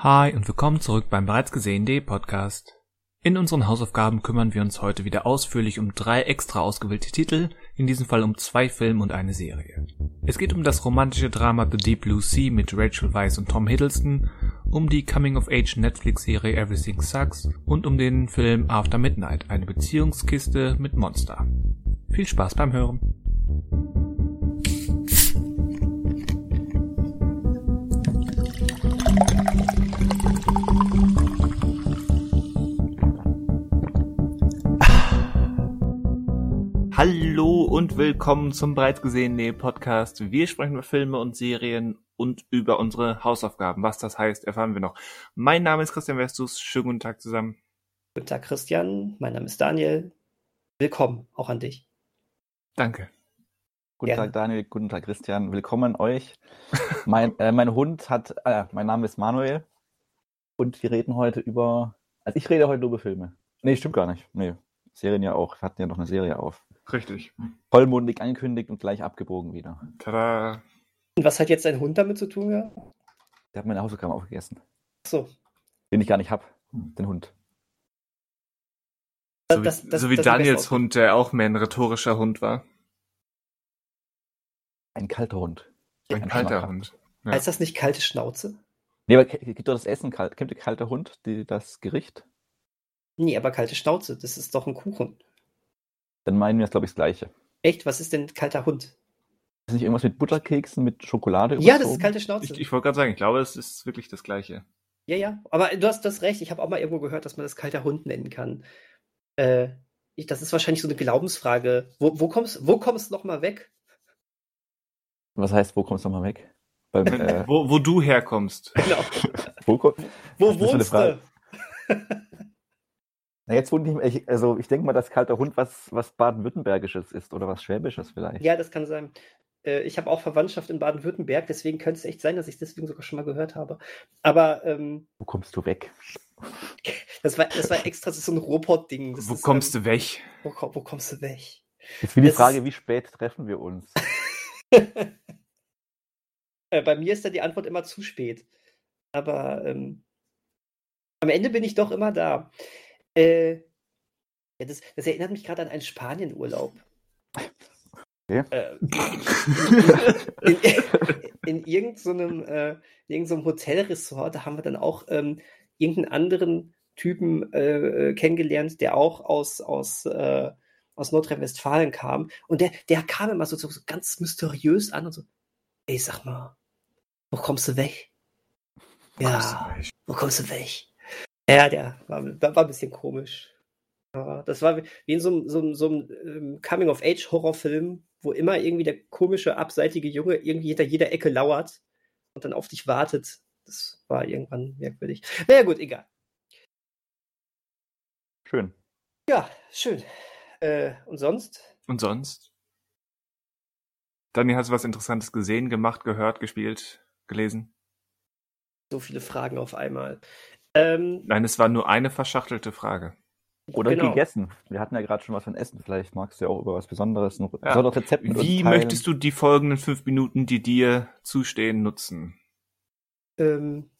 Hi und willkommen zurück beim bereits gesehenen Podcast. In unseren Hausaufgaben kümmern wir uns heute wieder ausführlich um drei extra ausgewählte Titel, in diesem Fall um zwei Filme und eine Serie. Es geht um das romantische Drama The Deep Blue Sea mit Rachel Weisz und Tom Hiddleston, um die Coming-of-Age Netflix-Serie Everything Sucks und um den Film After Midnight, eine Beziehungskiste mit Monster. Viel Spaß beim Hören. Willkommen zum bereits gesehenen Podcast. Wir sprechen über Filme und Serien und über unsere Hausaufgaben. Was das heißt, erfahren wir noch. Mein Name ist Christian Westus. Schönen guten Tag zusammen. Guten Tag, Christian. Mein Name ist Daniel. Willkommen auch an dich. Danke. Guten Gerne. Tag, Daniel. Guten Tag, Christian. Willkommen an euch. mein, äh, mein Hund hat, äh, mein Name ist Manuel. Und wir reden heute über, also ich rede heute über Filme. Nee, stimmt gar nicht. Nee, Serien ja auch. Wir hatten ja noch eine Serie auf. Richtig. Vollmundig angekündigt und gleich abgebogen wieder. Tada. Und was hat jetzt dein Hund damit zu tun, ja? Der hat meine Hausaufgaben aufgegessen. Ach so. Den ich gar nicht hab, den Hund. So wie, das, das, so wie Daniels Hund, der auch mehr ein rhetorischer Hund war. Ein kalter Hund. Ein, ein kalter Hund. Ja. Heißt das nicht kalte Schnauze? Nee, aber gibt doch das Essen kalt. Kennt ihr kalter Hund, die, das Gericht? Nee, aber kalte Schnauze, das ist doch ein Kuchen. Dann meinen wir es, glaube ich, das Gleiche. Echt? Was ist denn kalter Hund? Ist nicht irgendwas mit Butterkeksen, mit Schokolade? Ja, das ist kalte Schnauze. Ich, ich wollte gerade sagen, ich glaube, es ist wirklich das Gleiche. Ja, ja. Aber du hast das recht. Ich habe auch mal irgendwo gehört, dass man das kalter Hund nennen kann. Äh, ich, das ist wahrscheinlich so eine Glaubensfrage. Wo, wo kommst wo kommst noch mal weg? Was heißt, wo kommst du noch mal weg? Beim, äh, wo, wo du herkommst. Genau. wo, wo wohnst du? Na, jetzt wundere ich mich, also ich denke mal, dass kalter Hund was, was Baden-Württembergisches ist oder was Schwäbisches vielleicht. Ja, das kann sein. Äh, ich habe auch Verwandtschaft in Baden-Württemberg, deswegen könnte es echt sein, dass ich deswegen sogar schon mal gehört habe. Aber. Ähm, Wo kommst du weg? Das war, das war extra so ein Robot-Ding. Wo ist, kommst ähm, du weg? Wo, wo, kommst du weg? Jetzt wie die das Frage, wie spät treffen wir uns? äh, bei mir ist da die Antwort immer zu spät. Aber ähm, am Ende bin ich doch immer da. Äh, ja, das, das, erinnert mich gerade an einen Spanienurlaub. Ja. Äh, in, in, in, irgendeinem, äh, irgendeinem Hotelresort, da haben wir dann auch ähm, irgendeinen anderen Typen äh, kennengelernt, der auch aus, aus, äh, aus Nordrhein-Westfalen kam. Und der, der kam immer so, so, so ganz mysteriös an und so, ey, sag mal, wo kommst du weg? Ja, wo kommst du weg? Ja, der war, war ein bisschen komisch. Das war wie in so, so, so einem ähm, Coming-of-Age-Horrorfilm, wo immer irgendwie der komische, abseitige Junge irgendwie hinter jeder Ecke lauert und dann auf dich wartet. Das war irgendwann merkwürdig. Naja, gut, egal. Schön. Ja, schön. Äh, und sonst? Und sonst? Daniel, hast du was Interessantes gesehen, gemacht, gehört, gespielt, gelesen? So viele Fragen auf einmal. Ähm, Nein, es war nur eine verschachtelte Frage. Oder genau. gegessen. Wir hatten ja gerade schon was von Essen. Vielleicht magst du ja auch über was Besonderes, ein ja. besonderes Rezept mit Wie möchtest du die folgenden fünf Minuten, die dir zustehen, nutzen? Ähm,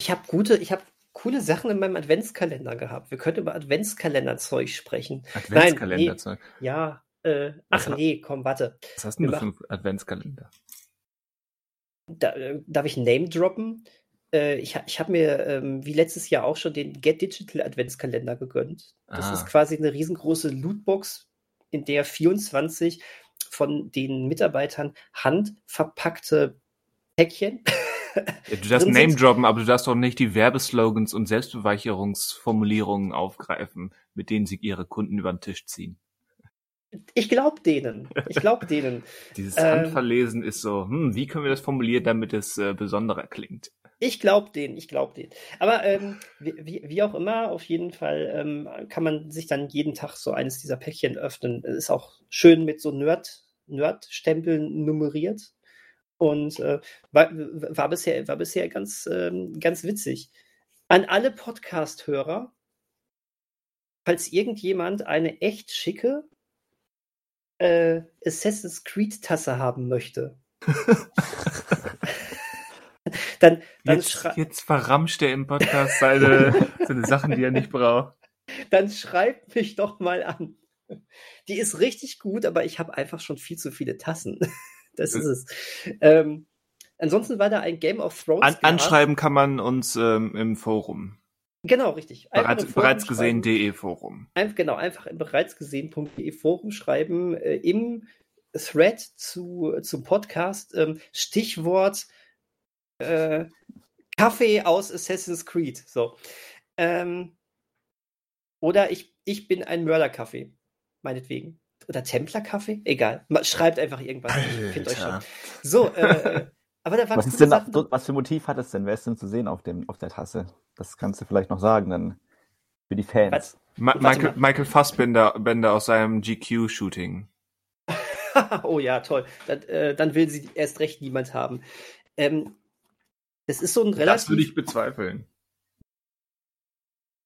ich habe gute, ich habe coole Sachen in meinem Adventskalender gehabt. Wir könnten über Adventskalenderzeug sprechen. Adventskalenderzeug? Nee, ja. Äh, ach was nee, komm, warte. Was hast du denn für Adventskalender? Da, äh, darf ich Name droppen? Äh, ich, ich habe mir ähm, wie letztes Jahr auch schon den Get Digital Adventskalender gegönnt. Das ah. ist quasi eine riesengroße Lootbox, in der 24 von den Mitarbeitern handverpackte Päckchen. Ja, du darfst Name droppen, aber du darfst doch nicht die Werbeslogans und Selbstbeweicherungsformulierungen aufgreifen, mit denen sie ihre Kunden über den Tisch ziehen. Ich glaube denen. Ich glaube denen. Dieses Handverlesen ähm, ist so, hm, wie können wir das formulieren, damit es äh, besonderer klingt? Ich glaube den, ich glaube den. Aber ähm, wie, wie, auch immer, auf jeden Fall ähm, kann man sich dann jeden Tag so eines dieser Päckchen öffnen. Ist auch schön mit so Nerd, Nerd-Stempeln nummeriert. Und äh, war, war, bisher, war bisher ganz, ähm, ganz witzig. An alle Podcast-Hörer, falls irgendjemand eine echt schicke äh, Assassin's Creed-Tasse haben möchte. Dann, dann Jetzt, jetzt verramscht er im Podcast seine, seine Sachen, die er nicht braucht. dann schreibt mich doch mal an. Die ist richtig gut, aber ich habe einfach schon viel zu viele Tassen. Das ist es. Ähm, ansonsten war da ein Game of Thrones. An, anschreiben kann man uns ähm, im Forum. Genau, richtig. Einfach Bereits, bereits gesehen.de Forum. Einfach, genau, einfach im bereits gesehen.de Forum schreiben, äh, im Thread zu, zum Podcast, ähm, Stichwort äh, Kaffee aus Assassin's Creed. So. Ähm, oder ich, ich bin ein Mörderkaffee, meinetwegen. Oder Templerkaffee? Egal. Schreibt einfach irgendwas. Ich finde euch schon. So, äh, aber da waren Was, ist denn, Sachen. was für Motiv hat es denn? Wer ist denn zu sehen auf, dem, auf der Tasse? Das kannst du vielleicht noch sagen, dann für die Fans. Was? Ma Michael. Michael Fassbender Bender aus seinem GQ-Shooting. oh ja, toll. Dann, äh, dann will sie erst recht niemand haben. Ähm, das ist so ein relativ. Das würde ich bezweifeln.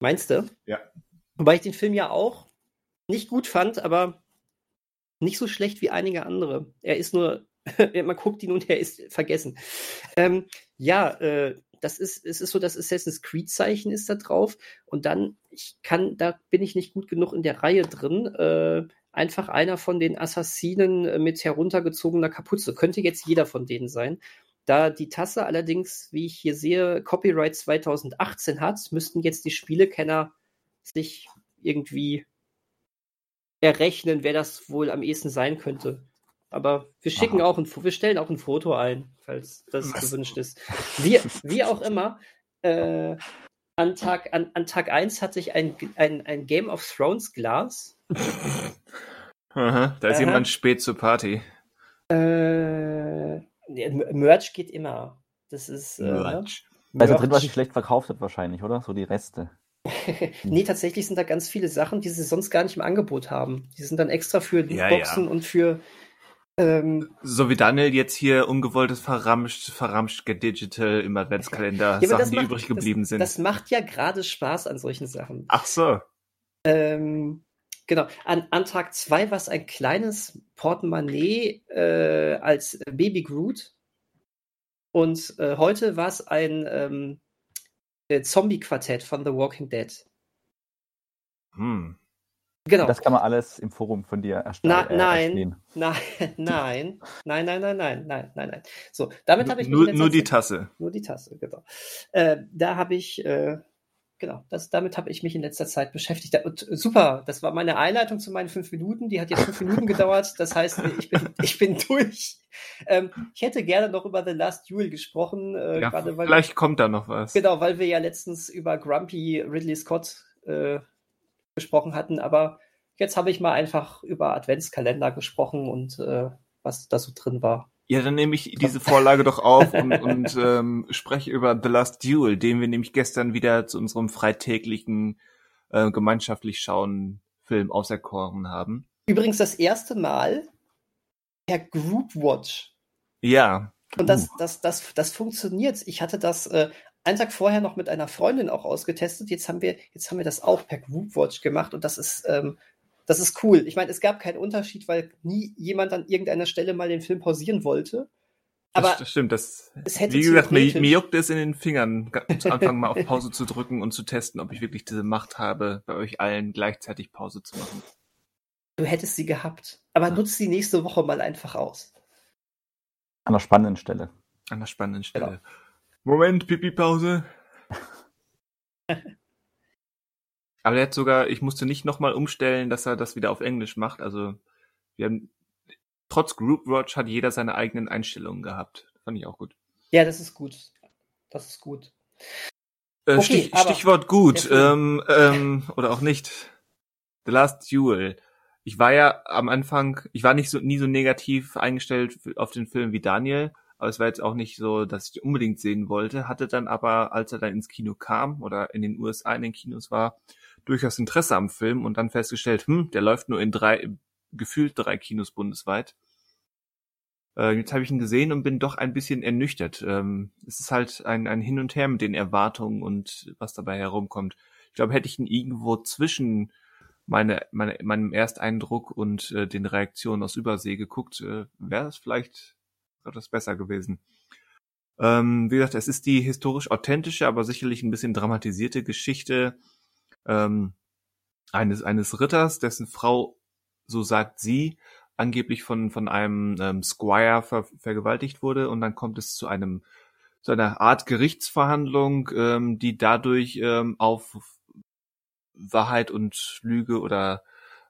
Meinst du? Ja. Wobei ich den Film ja auch nicht gut fand, aber nicht so schlecht wie einige andere. Er ist nur, man guckt ihn und er ist vergessen. Ähm, ja, äh, das ist, es ist so, das Assassin's Creed-Zeichen ist da drauf. Und dann, ich kann, da bin ich nicht gut genug in der Reihe drin. Äh, einfach einer von den Assassinen mit heruntergezogener Kapuze. Könnte jetzt jeder von denen sein. Da die Tasse allerdings, wie ich hier sehe, Copyright 2018 hat, müssten jetzt die Spielekenner sich irgendwie errechnen, wer das wohl am ehesten sein könnte. Aber wir schicken Aha. auch ein, wir stellen auch ein Foto ein, falls das Was? gewünscht ist. Wie, wie auch immer, äh, an Tag, an, an Tag 1 hatte ich ein, ein, ein Game of Thrones Glas. Aha, da ist Aha. jemand spät zur Party. Äh, Merch geht immer. Das ist. Äh, ne? Merch. Ist ja drin, was sich schlecht verkauft hat, wahrscheinlich, oder? So die Reste. nee, tatsächlich sind da ganz viele Sachen, die sie sonst gar nicht im Angebot haben. Die sind dann extra für Ja, Lootboxen ja. und für. Ähm, So wie Daniel jetzt hier ungewolltes verramscht, verramscht gedigital im Adventskalender ja, Sachen, die macht- übrig geblieben das, sind. Das macht ja gerade Spaß an solchen Sachen. Ach so. Ähm, genau. An, an Tag 2 war es ein kleines Portemonnaie äh, als Baby Groot. Und äh, heute war es ein ähm, äh, Zombie-Quartett von The Walking Dead. Hm. Genau. Das kann man alles im Forum von dir erst Na, äh, nein, nein, nein, nein, nein, nein, nein, nein, nein, nein. So, damit habe ich Nur, nur die Tasse. Nur die Tasse, genau. Äh, da habe ich, äh, genau, das, damit habe ich mich in letzter Zeit beschäftigt. Und äh, super, das war meine Einleitung zu meinen fünf Minuten. Die hat jetzt fünf Minuten gedauert. Das heißt, ich bin, ich bin durch. Ähm, ich hätte gerne noch über The Last Duel gesprochen, äh, Ja, gerade weil, vielleicht kommt da noch was. genau, weil wir ja letztens über Grumpy Ridley Scott äh, gesprochen hatten. Aber jetzt habe ich mal einfach über Adventskalender gesprochen und äh, was da so drin war. Ja, dann nehme ich diese Vorlage doch auf und, und ähm, spreche über The Last Duel, den wir nämlich gestern wieder zu unserem freitäglichen äh, gemeinschaftlich schauen Film auserkoren haben. Übrigens das erste Mal per Group Watch. Ja, Und das, das, das, das funktioniert. Ich hatte das äh, einen Tag vorher noch mit einer Freundin auch ausgetestet. Jetzt haben wir, jetzt haben wir das auch per Group Watch gemacht und das ist, ähm, das ist cool. Ich meine, es gab keinen Unterschied, weil nie jemand an irgendeiner Stelle mal den Film pausieren wollte. das, Aber das stimmt. Das, es hätte wie gesagt, mir, mir juckt es in den Fingern, zu Anfang mal auf Pause zu drücken und zu testen, ob ich wirklich diese Macht habe, bei euch allen gleichzeitig Pause zu machen. du hättest sie gehabt. Aber nutzt sie nächste Woche mal einfach aus. An einer spannenden Stelle. An der spannenden Stelle. Genau. Moment, Pipi-Pause. Aber der hat sogar, ich musste nicht nochmal umstellen, dass er das wieder auf Englisch macht. Also wir haben, trotz Group Watch hat jeder seine eigenen Einstellungen gehabt. Fand ich auch gut. Ja, das ist gut. Das ist gut. Äh, Okay, Stich, Stichwort gut, ähm, ähm, oder auch nicht. The Last Duel. Ich war ja am Anfang, ich war nicht so nie so negativ eingestellt auf den Film wie Daniel, aber es war jetzt auch nicht so, dass ich unbedingt sehen wollte, hatte dann aber, als er dann ins Kino kam oder in den USA in den Kinos war, durchaus Interesse am Film und dann festgestellt, hm, der läuft nur in drei, gefühlt drei Kinos bundesweit. Äh, jetzt habe ich ihn gesehen und bin doch ein bisschen ernüchtert. Ähm, es ist halt ein, ein Hin und Her mit den Erwartungen und was dabei herumkommt. Ich glaube, hätte ich ihn irgendwo zwischen meine, meine, meinem Ersteindruck und äh, den Reaktionen aus Übersee geguckt, äh, wäre es vielleicht etwas besser gewesen. Ähm, wie gesagt, es ist die historisch authentische, aber sicherlich ein bisschen dramatisierte Geschichte ähm, eines, eines Ritters, dessen Frau, so sagt sie, angeblich von, von einem ähm, Squire ver vergewaltigt wurde und dann kommt es zu einem zu einer Art Gerichtsverhandlung, ähm, die dadurch ähm, auf Wahrheit und Lüge oder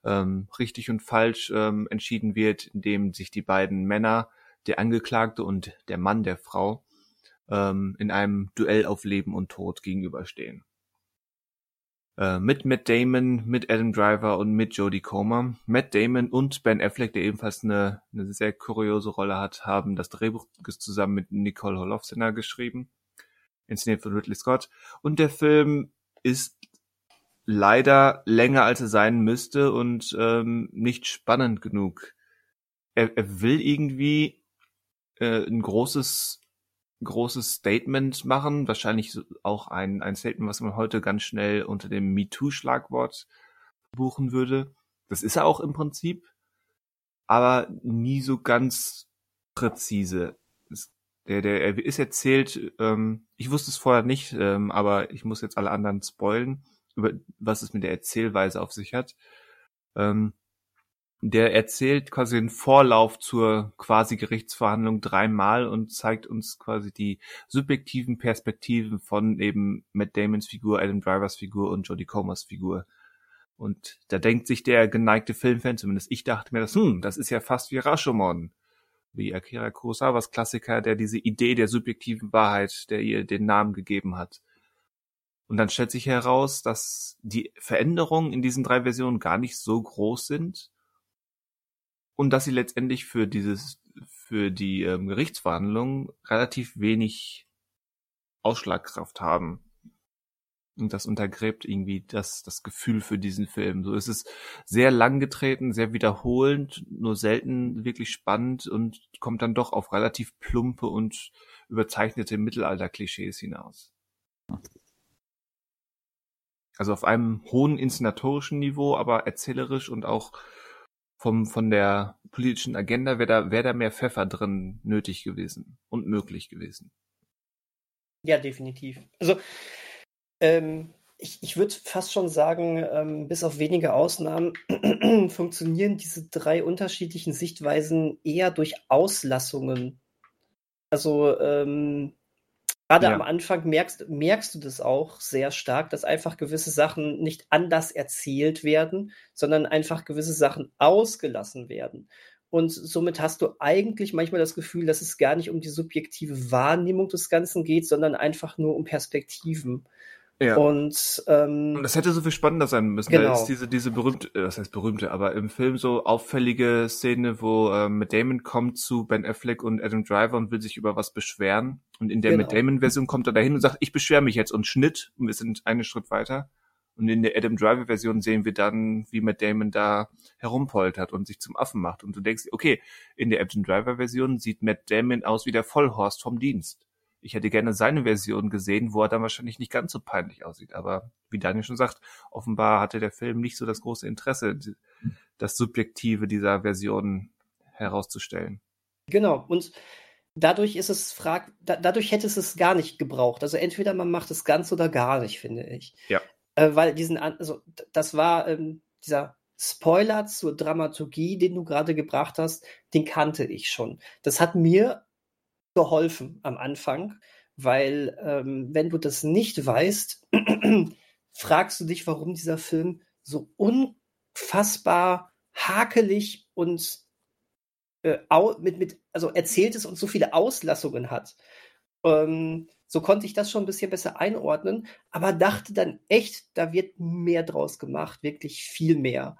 ähm, richtig und falsch ähm, entschieden wird, indem sich die beiden Männer, der Angeklagte und der Mann der Frau, ähm, in einem Duell auf Leben und Tod gegenüberstehen. Äh, mit Matt Damon, mit Adam Driver und mit Jodie Comer. Matt Damon und Ben Affleck, der ebenfalls eine, eine sehr kuriose Rolle hat, haben das Drehbuch zusammen mit Nicole Holofcener geschrieben, inszeniert von Ridley Scott. Und der Film ist leider länger als er sein müsste und ähm, nicht spannend genug. Er, er will irgendwie äh, ein großes großes Statement machen, wahrscheinlich auch ein, ein Statement, was man heute ganz schnell unter dem MeToo-Schlagwort buchen würde. Das ist er auch im Prinzip, aber nie so ganz präzise. Der, der, er ist erzählt, ähm, ich wusste es vorher nicht, ähm, aber ich muss jetzt alle anderen spoilen, über was es mit der Erzählweise auf sich hat. Ähm, der erzählt quasi den Vorlauf zur quasi Gerichtsverhandlung dreimal und zeigt uns quasi die subjektiven Perspektiven von eben Matt Damons Figur, Adam Drivers Figur und Jodie Comers Figur. Und da denkt sich der geneigte Filmfan, zumindest ich dachte mir das, hm, das ist ja fast wie Rashomon. Wie Akira Kurosawas Klassiker, der diese Idee der subjektiven Wahrheit, der ihr den Namen gegeben hat. Und dann stellt sich heraus, dass die Veränderungen in diesen drei Versionen gar nicht so groß sind, und dass sie letztendlich für dieses für die ähm, Gerichtsverhandlungen relativ wenig Ausschlagkraft haben. Und das untergräbt irgendwie das, das Gefühl für diesen Film. So ist es sehr lang getreten, sehr wiederholend, nur selten wirklich spannend und kommt dann doch auf relativ plumpe und überzeichnete Mittelalter-Klischees hinaus. Also auf einem hohen inszenatorischen Niveau, aber erzählerisch und auch vom, von der politischen Agenda wäre da, wär da mehr Pfeffer drin nötig gewesen und möglich gewesen. Ja, definitiv. Also, ähm, ich, ich würde fast schon sagen, ähm, bis auf wenige Ausnahmen funktionieren diese drei unterschiedlichen Sichtweisen eher durch Auslassungen. Also, ähm, Gerade ja. am Anfang merkst, merkst du das auch sehr stark, dass einfach gewisse Sachen nicht anders erzählt werden, sondern einfach gewisse Sachen ausgelassen werden. Und somit hast du eigentlich manchmal das Gefühl, dass es gar nicht um die subjektive Wahrnehmung des Ganzen geht, sondern einfach nur um Perspektiven. Ja. Und, ähm, und das hätte so viel spannender sein müssen. Genau. Da ist diese, diese berühmte, äh, das heißt berühmte, aber im Film so auffällige Szene, wo ähm, Matt Damon kommt zu Ben Affleck und Adam Driver und will sich über was beschweren. Und in der genau. Matt Damon-Version kommt er dahin und sagt, ich beschwere mich jetzt und Schnitt. Und wir sind einen Schritt weiter. Und in der Adam Driver-Version sehen wir dann, wie Matt Damon da herumpoltert und sich zum Affen macht. Und du denkst, okay, in der Adam Driver-Version sieht Matt Damon aus wie der Vollhorst vom Dienst ich hätte gerne seine Version gesehen, wo er dann wahrscheinlich nicht ganz so peinlich aussieht. Aber wie Daniel schon sagt, offenbar hatte der Film nicht so das große Interesse, das Subjektive dieser Version herauszustellen. Genau. Und dadurch ist es frag, da, dadurch hätte es es gar nicht gebraucht. Also entweder man macht es ganz oder gar nicht, finde ich. Ja. Äh, weil diesen, also das war ähm, dieser Spoiler zur Dramaturgie, den du gerade gebracht hast, den kannte ich schon. Das hat mir geholfen am Anfang, weil ähm, wenn du das nicht weißt, fragst du dich, warum dieser Film so unfassbar hakelig und äh, mit, mit, also erzählt ist und so viele Auslassungen hat. Ähm, so konnte ich das schon ein bisschen besser einordnen, aber dachte dann echt, da wird mehr draus gemacht, wirklich viel mehr.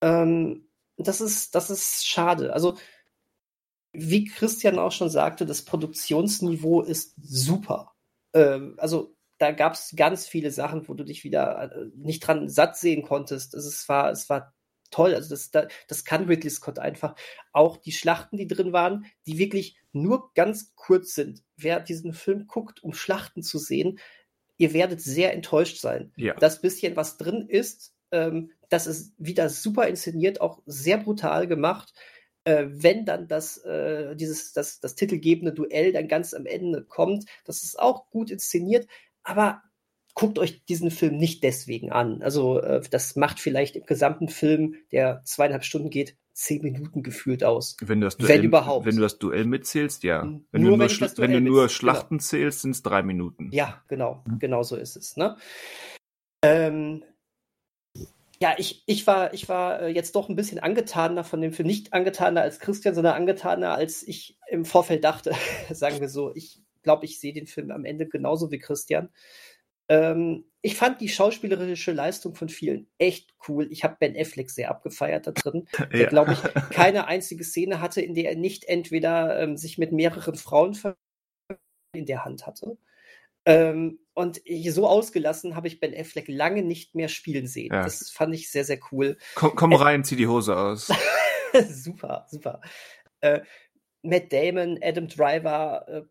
Ähm, das ist, das ist schade. Also wie Christian auch schon sagte, das Produktionsniveau ist super. Ähm, also da gab es ganz viele Sachen, wo du dich wieder äh, nicht dran satt sehen konntest. Also, es war, es war toll. Also das, das kann Ridley Scott einfach. Auch die Schlachten, die drin waren, die wirklich nur ganz kurz sind. Wer diesen Film guckt, um Schlachten zu sehen, ihr werdet sehr enttäuscht sein. Ja. Das bisschen, was drin ist, ähm, das ist wieder super inszeniert, auch sehr brutal gemacht. Äh, wenn dann das, äh, dieses, das, das titelgebende Duell dann ganz am Ende kommt, das ist auch gut inszeniert, aber guckt euch diesen Film nicht deswegen an. Also äh, das macht vielleicht im gesamten Film, der zweieinhalb Stunden geht, zehn Minuten gefühlt aus. Wenn du das Duell, wenn überhaupt. Wenn du das Duell mitzählst, ja. Wenn nur, du nur, wenn, wenn du nur genau. Schlachten genau. zählst, sind es drei Minuten. Ja, genau. Mhm. Genau so ist es. Ne? Ähm, ja, ich, ich war, ich war äh, jetzt doch ein bisschen angetaner von dem Film. Nicht angetaner als Christian, sondern angetaner, als ich im Vorfeld dachte. Sagen wir so. Ich glaube, ich sehe den Film am Ende genauso wie Christian. Ähm, ich fand die schauspielerische Leistung von vielen echt cool. Ich habe Ben Affleck sehr abgefeiert da drin, der, ja. glaube ich, keine einzige Szene hatte, in der er nicht entweder ähm, sich mit mehreren Frauen in der Hand hatte. Ähm, und so ausgelassen habe ich Ben Affleck lange nicht mehr spielen sehen. Ja. Das fand ich sehr, sehr cool. Komm, komm rein, zieh die Hose aus. super, super. Äh, Matt Damon, Adam Driver äh,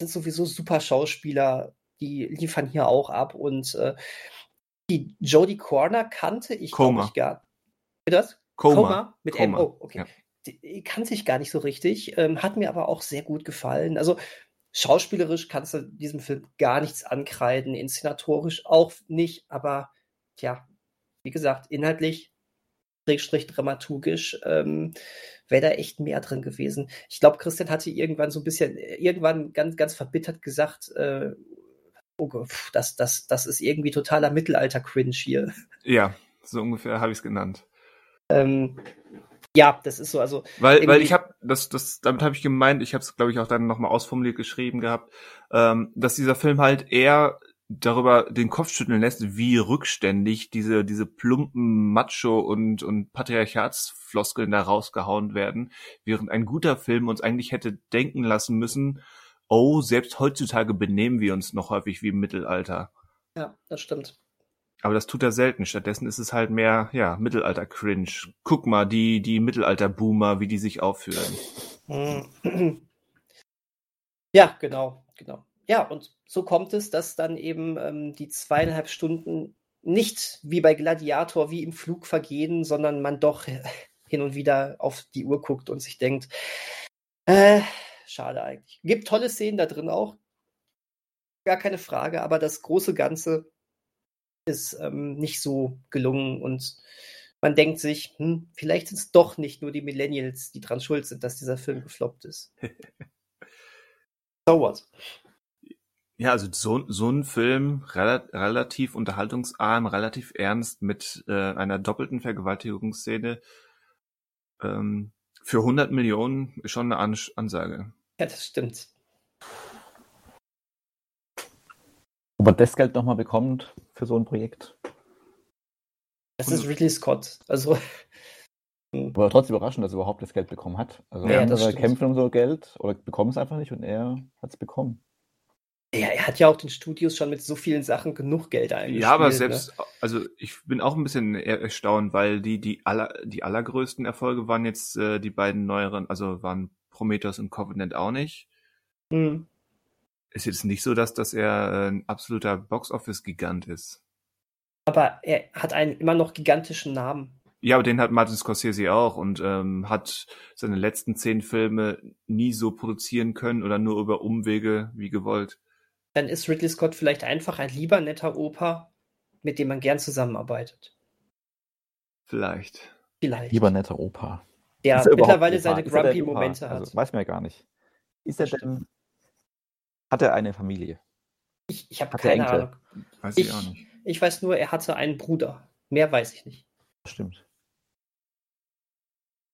sind sowieso super Schauspieler die liefern hier auch ab. Und äh, die Jodie Corner kannte ich, glaube ich, gar nicht. das? Coma. Coma mit Coma. M. Oh, okay. Ja. Die kannte ich gar nicht so richtig, ähm, hat mir aber auch sehr gut gefallen. Also schauspielerisch kannst du diesem Film gar nichts ankreiden, inszenatorisch auch nicht, aber ja, wie gesagt, inhaltlich, Schrägstrich dramaturgisch, ähm, wäre da echt mehr drin gewesen. Ich glaube, Christian hatte irgendwann so ein bisschen, irgendwann ganz, ganz verbittert gesagt, äh, oh Gott, das, das, das ist irgendwie totaler Mittelalter-Cringe hier. Ja, so ungefähr habe ich es genannt. Ähm, ja, das ist so, also. Weil, weil ich habe, das, das, damit habe ich gemeint, ich habe es, glaube ich, auch dann nochmal ausformuliert geschrieben gehabt, ähm, dass dieser Film halt eher darüber den Kopf schütteln lässt, wie rückständig diese, diese plumpen Macho- und, und Patriarchatsfloskeln da rausgehauen werden, während ein guter Film uns eigentlich hätte denken lassen müssen, oh, selbst heutzutage benehmen wir uns noch häufig wie im Mittelalter. Ja, das stimmt. Aber das tut er selten. Stattdessen ist es halt mehr, ja, Mittelalter-Cringe. Guck mal, die, die Mittelalter-Boomer, wie die sich aufführen. Ja, genau, genau. Ja, und so kommt es, dass dann eben ähm, die zweieinhalb Stunden nicht wie bei Gladiator wie im Flug vergehen, sondern man doch hin und wieder auf die Uhr guckt und sich denkt, äh, schade eigentlich. Gibt tolle Szenen da drin auch. Gar keine Frage, aber das große Ganze ist ähm, nicht so gelungen und man denkt sich, hm, vielleicht sind es doch nicht nur die Millennials, die dran schuld sind, dass dieser Film gefloppt ist. so what? Ja, also so, so ein Film, rel relativ unterhaltungsarm, relativ ernst mit äh, einer doppelten Vergewaltigungsszene, ähm, für 100 Millionen ist schon eine Ans Ansage. Ja, das stimmt. Ob er das Geld nochmal bekommt für so ein Projekt? Das ist Ridley Scott. Also. Aber trotzdem überraschend, dass er überhaupt das Geld bekommen hat. Also ja, andere kämpfen um so Geld oder bekommen es einfach nicht und er hat es bekommen. Ja, er hat ja auch den Studios schon mit so vielen Sachen genug Geld eingespielt. Ja, aber ne? selbst, ne? also ich bin auch ein bisschen erstaunt, weil die, die, aller, die allergrößten Erfolge waren jetzt äh, die beiden neueren, also waren Prometheus und Covenant auch nicht. Mhm. Ist jetzt nicht so, dass, dass er äh, ein absoluter Box-Office-Gigant ist. Aber er hat einen immer noch gigantischen Namen. Ja, aber den hat Martin Scorsese auch und ähm, hat seine letzten zehn Filme nie so produzieren können oder nur über Umwege wie gewollt. Dann ist Ridley Scott vielleicht einfach ein lieber netter Opa, mit dem man gern zusammenarbeitet. Vielleicht. Vielleicht. Lieber netter Opa der mittlerweile seine Grumpy-Momente hat. Also, weiß man ja gar nicht. Ist er denn, hat er eine Familie? Ich, ich habe keine Ahnung. Weiß ich, ich, auch nicht. Ich weiß nur, er hatte einen Bruder. Mehr weiß ich nicht. Stimmt.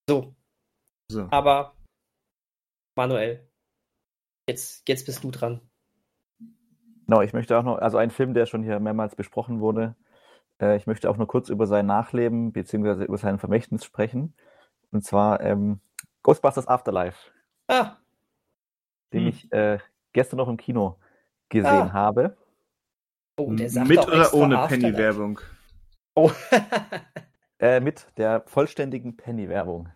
So. so. Aber Manuel, jetzt, jetzt bist du dran. Genau, ich möchte auch noch, also ein Film, der schon hier mehrmals besprochen wurde, äh, ich möchte auch nur kurz über sein Nachleben bzw. über sein Vermächtnis sprechen. Und zwar ähm, Ghostbusters Afterlife. Ah. Den hm. ich äh, gestern noch im Kino gesehen ah. habe. Oh, der sagt mit oder ohne Penny-Werbung? Oh. äh, mit der vollständigen Penny-Werbung.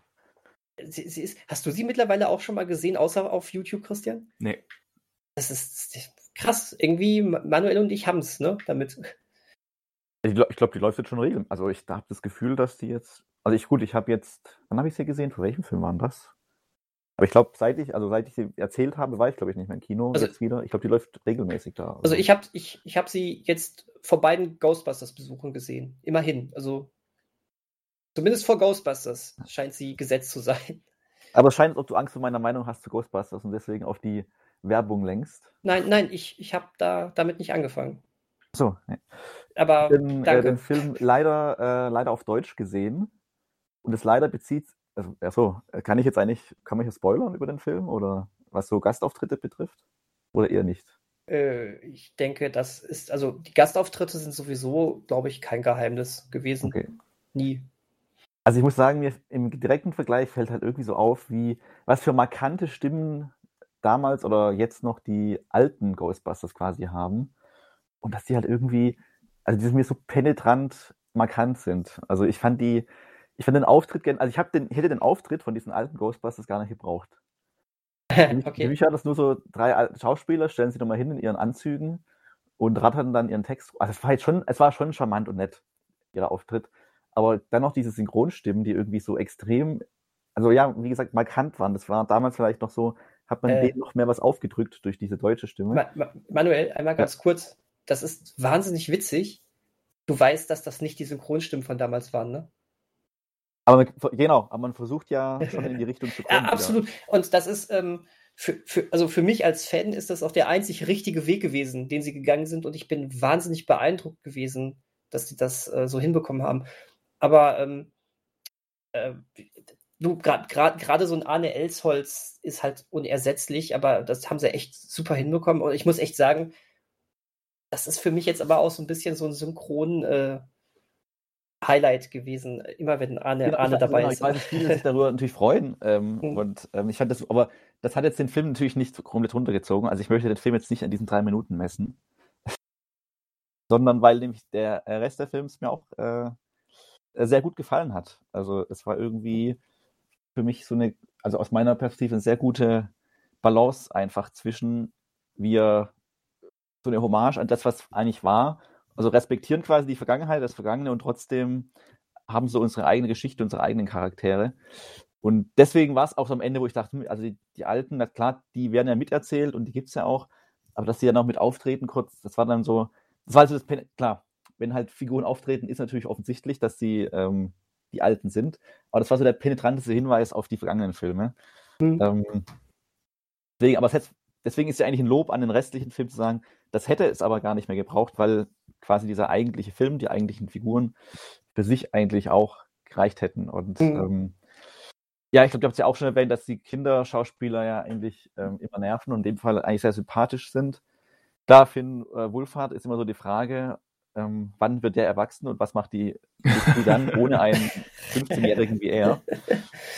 Sie, sie ist, hast du sie mittlerweile auch schon mal gesehen, außer auf YouTube, Christian? Nee. Das ist krass. Irgendwie, Manuel und ich haben es, ne? Damit. Ich glaube, glaub, die läuft jetzt schon regeln. Also ich habe das Gefühl, dass die jetzt Also ich gut, ich habe jetzt, wann habe ich sie gesehen? Für welchen Film waren das? Aber ich glaube, seit ich, also seit ich sie erzählt habe, war ich glaube ich nicht mehr im Kino. Also- jetzt wieder. Ich glaube, die läuft regelmäßig da. Also ich habe ich, ich hab sie jetzt vor beiden Ghostbusters-Besuchen gesehen. Immerhin. Also zumindest vor Ghostbusters scheint sie gesetzt zu sein. Aber es scheint, als ob du Angst vor meiner Meinung hast zu Ghostbusters und deswegen auf die Werbung lenkst. Nein, nein, ich, ich habe da damit nicht angefangen. So, nee. Aber den, äh, danke. den Film leider, äh, leider auf Deutsch gesehen. Und es leider bezieht, also, achso, kann ich jetzt eigentlich, kann man hier spoilern über den Film oder was so Gastauftritte betrifft? Oder eher nicht? Äh, ich denke, das ist, also die Gastauftritte sind sowieso, glaube ich, kein Geheimnis gewesen. Okay. Nie. Also ich muss sagen, mir im direkten Vergleich fällt halt irgendwie so auf, wie was für markante Stimmen damals oder jetzt noch die alten Ghostbusters quasi haben. Und dass die halt irgendwie, also die mir so penetrant markant sind. Also ich fand die, ich fand den Auftritt, gern- also ich habe den, hätte den Auftritt von diesen alten Ghostbusters gar nicht gebraucht. Mich, für okay. mich waren das nur so drei alte Schauspieler, stellen sie doch mal hin in ihren Anzügen und rattern dann ihren Text. Also es war jetzt schon, es war schon charmant und nett, ihr Auftritt. Aber dann noch diese Synchronstimmen, die irgendwie so extrem, also ja, wie gesagt, markant waren. Das war damals vielleicht noch so, hat man Äh. denen noch mehr was aufgedrückt durch diese deutsche Stimme. Ma Ma Manuel, einmal ganz kurz. Das ist wahnsinnig witzig. Du weißt, dass das nicht die Synchronstimmen von damals waren, ne? Aber man, genau, aber man versucht ja schon in die Richtung zu kommen. Ja, absolut. Und das ist, ähm, für, für, also für mich als Fan ist das auch der einzig richtige Weg gewesen, den sie gegangen sind. Und ich bin wahnsinnig beeindruckt gewesen, dass sie das äh, so hinbekommen haben. Aber ähm, äh, du, gerade grad, grad so ein Arne Elsholz ist halt unersetzlich, aber das haben sie echt super hinbekommen. Und ich muss echt sagen, das ist für mich jetzt aber auch so ein bisschen so ein synchron äh, Highlight gewesen, immer wenn Arne, Genau, Arne dabei genau, ist. ich weiß, viele sich darüber natürlich freuen. Ähm, Mhm. Und ähm, ich fand das, aber das hat jetzt den Film natürlich nicht komplett runtergezogen. Also ich möchte den Film jetzt nicht an diesen drei Minuten messen. Sondern weil nämlich der äh, Rest der Films mir auch äh, sehr gut gefallen hat. Also es war irgendwie für mich so eine, also aus meiner Perspektive eine sehr gute Balance einfach zwischen wir so eine Hommage an das, was eigentlich war, also respektieren quasi die Vergangenheit, das Vergangene und trotzdem haben so unsere eigene Geschichte, unsere eigenen Charaktere. Und deswegen war es auch so am Ende, wo ich dachte, hm, also die, die Alten, na klar, die werden ja miterzählt und die gibt es ja auch, aber dass die dann auch mit auftreten kurz, das war dann so, das war also das, klar, wenn halt Figuren auftreten, ist natürlich offensichtlich, dass sie ähm, die Alten sind, aber das war so der penetranteste Hinweis auf die vergangenen Filme. Mhm. Ähm, deswegen, aber hätte, deswegen ist ja eigentlich ein Lob an den restlichen Film zu sagen, das hätte es aber gar nicht mehr gebraucht, weil quasi dieser eigentliche Film, die eigentlichen Figuren für sich eigentlich auch gereicht hätten. Und Mhm. ähm, ja, ich glaube, du hast ja auch schon erwähnt, dass die Kinderschauspieler ja eigentlich ähm, immer nerven und in dem Fall eigentlich sehr sympathisch sind. Klar, Finn äh, Wulfhard ist immer so die Frage, ähm, wann wird der erwachsen und was macht die, die dann ohne einen 15-Jährigen wie er?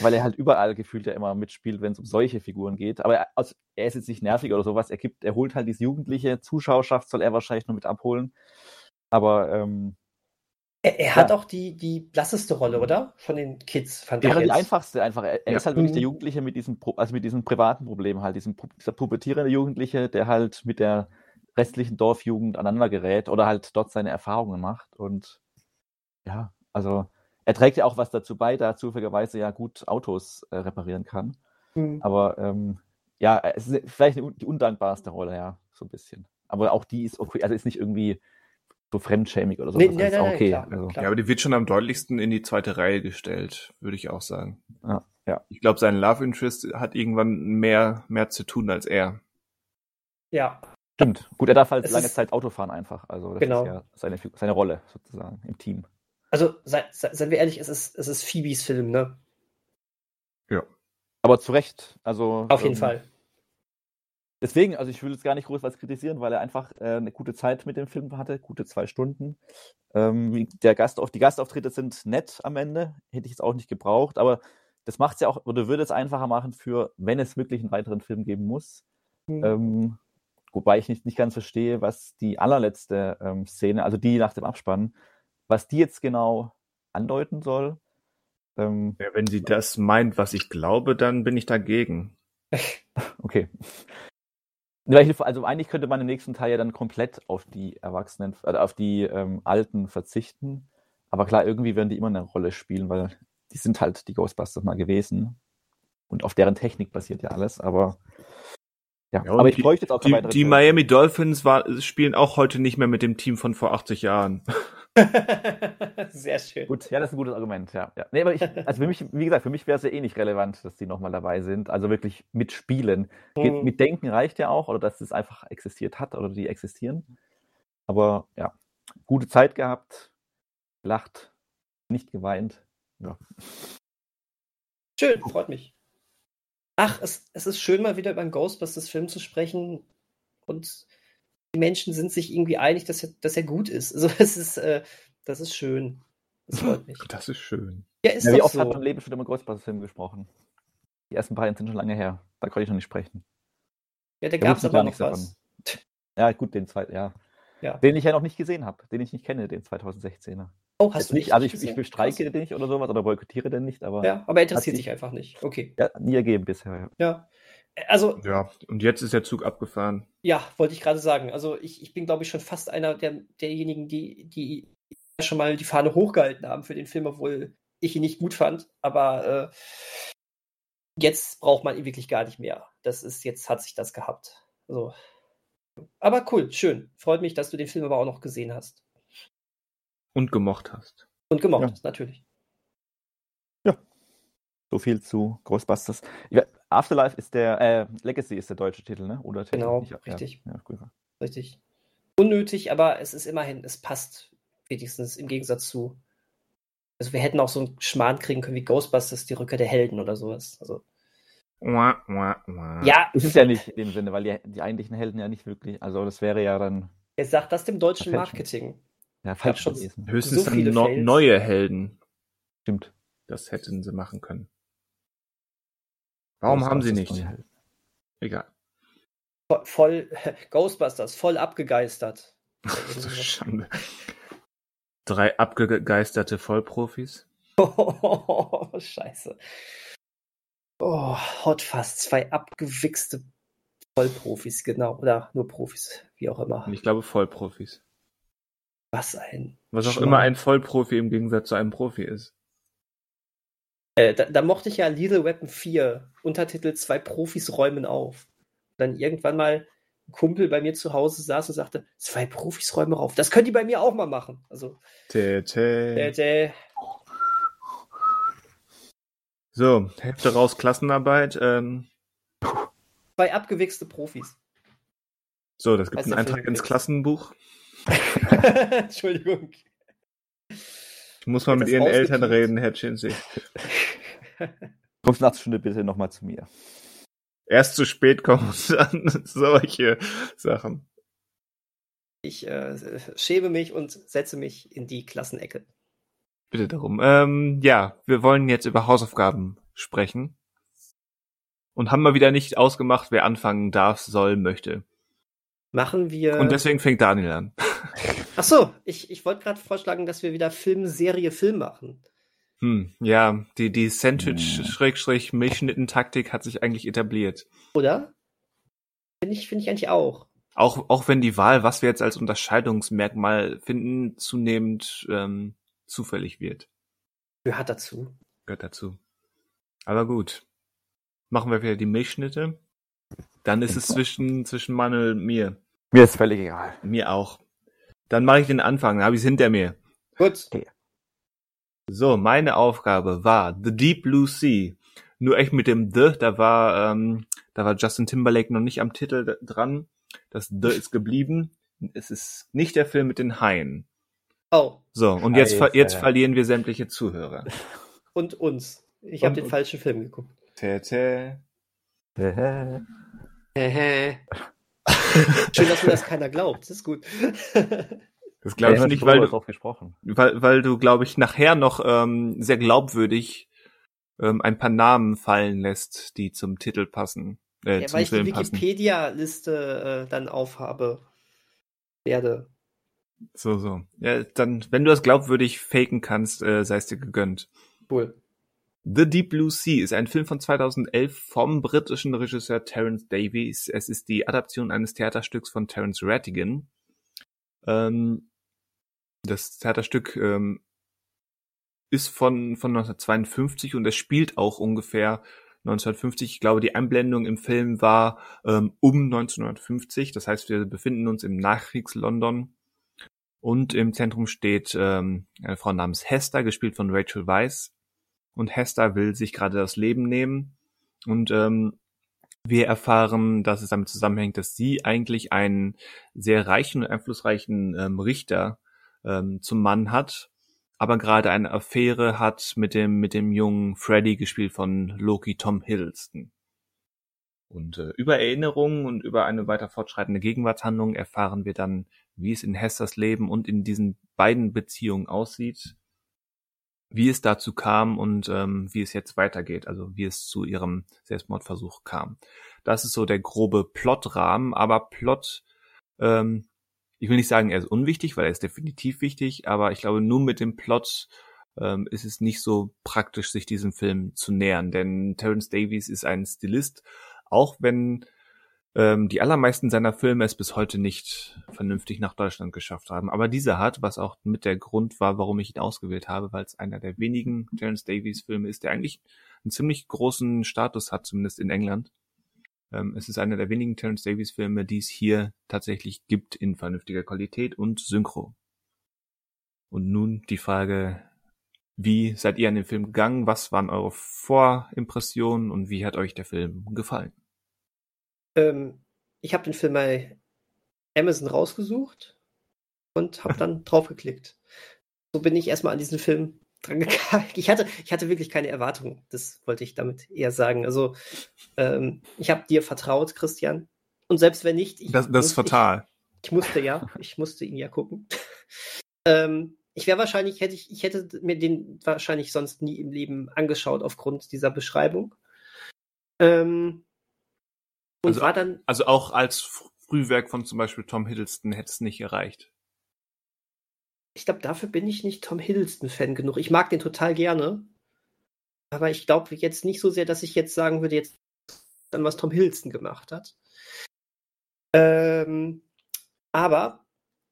Weil er halt überall gefühlt ja immer mitspielt, wenn es um solche Figuren geht. Aber er, also, er ist jetzt nicht nervig oder sowas. Er gibt, er holt halt diese jugendliche Zuschauerschaft, soll er wahrscheinlich nur mit abholen. Aber ähm, Er, er hat auch die, die blasseste Rolle, oder? Von den Kids, fand Ja, ich die jetzt. einfachste einfach. Er, Ja. ist halt wirklich der Mhm. Jugendliche mit diesem, also mit diesem privaten Problem halt, diesem, dieser pubertierende Jugendliche, der halt mit der restlichen Dorfjugend aneinander gerät oder halt dort seine Erfahrungen macht. Und ja, also er trägt ja auch was dazu bei, da er zufälligerweise ja gut Autos äh, reparieren kann. Mhm. Aber ähm, ja, es ist vielleicht die undankbarste Rolle, ja, so ein bisschen. Aber auch die ist okay, also ist nicht irgendwie so fremdschämig oder so. Nee, nee, nee, okay. klar, also. klar. Ja, aber die wird schon am deutlichsten in die zweite Reihe gestellt, würde ich auch sagen. Ja, ja. Ich glaube, sein Love Interest hat irgendwann mehr, mehr zu tun als er. Ja, Stimmt. Gut, er darf halt Es lange ist- Zeit Auto fahren einfach. Also das Genau. ist ja seine, seine Rolle sozusagen im Team. also sei, sei, seien wir ehrlich, es ist, es ist Phoebes Film, ne? Aber zu Recht. Also, Auf jeden ähm, Fall. Deswegen, also ich will jetzt gar nicht groß was kritisieren, weil er einfach äh, eine gute Zeit mit dem Film hatte, gute zwei Stunden. Ähm, der Gast die Gastauftritte sind nett am Ende, hätte ich jetzt auch nicht gebraucht, aber das macht es ja auch, oder würde es einfacher machen für, wenn es wirklich einen weiteren Film geben muss. Mhm. Ähm, wobei ich nicht, nicht ganz verstehe, was die allerletzte ähm, Szene, also die nach dem Abspann, was die jetzt genau andeuten soll. Ähm, Ja, wenn sie das meint, was ich glaube, dann bin ich dagegen. okay. Also eigentlich könnte man im nächsten Teil ja dann komplett auf die Erwachsenen, also auf die ähm, Alten verzichten. Aber klar, irgendwie werden die immer eine Rolle spielen, weil die sind halt die Ghostbusters mal gewesen. Und auf deren Technik basiert ja alles, aber ja, Ja, aber ich bräuchte jetzt auch Die, weitere die Filme. Miami Dolphins war, spielen auch heute nicht mehr mit dem Team von vor 80 Jahren. Sehr schön. Gut, ja, das ist ein gutes Argument, ja. ja. Nee, aber ich, also für mich, wie gesagt, für mich wäre es ja eh nicht relevant, dass die nochmal dabei sind. Also wirklich mitspielen. Mhm. mit Denken reicht ja auch, oder dass es einfach existiert hat oder die existieren. Aber ja, gute Zeit gehabt, gelacht, nicht geweint. Ja. Schön, freut mich. Ach, es, es ist schön, mal wieder über einen Ghostbusters-Film zu sprechen. Und die Menschen sind sich irgendwie einig, dass er, dass er gut ist. Also es ist, äh, das ist schön. Das freut mich. Das ist schön. Ja, ist ja wie oft so. hat man im Leben schon über Ghostbusters-Film gesprochen? Die ersten beiden sind schon lange her. Da konnte ich noch nicht sprechen. Ja, da Da gab es aber noch nichts davon. was. Ja, gut, den zweiten, ja. Ja. Den ich ja noch nicht gesehen habe, den ich nicht kenne, den 2016er. Oh, hast Jetzt du nicht, also ich, ich bestreike Krass. den nicht oder sowas oder boykottiere den nicht, aber Ja, aber er interessiert sich- dich einfach nicht. Okay. ja, nie ergeben bisher. Ja. Ja. Also, Ja, und jetzt ist der Zug abgefahren. ja, wollte ich gerade sagen. Also, ich, ich bin, glaube ich, schon fast einer der, derjenigen, die, die schon mal die Fahne hochgehalten haben für den Film, obwohl ich ihn nicht gut fand. Aber äh, jetzt braucht man ihn wirklich gar nicht mehr. Das ist, jetzt hat sich das gehabt. Also, aber cool, schön. Freut mich, dass du den Film aber auch noch gesehen hast. Und gemocht hast. Und gemocht Ja. hast, natürlich. So viel zu Ghostbusters. Ja, Afterlife ist der, äh, Legacy ist der deutsche Titel, ne? Oder Titel? Genau, ja, richtig. Ja, gut. Richtig. Unnötig, aber es ist immerhin, es passt wenigstens im Gegensatz zu. Also wir hätten auch so einen Schmarrn kriegen können wie Ghostbusters, die Rückkehr der Helden oder sowas. Also, Wah, wah, wah. ja, Ist es ja nicht in dem Sinne, weil die, die eigentlichen Helden ja nicht wirklich, also das wäre ja dann er sagt das dem deutschen. Marketing. ja, falsch schon-. Höchstens so dann no neue Helden. Stimmt. Das hätten sie machen können. Warum haben sie nicht? Helden. Egal. Vo- Voll, Ghostbusters, voll abgegeistert. So Schande. Drei abgegeisterte Vollprofis. Oh, scheiße. Oh, Hot Fast, zwei abgewichste Vollprofis, genau. Oder nur Profis, wie auch immer. Ich glaube Vollprofis. Was ein. Was auch Schmarrn. immer ein Vollprofi im Gegensatz zu einem Profi ist. Äh, da, da mochte ich ja Lethal Weapon 4, Untertitel Zwei Profis räumen auf. Dann irgendwann mal ein Kumpel bei mir zu Hause saß und sagte, zwei Profis räumen auf. Das können die bei mir auch mal machen. Also, Tä, tä. äh, äh, So, Hälfte raus Klassenarbeit. Ähm, zwei abgewichste Profis. so, das gibt Heißt einen Eintrag ins? Klassenbuch. Entschuldigung. Ich muss mal mit Ihren Eltern reden, Herr Chinsey. Kommst nach der Stunde bitte nochmal zu mir. Erst zu spät kommen dann solche Sachen. Ich äh, schäme mich und setze mich in die Klassenecke. Bitte darum. Ähm, ja, wir wollen jetzt über Hausaufgaben sprechen. Und haben mal wieder nicht ausgemacht, wer anfangen darf, soll, möchte. Machen wir. Und deswegen fängt Daniel an. Ach so, ich, ich wollte gerade vorschlagen, dass wir wieder Film, Serie, Film machen. Hm, ja, die, die Hm. Sandwich-Milchschnitten-Taktik hat sich eigentlich etabliert. Oder? Finde ich, finde ich eigentlich auch. Auch, auch wenn die Wahl, was wir jetzt als Unterscheidungsmerkmal finden, zunehmend ähm, zufällig wird. Gehört dazu. Gehört dazu. Aber gut. Machen wir wieder die Milchschnitte. Dann ist es zwischen, zwischen Manuel und mir. Mir ist völlig egal. Mir auch. Dann mache ich den Anfang, dann habe ich es hinter mir. Gut. So, meine Aufgabe war The Deep Blue Sea. Nur echt mit dem The, da war, ähm, da war Justin Timberlake noch nicht am Titel dran. Das The ist geblieben. Es ist nicht der Film mit den Haien. Oh, So, und jetzt, ver Scheiße. jetzt verlieren wir sämtliche Zuhörer. und uns. Ich Und habe den uns. falschen Film geguckt. Tä, tä. Äh, Hehe. Schön, dass mir das keiner glaubt. Das ist gut. Das glaube ich ja, nicht, drüber weil du, drauf gesprochen. weil, weil du, glaube ich, nachher noch ähm, sehr glaubwürdig ähm, ein paar Namen fallen lässt, die zum Titel passen. Äh, ja, zum weil ich die Film. Wikipedia-Liste äh, dann aufhabe. Werde. So, so. Ja, dann, wenn du das glaubwürdig faken kannst, äh, sei es dir gegönnt. Cool. The Deep Blue Sea ist ein Film von 2011 vom britischen Regisseur Terence Davies. Es ist die Adaption eines Theaterstücks von Terence Rattigan. Ähm, das Theaterstück ähm, ist von, von 1952 und es spielt auch ungefähr 1950. Ich glaube, die Einblendung im Film war ähm, um 1950. Das heißt, wir befinden uns im Nachkriegs-London. Und im Zentrum steht ähm, eine Frau namens Hester, gespielt von Rachel Weisz. Und Hester will sich gerade das Leben nehmen. Und ähm, wir erfahren, dass es damit zusammenhängt, dass sie eigentlich einen sehr reichen und einflussreichen ähm, Richter ähm, zum Mann hat, aber gerade eine Affäre hat mit dem mit dem jungen Freddy gespielt von Loki Tom Hiddleston. Und äh, über Erinnerungen und über eine weiter fortschreitende Gegenwartshandlung erfahren wir dann, wie es in Hesters Leben und in diesen beiden Beziehungen aussieht, wie es dazu kam und ähm, wie es jetzt weitergeht, also wie es zu ihrem Selbstmordversuch kam. Das ist so der grobe Plotrahmen, aber Plot, ähm, ich will nicht sagen, er ist unwichtig, weil er ist definitiv wichtig, aber ich glaube, nur mit dem Plot ähm, ist es nicht so praktisch, sich diesem Film zu nähern, denn Terence Davies ist ein Stilist, auch wenn ähm, die allermeisten seiner Filme es bis heute nicht vernünftig nach Deutschland geschafft haben. Aber dieser hat, was auch mit der Grund war, warum ich ihn ausgewählt habe, weil es einer der wenigen Terence Davies Filme ist, der eigentlich einen ziemlich großen Status hat, zumindest in England. Ähm, es ist einer der wenigen Terence Davies Filme, die es hier tatsächlich gibt in vernünftiger Qualität und Synchro. Und nun die Frage, wie seid ihr an den Film gegangen? Was waren eure Vorimpressionen und wie hat euch der Film gefallen? Ähm, ich habe den Film bei Amazon rausgesucht und habe dann draufgeklickt. So bin ich erstmal an diesen Film dran gegangen. Ich hatte, ich hatte wirklich keine Erwartungen. Das wollte ich damit eher sagen. Also, ähm, ich habe dir vertraut, Christian. Und selbst wenn nicht. Ich, das, das ist fatal. Ich, ich, musste ja, ich musste ihn ja gucken. ähm, ich wäre wahrscheinlich, hätte ich, ich hätte mir den wahrscheinlich sonst nie im Leben angeschaut aufgrund dieser Beschreibung. Ähm, und also, war dann. Also auch als Frühwerk von zum Beispiel Tom Hiddleston hätte es nicht erreicht. Ich glaube, dafür bin ich nicht Tom Hiddleston-Fan genug. Ich mag den total gerne. Aber ich glaube jetzt nicht so sehr, dass ich jetzt sagen würde, jetzt dann, was Tom Hiddleston gemacht hat. Ähm, aber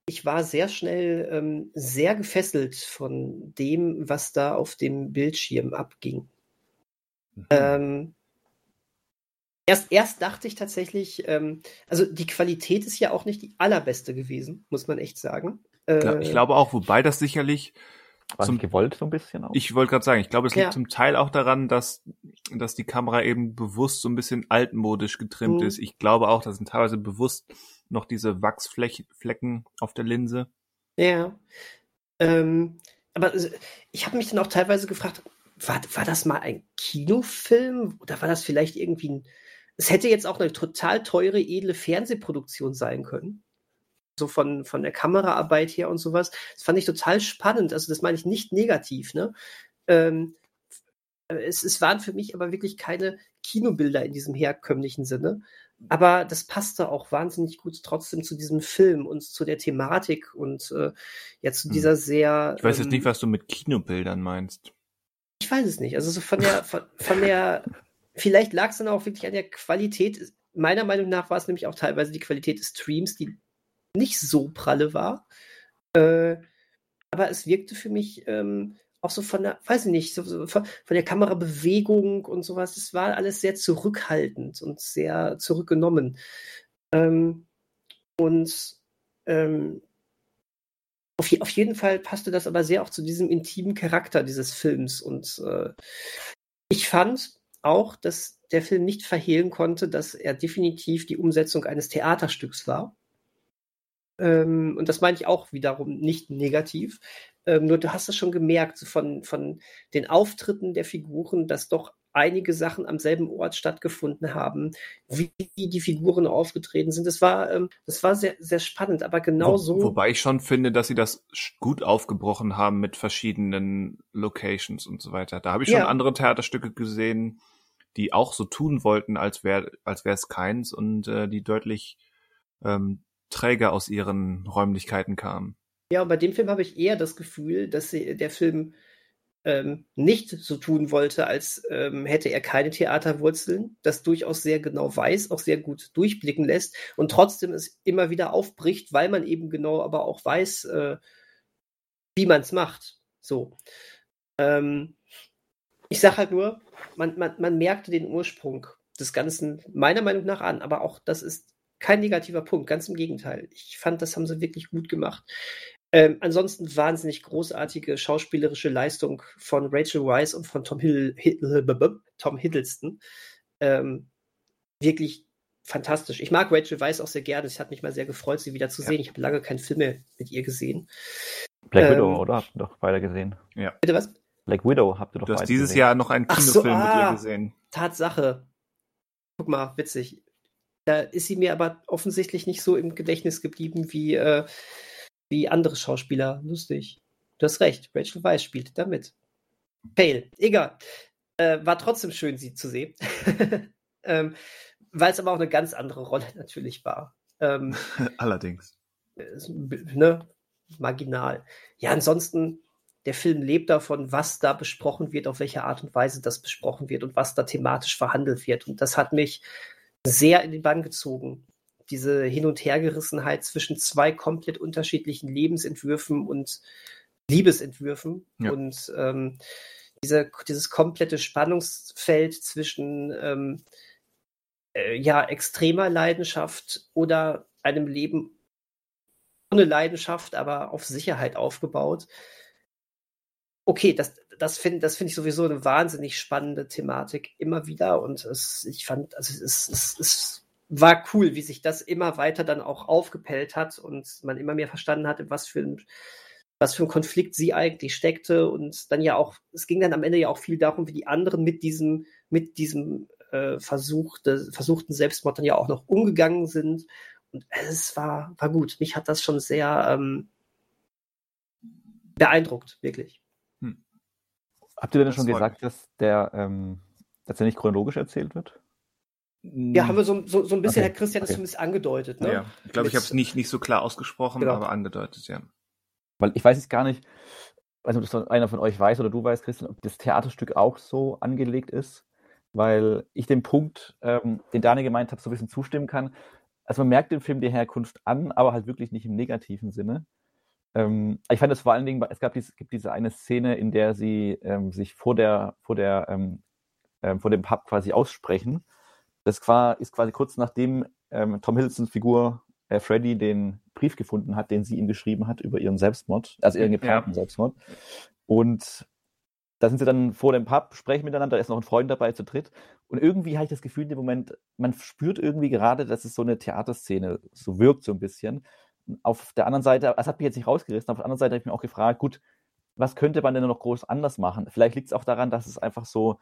ich war sehr schnell ähm, sehr gefesselt von dem, was da auf dem Bildschirm abging. Mhm. Ähm, Erst, erst dachte ich tatsächlich, ähm, also die Qualität ist ja auch nicht die allerbeste gewesen, muss man echt sagen. Äh, ich glaube auch, wobei das sicherlich war zum, gewollt so ein bisschen auch. Ich wollte gerade sagen, ich glaube, es liegt ja. zum Teil auch daran, dass, dass die Kamera eben bewusst so ein bisschen altmodisch getrimmt mhm. ist. Ich glaube auch, da sind teilweise bewusst noch diese Wachsflecken auf der Linse. Ja. Ähm, aber ich habe mich dann auch teilweise gefragt, war, war das mal ein Kinofilm oder war das vielleicht irgendwie ein es hätte jetzt auch eine total teure, edle Fernsehproduktion sein können. So von, von der Kameraarbeit her und sowas. Das fand ich total spannend. Also, das meine ich nicht negativ, ne? Ähm, es, es waren für mich aber wirklich keine Kinobilder in diesem herkömmlichen Sinne. Aber das passte auch wahnsinnig gut trotzdem zu diesem Film und zu der Thematik und äh, ja zu hm. dieser sehr. Ich weiß jetzt ähm, nicht, was du mit Kinobildern meinst. Ich weiß es nicht. Also so von der von, von der Vielleicht lag es dann auch wirklich an der Qualität. Meiner Meinung nach war es nämlich auch teilweise die Qualität des Streams, die nicht so pralle war. Äh, aber es wirkte für mich ähm, auch so von der, weiß ich nicht, so, so von, der Kamerabewegung und sowas. Es war alles sehr zurückhaltend und sehr zurückgenommen. Ähm, und ähm, auf, auf, jeden Fall passte das aber sehr auch zu diesem intimen Charakter dieses Films. Und äh, ich fand, auch, dass der Film nicht verhehlen konnte, dass er definitiv die Umsetzung eines Theaterstücks war. Ähm, und das meine ich auch wiederum nicht negativ. Ähm, nur du hast es schon gemerkt, von, von den Auftritten der Figuren, dass doch einige Sachen am selben Ort stattgefunden haben, wie die Figuren aufgetreten sind. Das war, ähm, das war sehr, sehr spannend, aber genau Wo, so. Wobei ich schon finde, dass sie das gut aufgebrochen haben mit verschiedenen Locations und so weiter. Da habe ich schon ja. andere Theaterstücke gesehen, die auch so tun wollten, als wäre als wäre es keins und äh, die deutlich ähm, träger aus ihren Räumlichkeiten kamen. Ja, und bei dem Film habe ich eher das Gefühl, dass sie, der Film ähm, nicht so tun wollte, als ähm, hätte er keine Theaterwurzeln, das durchaus sehr genau weiß, auch sehr gut durchblicken lässt und trotzdem es immer wieder aufbricht, weil man eben genau aber auch weiß, äh, wie man es macht. So. Ähm, ich sage halt nur, man, man, man merkte den Ursprung des Ganzen meiner Meinung nach an, aber auch das ist kein negativer Punkt, ganz im Gegenteil. Ich fand, das haben sie wirklich gut gemacht. Ähm, ansonsten wahnsinnig großartige schauspielerische Leistung von Rachel Weisz und von Tom, Hiddl Hiddl Tom Hiddleston. Ähm, wirklich fantastisch. Ich mag Rachel Weisz auch sehr gerne. Es hat mich mal sehr gefreut, sie wieder zu sehen. Ich habe lange keinen Film mehr mit ihr gesehen. Black ähm, Widow, oder? Habt ihr doch beide gesehen? Ja. Bitte was? Black Widow habt ihr doch Du hast dieses gesehen. Jahr noch einen Kinofilm so, ah, mit ihr gesehen. Tatsache. Guck mal, witzig. Da ist sie mir aber offensichtlich nicht so im Gedächtnis geblieben wie, äh, wie andere Schauspieler. Lustig. Du hast recht, Rachel Weisz spielte damit. Pale, egal. Äh, war trotzdem schön, sie zu sehen. ähm, Weil es aber auch eine ganz andere Rolle natürlich war. Ähm, Allerdings. Ne, marginal. Ja, ansonsten, der Film lebt davon, was da besprochen wird, auf welche Art und Weise das besprochen wird und was da thematisch verhandelt wird. Und das hat mich sehr in den Bann gezogen. Diese Hin- und Hergerissenheit zwischen zwei komplett unterschiedlichen Lebensentwürfen und Liebesentwürfen ja. und ähm, diese, dieses komplette Spannungsfeld zwischen ähm, äh, ja, extremer Leidenschaft oder einem Leben ohne Leidenschaft, aber auf Sicherheit aufgebaut. Okay, das, das finde das find ich sowieso eine wahnsinnig spannende Thematik immer wieder und es, ich fand, also es, es, es war cool, wie sich das immer weiter dann auch aufgepellt hat und man immer mehr verstanden hat, in was für ein was für ein Konflikt sie eigentlich steckte und dann ja auch, es ging dann am Ende ja auch viel darum, wie die anderen mit diesem, mit diesem äh, versuchte, versuchten Selbstmord dann ja auch noch umgegangen sind. Und es war, war gut. Mich hat das schon sehr ähm, beeindruckt, wirklich. Habt ihr denn das schon gesagt, dass der, ähm, dass er nicht chronologisch erzählt wird? Ja, haben wir so, so, so ein bisschen, okay. Herr Christian, das okay. zumindest angedeutet. Ne? Ja, ich glaube, ich habe es nicht, nicht so klar ausgesprochen, genau. aber angedeutet, ja. Weil ich weiß es gar nicht, weiß nicht, ob das einer von euch weiß oder du weißt, Christian, ob das Theaterstück auch so angelegt ist, weil ich den Punkt, ähm, den Daniel gemeint hat, so ein bisschen zustimmen kann. Also man merkt dem Film die Herkunft an, aber halt wirklich nicht im negativen Sinne. Ähm, ich fand es vor allen Dingen, es gab diese, gibt diese eine Szene, in der sie ähm, sich vor der, vor der, ähm, ähm vor dem Pub quasi aussprechen. Das war, ist quasi kurz nachdem ähm, Tom Hiddlestons Figur äh, Freddy den Brief gefunden hat, den sie ihm geschrieben hat über ihren Selbstmord, also ihren geplanten ja. Selbstmord. Und da sind sie dann vor dem Pub, sprechen miteinander, da ist noch ein Freund dabei zu dritt. Und irgendwie habe ich das Gefühl in dem Moment, man spürt irgendwie gerade, dass es so eine Theaterszene so wirkt, so ein bisschen. Auf der anderen Seite, das hat mich jetzt nicht rausgerissen, auf der anderen Seite habe ich mir auch gefragt, gut, was könnte man denn noch groß anders machen? Vielleicht liegt es auch daran, dass es einfach so,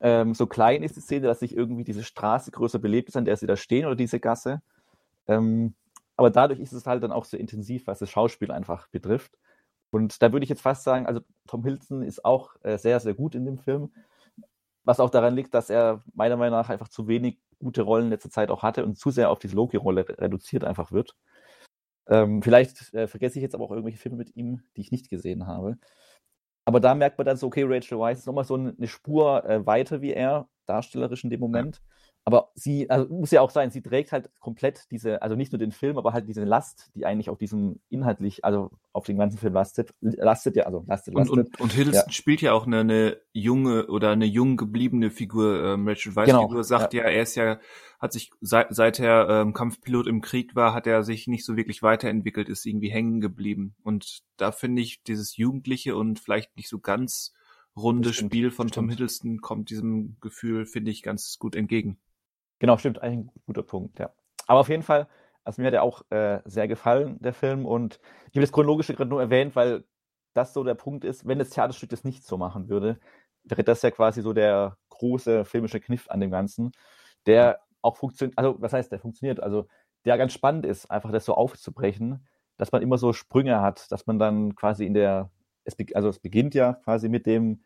ähm, so klein ist, die Szene, dass sich irgendwie diese Straße größer belebt ist, an der sie da stehen oder diese Gasse. Ähm, aber dadurch ist es halt dann auch so intensiv, was das Schauspiel einfach betrifft. Und da würde ich jetzt fast sagen, also Tom Hilton ist auch äh, sehr, sehr gut in dem Film. Was auch daran liegt, dass er meiner Meinung nach einfach zu wenig gute Rollen in letzter Zeit auch hatte und zu sehr auf diese Loki-Rolle reduziert einfach wird. Ähm, vielleicht äh, vergesse ich jetzt aber auch irgendwelche Filme mit ihm, die ich nicht gesehen habe. Aber da merkt man dann so, okay, Rachel Weisz ist nochmal so eine Spur äh, weiter wie er, darstellerisch in dem Moment. Ja. Aber sie, also muss ja auch sein, sie trägt halt komplett diese, also nicht nur den Film, aber halt diese Last, die eigentlich auf diesem inhaltlich, also auf den ganzen Film lastet, lastet ja, also lastet, lastet. Und, und, und Hiddleston ja. spielt ja auch eine, eine, junge oder eine jung gebliebene Figur, ähm, Rachel Weisz genau. Figur sagt ja. ja. er ist ja, hat sich seit, seit er ähm, Kampfpilot im Krieg war, hat er sich nicht so wirklich weiterentwickelt, ist irgendwie hängen geblieben. Und da finde ich dieses Jugendliche und vielleicht nicht so ganz runde Spiel von Tom Hiddleston kommt diesem Gefühl, finde ich, ganz gut entgegen. Genau, stimmt, eigentlich ein guter Punkt, ja. Aber auf jeden Fall, also mir hat er auch äh, sehr gefallen, der Film. Und ich habe das Chronologische gerade nur erwähnt, weil das so der Punkt ist, wenn das Theaterstück das nicht so machen würde, wäre das ja quasi so der große filmische Kniff an dem Ganzen, der auch funktioniert, also was heißt, der funktioniert, also der ganz spannend ist, einfach das so aufzubrechen, dass man immer so Sprünge hat, dass man dann quasi in der, es, also es beginnt ja quasi mit dem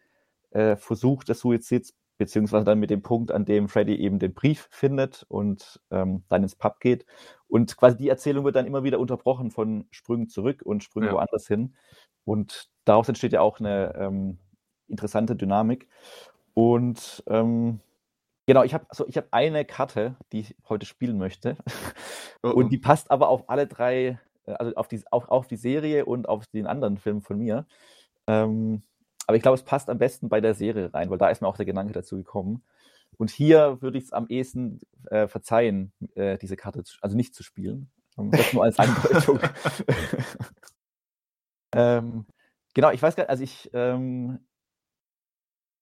äh, Versuch des Suizids beziehungsweise dann mit dem Punkt, an dem Freddy eben den Brief findet und ähm, dann ins Pub geht. Und quasi die Erzählung wird dann immer wieder unterbrochen von Sprüngen zurück und Sprüngen ja. woanders hin. Und daraus entsteht ja auch eine ähm, interessante Dynamik. Und ähm, genau, ich habe also ich eine Karte, die ich heute spielen möchte. Oh, oh. Und die passt aber auf alle drei, äh, also auf die, auf, auf die Serie und auf den anderen Film von mir. Ähm, Aber ich glaube, es passt am besten bei der Serie rein, weil da ist mir auch der Gedanke dazu gekommen. Und hier würde ich es am ehesten äh, verzeihen, äh, diese Karte, zu, also nicht zu spielen. Das nur als Andeutung. ähm, genau, ich weiß gar nicht, also ich ähm,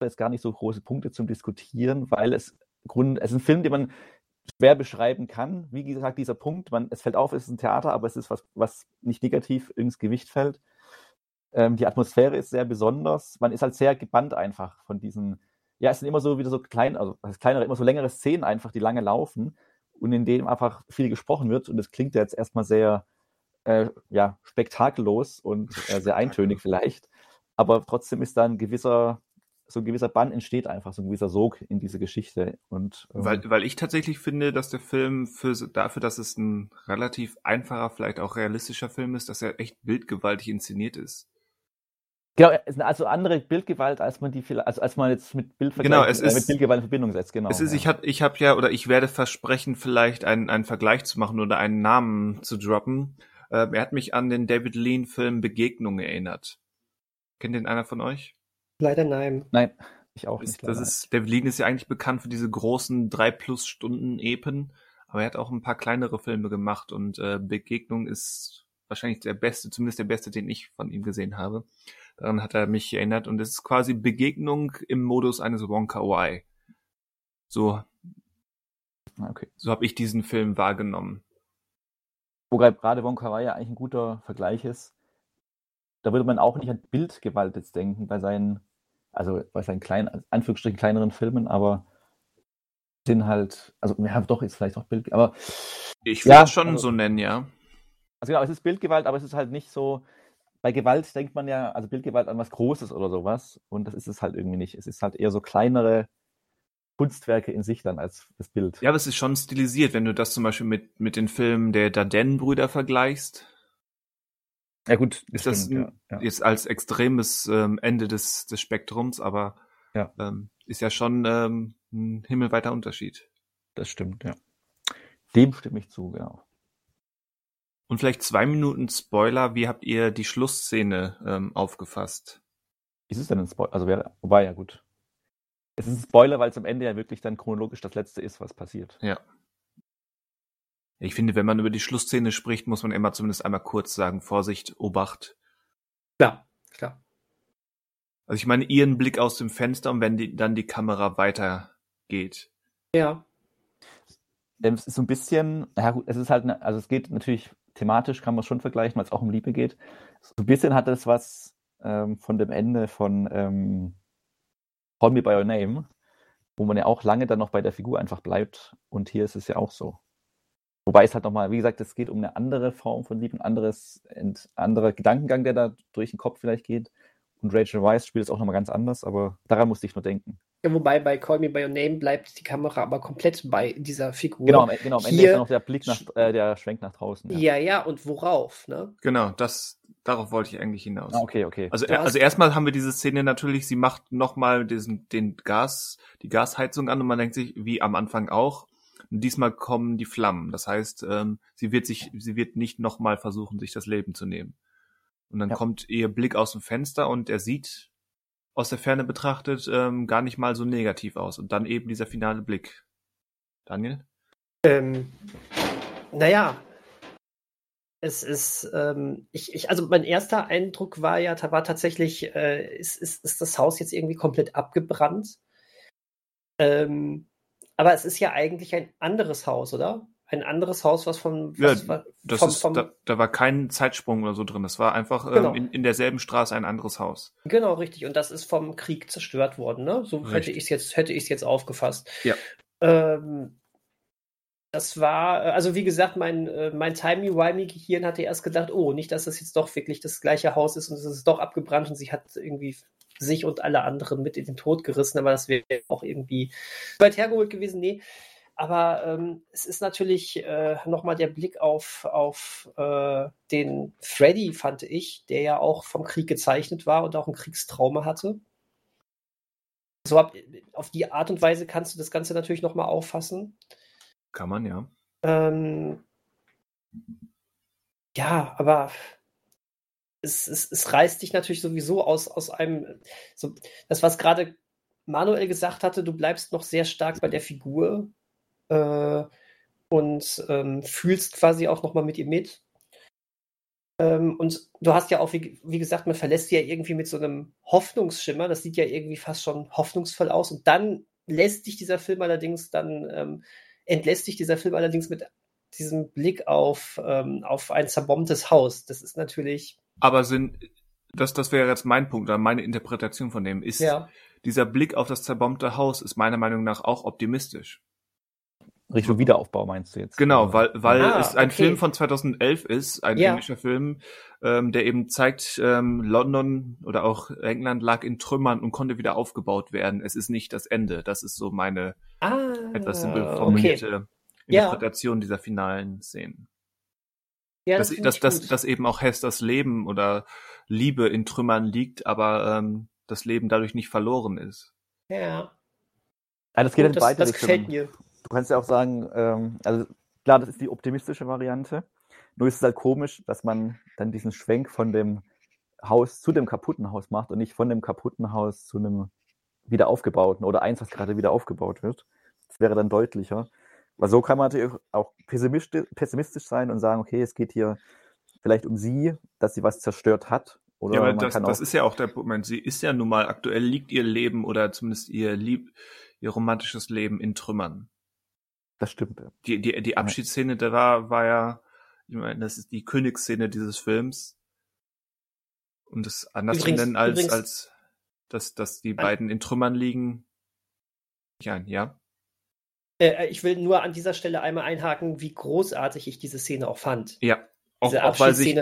jetzt gar nicht so große Punkte zum Diskutieren, weil es Grund, es ist ein Film, den man schwer beschreiben kann. Wie gesagt, dieser Punkt, man, es fällt auf, es ist ein Theater, aber es ist was, was nicht negativ ins Gewicht fällt. Ähm, die Atmosphäre ist sehr besonders. Man ist halt sehr gebannt einfach von diesen, ja, es sind immer so wieder so klein, also kleinere, immer so längere Szenen einfach, die lange laufen und in denen einfach viel gesprochen wird. Und das klingt ja jetzt erstmal sehr, äh, ja, spektakellos und äh, sehr eintönig vielleicht. Aber trotzdem ist da ein gewisser, so ein gewisser Bann entsteht einfach, so ein gewisser Sog in diese Geschichte. Und, ähm, weil, weil ich tatsächlich finde, dass der Film für, dafür, dass es ein relativ einfacher, vielleicht auch realistischer Film ist, dass er echt bildgewaltig inszeniert ist. Genau, also andere Bildgewalt, als man die also als man jetzt mit Bildvergleich, genau, es äh, ist, mit Bildgewalt in Verbindung setzt, genau. Es ist, ja. ich habe ich hab ja oder ich werde versprechen, vielleicht einen, einen Vergleich zu machen oder einen Namen zu droppen. Äh, er hat mich an den David Lean Film Begegnung erinnert. Kennt den einer von euch? Leider nein. Nein, ich auch nicht. Das ist, David Lean ist ja eigentlich bekannt für diese großen drei plus Stunden Epen, aber er hat auch ein paar kleinere Filme gemacht und äh, Begegnung ist wahrscheinlich der beste, zumindest der beste, den ich von ihm gesehen habe. Daran hat er mich erinnert und es ist quasi Begegnung im Modus eines Wonka Wai. So, ah, okay. so habe ich diesen Film wahrgenommen. Wo gerade Wonka Wai ja eigentlich ein guter Vergleich ist. Da würde man auch nicht an Bildgewalt jetzt denken bei seinen, also bei seinen kleinen, Anführungsstrichen kleineren Filmen, aber sind halt, also ja, doch ist vielleicht auch Bild, aber ich will ja, das schon also, so nennen, ja. Also genau, es ist Bildgewalt, aber es ist halt nicht so, bei Gewalt denkt man ja, also Bildgewalt an was Großes oder sowas. Und das ist es halt irgendwie nicht. Es ist halt eher so kleinere Kunstwerke in sich dann als das Bild. Ja, aber es ist schon stilisiert, wenn du das zum Beispiel mit, mit den Filmen der Dardenne-Brüder vergleichst. Ja, gut. Ist das stimmt, ja, ja. jetzt als extremes ähm, Ende des, des Spektrums, aber ja. ähm, ist ja schon ähm, ein himmelweiter Unterschied. Das stimmt, ja. Dem stimme ich zu, genau. Und vielleicht zwei Minuten Spoiler. Wie habt ihr die Schlussszene ähm, aufgefasst? Ist es denn ein Spoiler? Also wäre, wobei ja gut. Es ist ein Spoiler, weil es am Ende ja wirklich dann chronologisch das letzte ist, was passiert. Ja. Ich finde, wenn man über die Schlussszene spricht, muss man immer zumindest einmal kurz sagen, Vorsicht, Obacht. Ja, klar. Also ich meine, ihren Blick aus dem Fenster und wenn die, dann die Kamera weitergeht. Ja. Es ist so ein bisschen, ja gut, es ist halt, eine, also es geht natürlich thematisch kann man es schon vergleichen, weil es auch um Liebe geht. So ein bisschen hat es was ähm, von dem Ende von ähm, Call Me By Your Name, wo man ja auch lange dann noch bei der Figur einfach bleibt. Und hier ist es ja auch so. Wobei es halt nochmal, wie gesagt, es geht um eine andere Form von Liebe, ein anderes, ein anderer Gedankengang, der da durch den Kopf vielleicht geht. Und Rachel Weisz spielt es auch nochmal ganz anders, aber daran musste ich nur denken. Ja, wobei bei Call Me By Your Name bleibt die Kamera aber komplett bei dieser Figur. Genau, genau am Ende Hier, ist noch der Blick nach, äh, der Schwenk nach draußen. Ja. ja, ja, und worauf, ne? Genau, das, darauf wollte ich eigentlich hinaus. Ah, okay, okay. Also, also erstmal haben wir diese Szene natürlich, sie macht nochmal diesen, den Gas, die Gasheizung an und man denkt sich, wie am Anfang auch, und diesmal kommen die Flammen. Das heißt, ähm, sie wird sich, sie wird nicht nochmal versuchen, sich das Leben zu nehmen. Und dann ja. kommt ihr Blick aus dem Fenster und er sieht aus der Ferne betrachtet ähm, gar nicht mal so negativ aus. Und dann eben dieser finale Blick. Daniel? Ähm, naja, es ist, ähm, ich, ich, also mein erster Eindruck war ja, war tatsächlich, äh, ist, ist, ist das Haus jetzt irgendwie komplett abgebrannt? Ähm, aber es ist ja eigentlich ein anderes Haus, oder? Ein anderes Haus, was von was, ja, das vom, ist, vom, da, da, war kein Zeitsprung oder so drin. Das war einfach ähm, genau. in, in derselben Straße ein anderes Haus. Genau, richtig. Und das ist vom Krieg zerstört worden. Ne? So richtig. hätte ich es jetzt hätte ich jetzt aufgefasst. Ja. Ähm, das war, also wie gesagt, mein, äh, mein Timey-Wimey-Gehirn hatte erst gedacht, oh, nicht, dass das jetzt doch wirklich das gleiche Haus ist und es ist doch abgebrannt und sie hat irgendwie sich und alle anderen mit in den Tod gerissen, aber das wäre auch irgendwie weit hergeholt gewesen. Nee, aber ähm, es ist natürlich äh, nochmal der Blick auf, auf äh, den Freddy, fand ich, der ja auch vom Krieg gezeichnet war und auch ein Kriegstrauma hatte. So ab, auf die Art und Weise kannst du das Ganze natürlich nochmal auffassen. Kann man, ja. Ähm, ja, aber es, es, es reißt dich natürlich sowieso aus, aus einem, so, das, was gerade Manuel gesagt hatte, du bleibst noch sehr stark bei der Figur äh, und ähm, fühlst quasi auch nochmal mit ihr mit. Ähm, und du hast ja auch, wie, wie gesagt, man verlässt sie ja irgendwie mit so einem Hoffnungsschimmer. Das sieht ja irgendwie fast schon hoffnungsvoll aus. Und dann lässt dich dieser Film allerdings dann, ähm, entlässt dich dieser Film allerdings mit diesem Blick auf, ähm, auf ein zerbombtes Haus. Das ist natürlich aber sind, das, das wäre jetzt mein Punkt oder meine Interpretation von dem, ist ja. dieser Blick auf das zerbombte Haus ist meiner Meinung nach auch optimistisch. Richtung Wiederaufbau meinst du jetzt? Genau, weil, weil Ah, es ein okay. Film von 2011 ist, ein Ja. englischer Film, ähm, der eben zeigt, ähm, London oder auch England lag in Trümmern und konnte wieder aufgebaut werden. Es ist nicht das Ende. Das ist so meine ah, etwas simpel okay. formulierte Ja. Interpretation dieser finalen Szenen. Ja, dass, finde dass, dass, gut. dass eben auch Hesters Leben oder Liebe in Trümmern liegt, aber ähm, das Leben dadurch nicht verloren ist. ja, Ja, das geht gut, in das, beide das gefällt Richtungen. mir. Du kannst ja auch sagen, ähm, also klar, das ist die optimistische Variante. Nur ist es halt komisch, dass man dann diesen Schwenk von dem Haus zu dem kaputten Haus macht und nicht von dem kaputten Haus zu einem wieder aufgebauten oder eins, was gerade wieder aufgebaut wird. Das wäre dann deutlicher. Weil so kann man natürlich auch pessimistisch, sein und sagen, okay, es geht hier vielleicht um sie, dass sie was zerstört hat. Oder ja, man das, kann auch, das ist ja auch der Moment. Sie ist ja nun mal aktuell liegt ihr Leben oder zumindest ihr lieb, ihr romantisches Leben in Trümmern. Das stimmt. ja. Die, die, die Abschiedsszene, da war, war ja, ich meine, das ist die Königsszene dieses Films. Um das anders Übrigens- zu nennen, als, übrigens- als dass, dass die beiden in Trümmern liegen. Ja, ja. Äh, ich will nur an dieser Stelle einmal einhaken, wie großartig ich diese Szene auch fand. Ja. Auch, auch weil sich,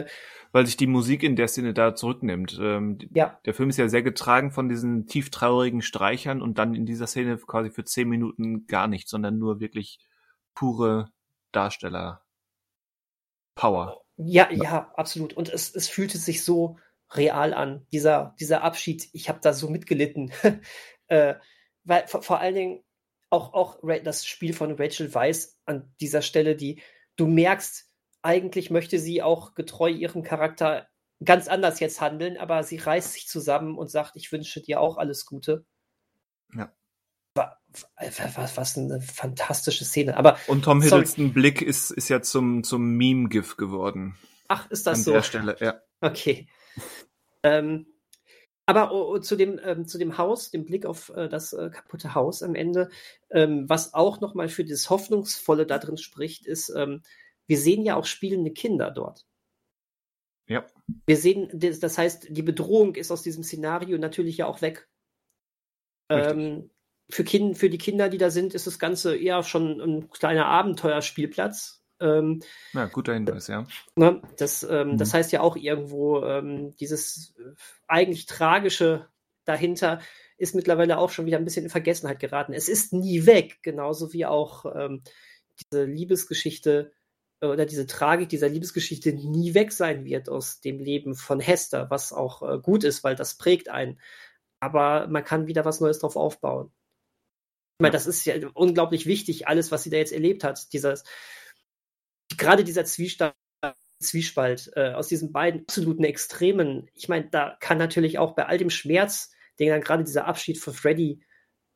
weil sich die Musik in der Szene da zurücknimmt. Ähm, Ja, der Film ist ja sehr getragen von diesen tief traurigen Streichern und dann in dieser Szene quasi für zehn Minuten gar nicht, sondern nur wirklich pure Darsteller. Power. ja, ja, absolut. Und es, es fühlte sich so real an, dieser, dieser Abschied. Ich habe da so mitgelitten. äh, weil vor, vor allen Dingen auch, auch das Spiel von Rachel Weisz an dieser Stelle, die du merkst, eigentlich möchte sie auch getreu ihrem Charakter ganz anders jetzt handeln, aber sie reißt sich zusammen und sagt, ich wünsche dir auch alles Gute. Ja. Wa- wa- Was, was eine fantastische Szene. Aber Und Tom Sorry. Hiddleston Blick ist, ist ja zum, zum Meme-GIF geworden. ach, ist das an so? der Stelle, ja. Okay. Ähm, aber oh, oh, zu, dem, ähm, zu dem Haus, dem Blick auf äh, das äh, kaputte Haus am Ende, ähm, was auch nochmal für das Hoffnungsvolle da drin spricht, ist, ähm, wir sehen ja auch spielende Kinder dort. Ja. Wir sehen, das heißt, die Bedrohung ist aus diesem Szenario natürlich ja auch weg. Ähm, für, kind, für die Kinder, die da sind, ist das Ganze eher schon ein kleiner Abenteuerspielplatz. Ähm, Ja, guter Hinweis, ja. Ne? Das, ähm, Mhm. das heißt ja auch irgendwo, ähm, dieses äh, eigentlich Tragische dahinter ist mittlerweile auch schon wieder ein bisschen in Vergessenheit geraten. Es ist nie weg, genauso wie auch ähm, diese Liebesgeschichte oder diese Tragik dieser Liebesgeschichte nie weg sein wird aus dem Leben von Hester, was auch äh, gut ist, weil das prägt einen. Aber man kann wieder was Neues drauf aufbauen. Ich meine, das ist ja unglaublich wichtig, alles, was sie da jetzt erlebt hat. Dieses, gerade dieser Zwiespalt, Zwiespalt äh, aus diesen beiden absoluten Extremen. Ich meine, da kann natürlich auch bei all dem Schmerz, den dann gerade dieser Abschied von Freddy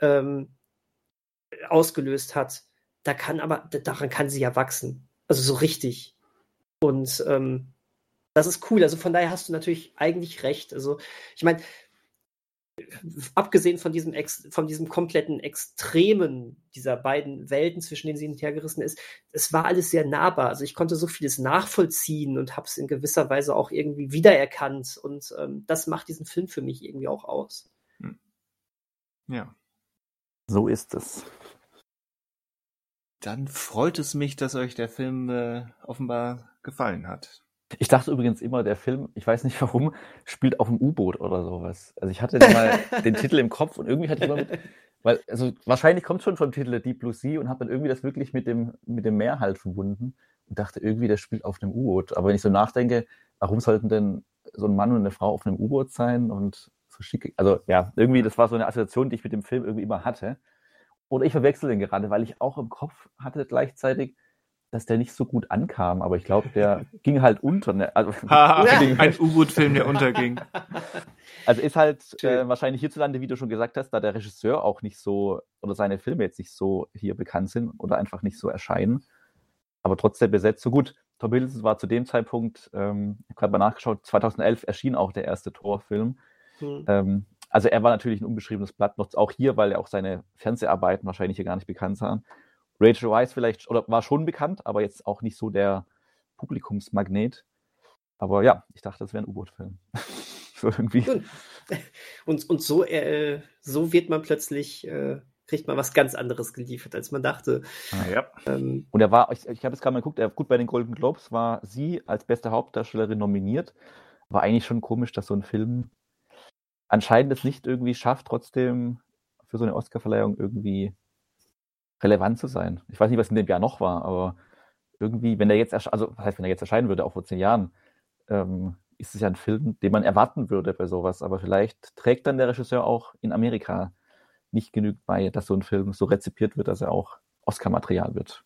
ähm, ausgelöst hat, da kann aber, daran kann sie ja wachsen. Also so richtig. Und ähm, das ist cool. Also von daher hast du natürlich eigentlich recht. Also ich meine, abgesehen von diesem, Ex von diesem kompletten Extremen dieser beiden Welten, zwischen denen sie hin und her gerissen ist, es war alles sehr nahbar. Also ich konnte so vieles nachvollziehen und habe es in gewisser Weise auch irgendwie wiedererkannt. Und ähm, das macht diesen Film für mich irgendwie auch aus. Ja. So ist es. Dann freut es mich, dass euch der Film äh, offenbar gefallen hat. Ich dachte übrigens immer, der Film, ich weiß nicht warum, spielt auf dem U-Boot oder sowas. Also ich hatte mal den Titel im Kopf und irgendwie hatte ich immer mit, weil, also wahrscheinlich kommt schon vom Titel Deep Blue Sea und habe dann irgendwie das wirklich mit dem, mit dem Meer halt verbunden und dachte irgendwie, der spielt auf einem U-Boot. Aber wenn ich so nachdenke, warum sollten denn so ein Mann und eine Frau auf einem U-Boot sein und so schick, also ja, irgendwie, das war so eine Assoziation, die ich mit dem Film irgendwie immer hatte. Oder ich verwechsel den gerade, weil ich auch im Kopf hatte gleichzeitig, dass der nicht so gut ankam, aber ich glaube, der ging halt unter. Ne? Also, ein U-Boot-Film, der unterging. Also ist halt äh, wahrscheinlich hierzulande, wie du schon gesagt hast, da der Regisseur auch nicht so oder seine Filme jetzt nicht so hier bekannt sind oder einfach nicht so erscheinen, aber trotzdem besetzt. So gut, Tom Hiddleston war zu dem Zeitpunkt, ähm, ich habe gerade mal nachgeschaut, 2011 erschien auch der erste Torfilm. Hm. Ähm, also er war natürlich ein unbeschriebenes Blatt, noch auch hier, weil er auch seine Fernseharbeiten wahrscheinlich hier gar nicht bekannt waren. Rachel Weisz vielleicht, oder war schon bekannt, aber jetzt auch nicht so der Publikumsmagnet. Aber ja, ich dachte, das wäre ein U-Boot-Film. so irgendwie. Und, und so, äh, so wird man plötzlich, äh, kriegt man was ganz anderes geliefert, als man dachte. Ah, ja. Ähm, und er war, ich, ich habe es gerade mal geguckt, er, gut bei den Golden Globes war sie als beste Hauptdarstellerin nominiert. War eigentlich schon komisch, dass so ein Film anscheinend es nicht irgendwie schafft, trotzdem für so eine Oscarverleihung irgendwie relevant zu sein. Ich weiß nicht, was in dem Jahr noch war, aber irgendwie, wenn er jetzt, also was heißt, wenn er jetzt erscheinen würde, auch vor zehn Jahren, ähm, ist es ja ein Film, den man erwarten würde bei sowas. Aber vielleicht trägt dann der Regisseur auch in Amerika nicht genügend bei, dass so ein Film so rezipiert wird, dass er auch Oscar-Material wird.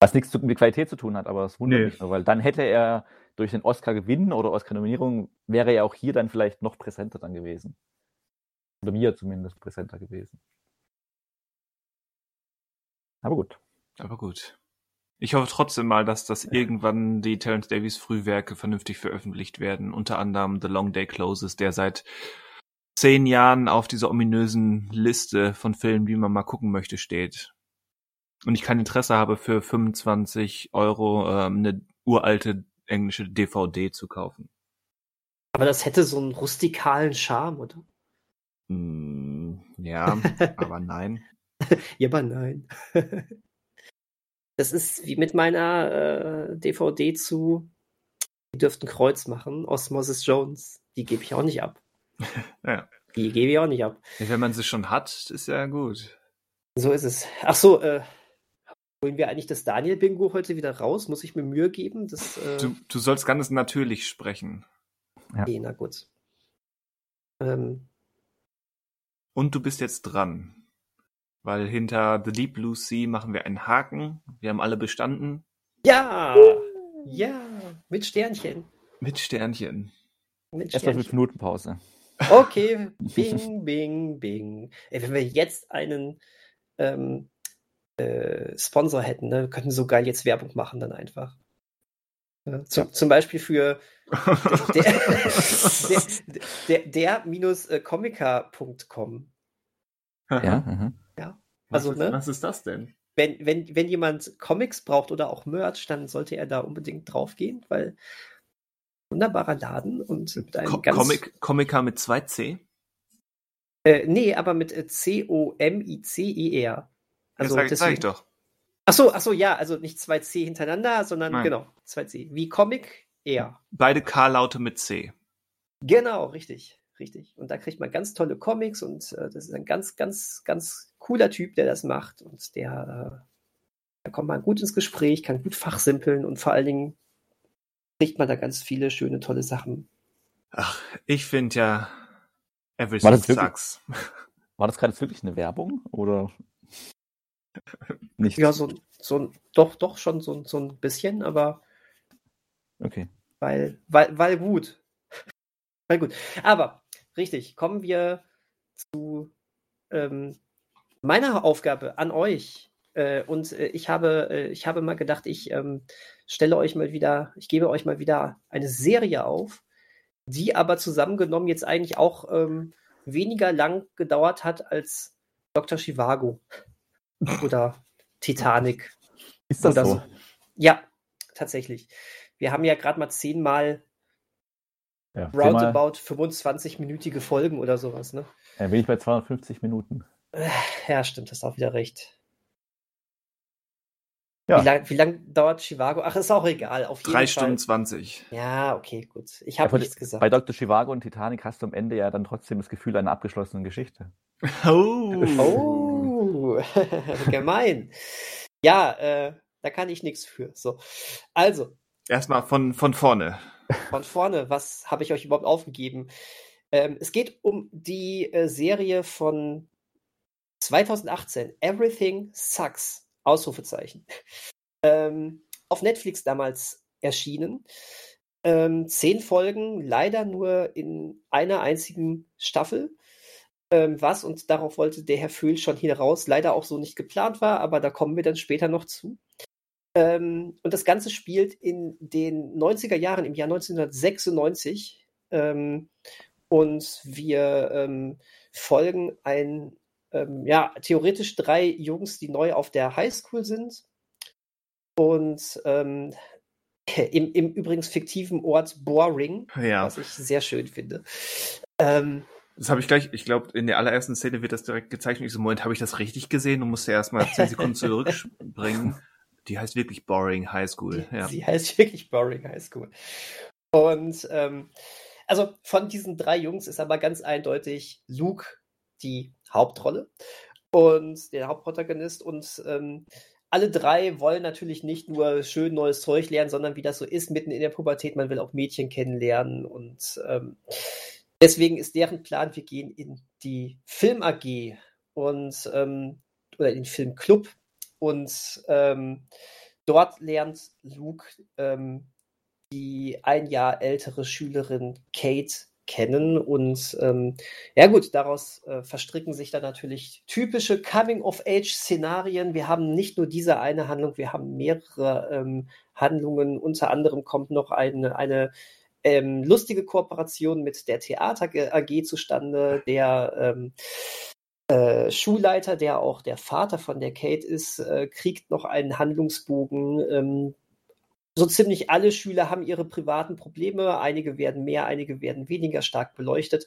Was nichts mit Qualität zu tun hat, aber es wundert nee. mich nur, weil dann hätte er durch den Oscar-Gewinn oder Oscar-Nominierung, wäre er auch hier dann vielleicht noch präsenter dann gewesen. Oder mir zumindest präsenter gewesen. Aber gut. Aber gut. Ich hoffe trotzdem mal, dass das irgendwann die Terence Davies Frühwerke vernünftig veröffentlicht werden. Unter anderem The Long Day Closes, der seit zehn Jahren auf dieser ominösen Liste von Filmen, die man mal gucken möchte, steht. Und ich kein Interesse habe, für 25 Euro ähm, eine uralte englische DVD zu kaufen. Aber das hätte so einen rustikalen Charme, oder? Mm, ja, aber nein. ja, aber nein. das ist wie mit meiner äh, DVD zu Die dürften Kreuz machen, Osmosis Jones. Die gebe ich auch nicht ab. ja. Die gebe ich auch nicht ab. wenn man sie schon hat, ist ja gut. So ist es. Ach so, äh, holen wir eigentlich das Daniel-Bingo heute wieder raus? Muss ich mir Mühe geben? Das, äh... du, du sollst ganz natürlich sprechen. Ja. Okay, na gut. Ähm... Und du bist jetzt dran. Weil hinter The Deep Blue Sea machen wir einen Haken. Wir haben alle bestanden. Ja! Ja! Mit Sternchen. Mit Sternchen. Mit Sternchen. Erstmal mit Minutenpause. Okay, bing, bing, bing. Ey, wenn wir jetzt einen ähm, äh, Sponsor hätten, ne, könnten wir sogar jetzt Werbung machen dann einfach. Ja, zum, zum, Beispiel für der, der, der, der minus äh, comica.com. Ja, mhm. Ja. Also, was, ist, ne? was ist das denn? Wenn, wenn, wenn jemand Comics braucht oder auch Merch, dann sollte er da unbedingt draufgehen, weil wunderbarer Laden und mit einem Co ganz. Comic, Comica mit 2C? Äh, nee, aber mit äh, C-O-M-I-C-I-R. Also, das sag, ich doch. Ach so, ach so, ja, also nicht 2C hintereinander, sondern Nein. genau, 2C. Wie Comic, eher. Beide K-Laute mit C. Genau, richtig richtig. Und da kriegt man ganz tolle Comics und äh, das ist ein ganz, ganz, ganz cooler Typ, der das macht und der, äh, da kommt man gut ins Gespräch, kann gut fachsimpeln und vor allen Dingen kriegt man da ganz viele schöne, tolle Sachen. Ach, ich finde ja, everything war sucks. War das gerade wirklich eine Werbung oder nicht? Ja, so, so doch, doch schon so, so ein bisschen, aber okay. Weil, weil, weil gut. weil gut. Aber Richtig, kommen wir zu ähm, meiner Aufgabe an euch. Äh, und äh, ich, habe, äh, ich habe mal gedacht, ich ähm, stelle euch mal wieder, ich gebe euch mal wieder eine Serie auf, die aber zusammengenommen jetzt eigentlich auch ähm, weniger lang gedauert hat als Dr. Chivago oder Titanic. Ist das so? so? Ja, tatsächlich. Wir haben ja gerade mal zehnmal ja, roundabout 25-minütige Folgen oder sowas, ne? Ja, bin ich bei 250 Minuten. Äh, ja, stimmt, hast auch wieder recht. Ja. Wie lange lang dauert Chivago? Ach, ist auch egal. Auf Drei Stunden 20. Ja, okay, gut. Ich habe ja, nichts gesagt. Bei Dr. Chivago und Titanic hast du am Ende ja dann trotzdem das Gefühl einer abgeschlossenen Geschichte. Oh, oh gemein. Ja, äh, da kann ich nichts für. So, also. Erstmal von, von vorne von vorne, was habe ich euch überhaupt aufgegeben? Ähm, es geht um die äh, Serie von 2018, Everything Sucks. Ausrufezeichen. Ähm, auf Netflix damals erschienen. Ähm, zehn Folgen, leider nur in einer einzigen Staffel. Ähm, was, und darauf wollte der Herr Föhl schon hier raus, leider auch so nicht geplant war, aber da kommen wir dann später noch zu. Ähm, und das Ganze spielt in den 90er Jahren, im Jahr 1996. Ähm, und wir folgen ein, ja, theoretisch drei Jungs, die neu auf der Highschool sind. Und ähm, im, im übrigens fiktiven Ort Boring, Ja. was ich sehr schön finde. Ähm, Das habe ich gleich, ich glaube, in der allerersten Szene wird das direkt gezeigt und ich so, Moment, habe ich das richtig gesehen und musste erstmal 10 Sekunden zurückspringen. Die heißt wirklich Boring High School. Ja. Sie heißt wirklich Boring High School. Und ähm, also von diesen drei Jungs ist aber ganz eindeutig Luke die Hauptrolle und der Hauptprotagonist und ähm, alle drei wollen natürlich nicht nur schön neues Zeug lernen, sondern wie das so ist, mitten in der Pubertät, man will auch Mädchen kennenlernen und ähm, deswegen ist deren Plan, wir gehen in die Film AG und ähm, oder in den Filmclub und ähm, dort lernt Luke ähm, die ein Jahr ältere Schülerin Kate kennen und ähm, ja gut, daraus äh, verstricken sich dann natürlich typische Coming-of-Age-Szenarien. Wir haben nicht nur diese eine Handlung, wir haben mehrere ähm, Handlungen. Unter anderem kommt noch eine, eine ähm, lustige Kooperation mit der Theater AG zustande, der ähm, äh, Schulleiter, der auch der Vater von der Kate ist, äh, kriegt noch einen Handlungsbogen. Ähm, so ziemlich alle Schüler haben ihre privaten Probleme. Einige werden mehr, einige werden weniger stark beleuchtet.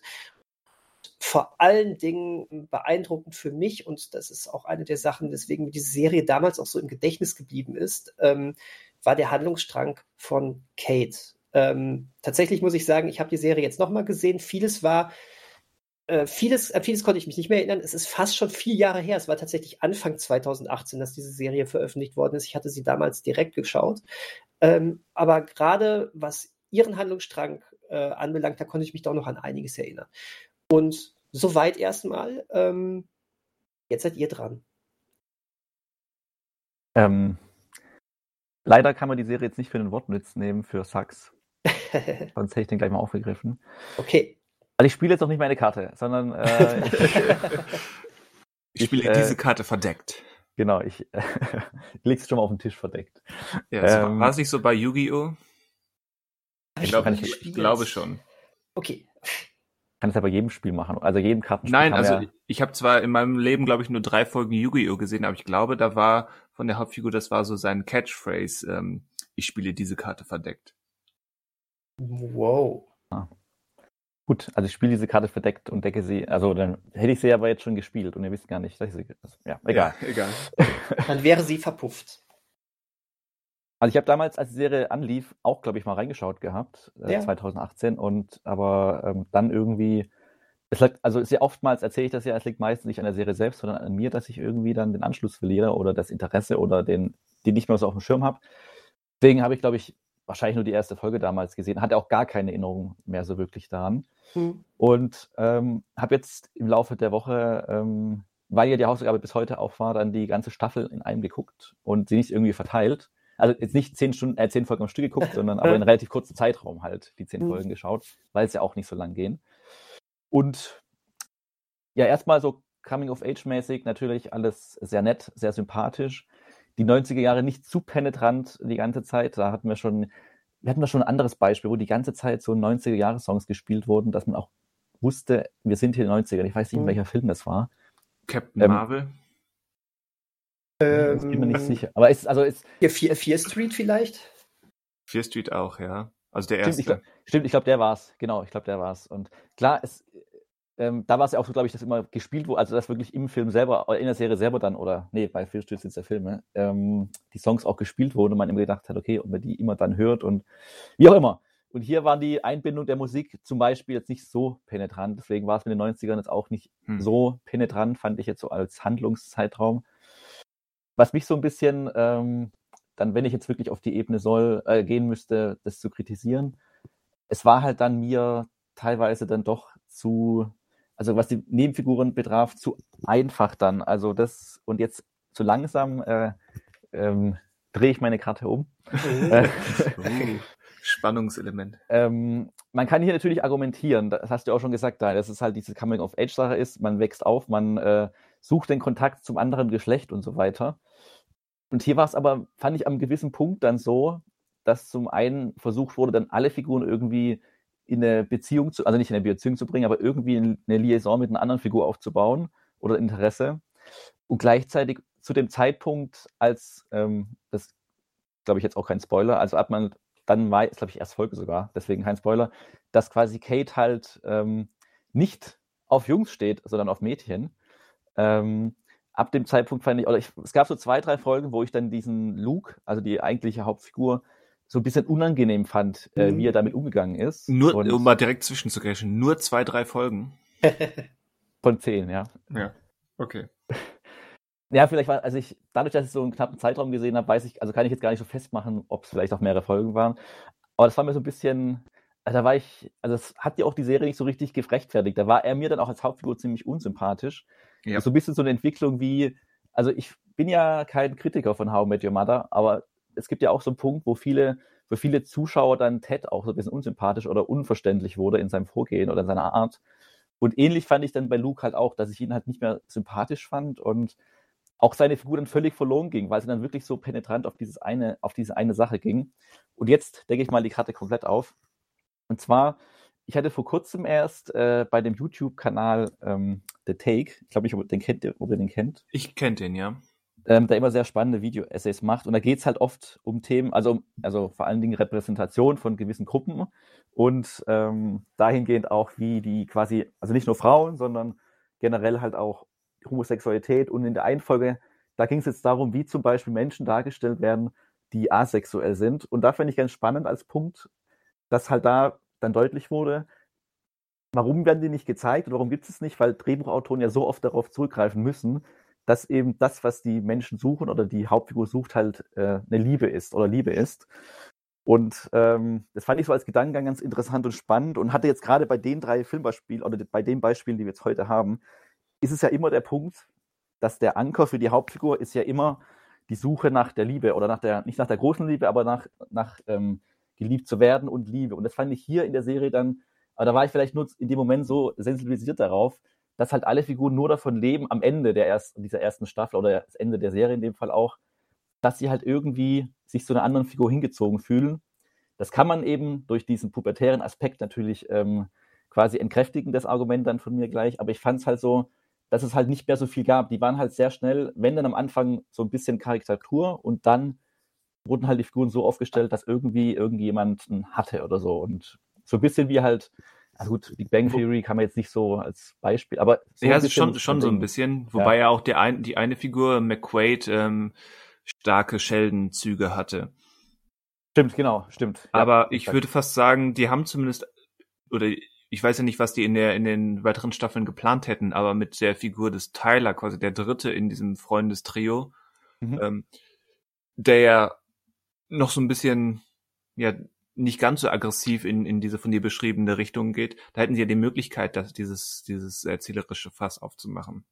Vor allen Dingen beeindruckend für mich, und das ist auch eine der Sachen, weswegen mir diese Serie damals auch so im Gedächtnis geblieben ist, ähm, war der Handlungsstrang von Kate. Ähm, tatsächlich muss ich sagen, ich habe die Serie jetzt nochmal gesehen. Vieles war äh, vieles, an vieles konnte ich mich nicht mehr erinnern. Es ist fast schon vier Jahre her. Es war tatsächlich Anfang 2018, dass diese Serie veröffentlicht worden ist. Ich hatte sie damals direkt geschaut. Ähm, aber gerade was ihren Handlungsstrang äh, anbelangt, da konnte ich mich doch noch an einiges erinnern. Und soweit erstmal. Ähm, jetzt seid ihr dran. Ähm, leider kann man die Serie jetzt nicht für den Wortnütz nehmen für Sax. Sonst hätte ich den gleich mal aufgegriffen. okay. Also ich spiele jetzt noch nicht meine Karte, sondern äh, ich, Ich spiele Ich, äh, diese Karte verdeckt. genau, ich äh, leg's schon mal auf den Tisch verdeckt. Ja, ähm, war es nicht so bei Yu-Gi-Oh? Ich nie ich ich glaube schon. Okay. Kann es ja bei jedem Spiel machen, also jedem Kartenspiel. Nein, also ja, ich habe zwar in meinem Leben, glaube ich, nur drei Folgen Yu-Gi-Oh gesehen, aber ich glaube, da war von der Hauptfigur, das war so sein Catchphrase, ähm, ich spiele diese Karte verdeckt. Wow. gut, also ich spiele diese Karte verdeckt und decke sie, also dann hätte ich sie aber jetzt schon gespielt und ihr wisst gar nicht, dass ich sie, also, ja, egal. Ja, egal. Dann wäre sie verpufft. Also ich habe damals, als die Serie anlief, auch, glaube ich, mal reingeschaut gehabt, äh, Ja. 2018, und aber ähm, dann irgendwie, es lag, also sehr oftmals erzähle ich das ja, es liegt meistens nicht an der Serie selbst, sondern an mir, dass ich irgendwie dann den Anschluss verliere oder das Interesse oder den, den nicht mehr so auf dem Schirm habe. Deswegen habe ich, glaube ich, wahrscheinlich nur die erste Folge damals gesehen, hatte auch gar keine Erinnerung mehr so wirklich daran. Hm. Und ähm, habe jetzt im Laufe der Woche, ähm, weil ja die Hausaufgabe bis heute auch war, dann die ganze Staffel in einem geguckt und sie nicht irgendwie verteilt. Also jetzt nicht zehn Stunden, äh, zehn Folgen am Stück geguckt, sondern aber in relativ kurzen Zeitraum halt die zehn Mhm. Folgen geschaut, weil es ja auch nicht so lang gehen. Und ja, erstmal so Coming-of-Age-mäßig natürlich alles sehr nett, sehr sympathisch. Die 90er Jahre nicht zu penetrant die ganze Zeit. Da hatten wir schon, wir hatten da schon ein anderes Beispiel, wo die ganze Zeit so 90er-Jahre-Songs gespielt wurden, dass man auch wusste, wir sind hier in den 90ern. Ich weiß nicht, in Mhm. welcher Film das war. Captain Ähm, Marvel. Ich bin mir nicht Ähm, sicher. Aber ist, also ist, Hier, Fear, Fear Street vielleicht? Fear Street auch, ja. Also der Stimmt, ich erste. glaub, stimmt, ich glaube, der war's. Genau, ich glaube, der war's. Und klar, es, ähm, da war es ja auch so, glaube ich, dass immer gespielt wurde, also dass wirklich im Film selber, oder in der Serie selber dann, oder nee, bei Street sind es ja Filme, ähm, die Songs auch gespielt wurden und man immer gedacht hat, okay, ob man die immer dann hört und wie auch immer. Und hier war die Einbindung der Musik zum Beispiel jetzt nicht so penetrant, deswegen war es mit den 90ern jetzt auch nicht Hm. so penetrant, fand ich jetzt so als Handlungszeitraum. Was mich so ein bisschen, ähm, dann, wenn ich jetzt wirklich auf die Ebene soll, äh, gehen müsste, das zu kritisieren, es war halt dann mir teilweise dann doch zu, also was die Nebenfiguren betraf, zu einfach dann. Also das, und jetzt zu langsam äh, ähm, drehe ich meine Karte um. Mhm. Äh, Uh, Spannungselement. ähm, man kann hier natürlich argumentieren, das hast du auch schon gesagt, da, dass es halt diese Coming-of-Age-Sache ist, man wächst auf, man äh, sucht den Kontakt zum anderen Geschlecht und so weiter. Und hier war es aber, fand ich am gewissen Punkt dann so, dass zum einen versucht wurde, dann alle Figuren irgendwie in eine Beziehung zu, also nicht in eine Beziehung zu bringen, aber irgendwie eine Liaison mit einer anderen Figur aufzubauen oder Interesse. Und gleichzeitig zu dem Zeitpunkt, als, ähm, das glaube ich jetzt auch kein Spoiler, also ab man dann ist glaube ich erst Folge sogar, deswegen kein Spoiler, dass quasi Kate halt ähm, nicht auf Jungs steht, sondern auf Mädchen. Ähm, ab dem Zeitpunkt fand ich, oder ich, es gab so zwei, drei Folgen, wo ich dann diesen Luke, also die eigentliche Hauptfigur, so ein bisschen unangenehm fand, äh, Mhm. wie er damit umgegangen ist. Nur, Und um mal direkt zwischenzugrätschen, nur zwei, drei Folgen. von zehn, ja. Ja. Okay. Ja, vielleicht war, also ich, dadurch, dass ich so einen knappen Zeitraum gesehen habe, weiß ich, also kann ich jetzt gar nicht so festmachen, ob es vielleicht auch mehrere Folgen waren. Aber das war mir so ein bisschen, also da war ich, also das hat ja auch die Serie nicht so richtig gerechtfertigt. Da war er mir dann auch als Hauptfigur ziemlich unsympathisch. Ja. So ein bisschen so eine Entwicklung wie, also ich bin ja kein Kritiker von How I Met Your Mother, aber es gibt ja auch so einen Punkt, wo viele, für viele Zuschauer dann Ted auch so ein bisschen unsympathisch oder unverständlich wurde in seinem Vorgehen oder in seiner Art. Und ähnlich fand ich dann bei Luke halt auch, dass ich ihn halt nicht mehr sympathisch fand und auch seine Figur dann völlig verloren ging, weil sie dann wirklich so penetrant auf dieses eine, auf diese eine Sache ging. Und jetzt decke ich mal die Karte komplett auf. Und zwar, ich hatte vor kurzem erst äh, bei dem YouTube-Kanal ähm, The Take, ich glaube nicht, ob, ob ihr den kennt, Ich kenne den, ja. Ähm, der immer sehr spannende Video-Essays macht. Und da geht es halt oft um Themen, also, also vor allen Dingen Repräsentation von gewissen Gruppen und ähm, dahingehend auch, wie die quasi, also nicht nur Frauen, sondern generell halt auch Homosexualität. Und in der einen Folge, da ging es jetzt darum, wie zum Beispiel Menschen dargestellt werden, die asexuell sind. Und da finde ich ganz spannend als Punkt, dass halt da dann deutlich wurde, warum werden die nicht gezeigt und warum gibt es es nicht? Weil Drehbuchautoren ja so oft darauf zurückgreifen müssen, dass eben das, was die Menschen suchen oder die Hauptfigur sucht, halt äh, eine Liebe ist oder Liebe ist. Und ähm, das fand ich so als Gedankengang ganz interessant und spannend und hatte jetzt gerade bei den drei Filmbeispielen oder bei den Beispielen, die wir jetzt heute haben, ist es ja immer der Punkt, dass der Anker für die Hauptfigur ist ja immer die Suche nach der Liebe oder nach der, nicht nach der großen Liebe, aber nach, nach ähm, geliebt zu werden und Liebe. Und das fand ich hier in der Serie dann, aber da war ich vielleicht nur in dem Moment so sensibilisiert darauf, dass halt alle Figuren nur davon leben, am Ende der ersten, dieser ersten Staffel oder das Ende der Serie in dem Fall auch, dass sie halt irgendwie sich zu einer anderen Figur hingezogen fühlen. Das kann man eben durch diesen pubertären Aspekt natürlich ähm, quasi entkräftigen, das Argument dann von mir gleich. Aber ich fand es halt so, dass es halt nicht mehr so viel gab. Die waren halt sehr schnell, wenn dann am Anfang so ein bisschen Karikatur und dann wurden halt die Figuren so aufgestellt, dass irgendwie irgendjemanden hatte oder so. Und so ein bisschen wie halt, also gut, Big Bang Theory kann man jetzt nicht so als Beispiel, aber so ja, ist schon, schon so ein bisschen. Wobei ja, auch der ein, die eine Figur, McQuaid, ähm, starke Sheldon-Züge hatte. Stimmt, genau, stimmt. Ja, Aber ich exakt. würde fast sagen, die haben zumindest, oder ich weiß ja nicht, was die in der in den weiteren Staffeln geplant hätten, aber mit der Figur des Tyler, quasi der Dritte in diesem Freundestrio, Mhm. ähm, der ja noch so ein bisschen, ja, nicht ganz so aggressiv in, in diese von dir beschriebene Richtung geht, da hätten sie ja die Möglichkeit, das, dieses, dieses erzählerische Fass aufzumachen.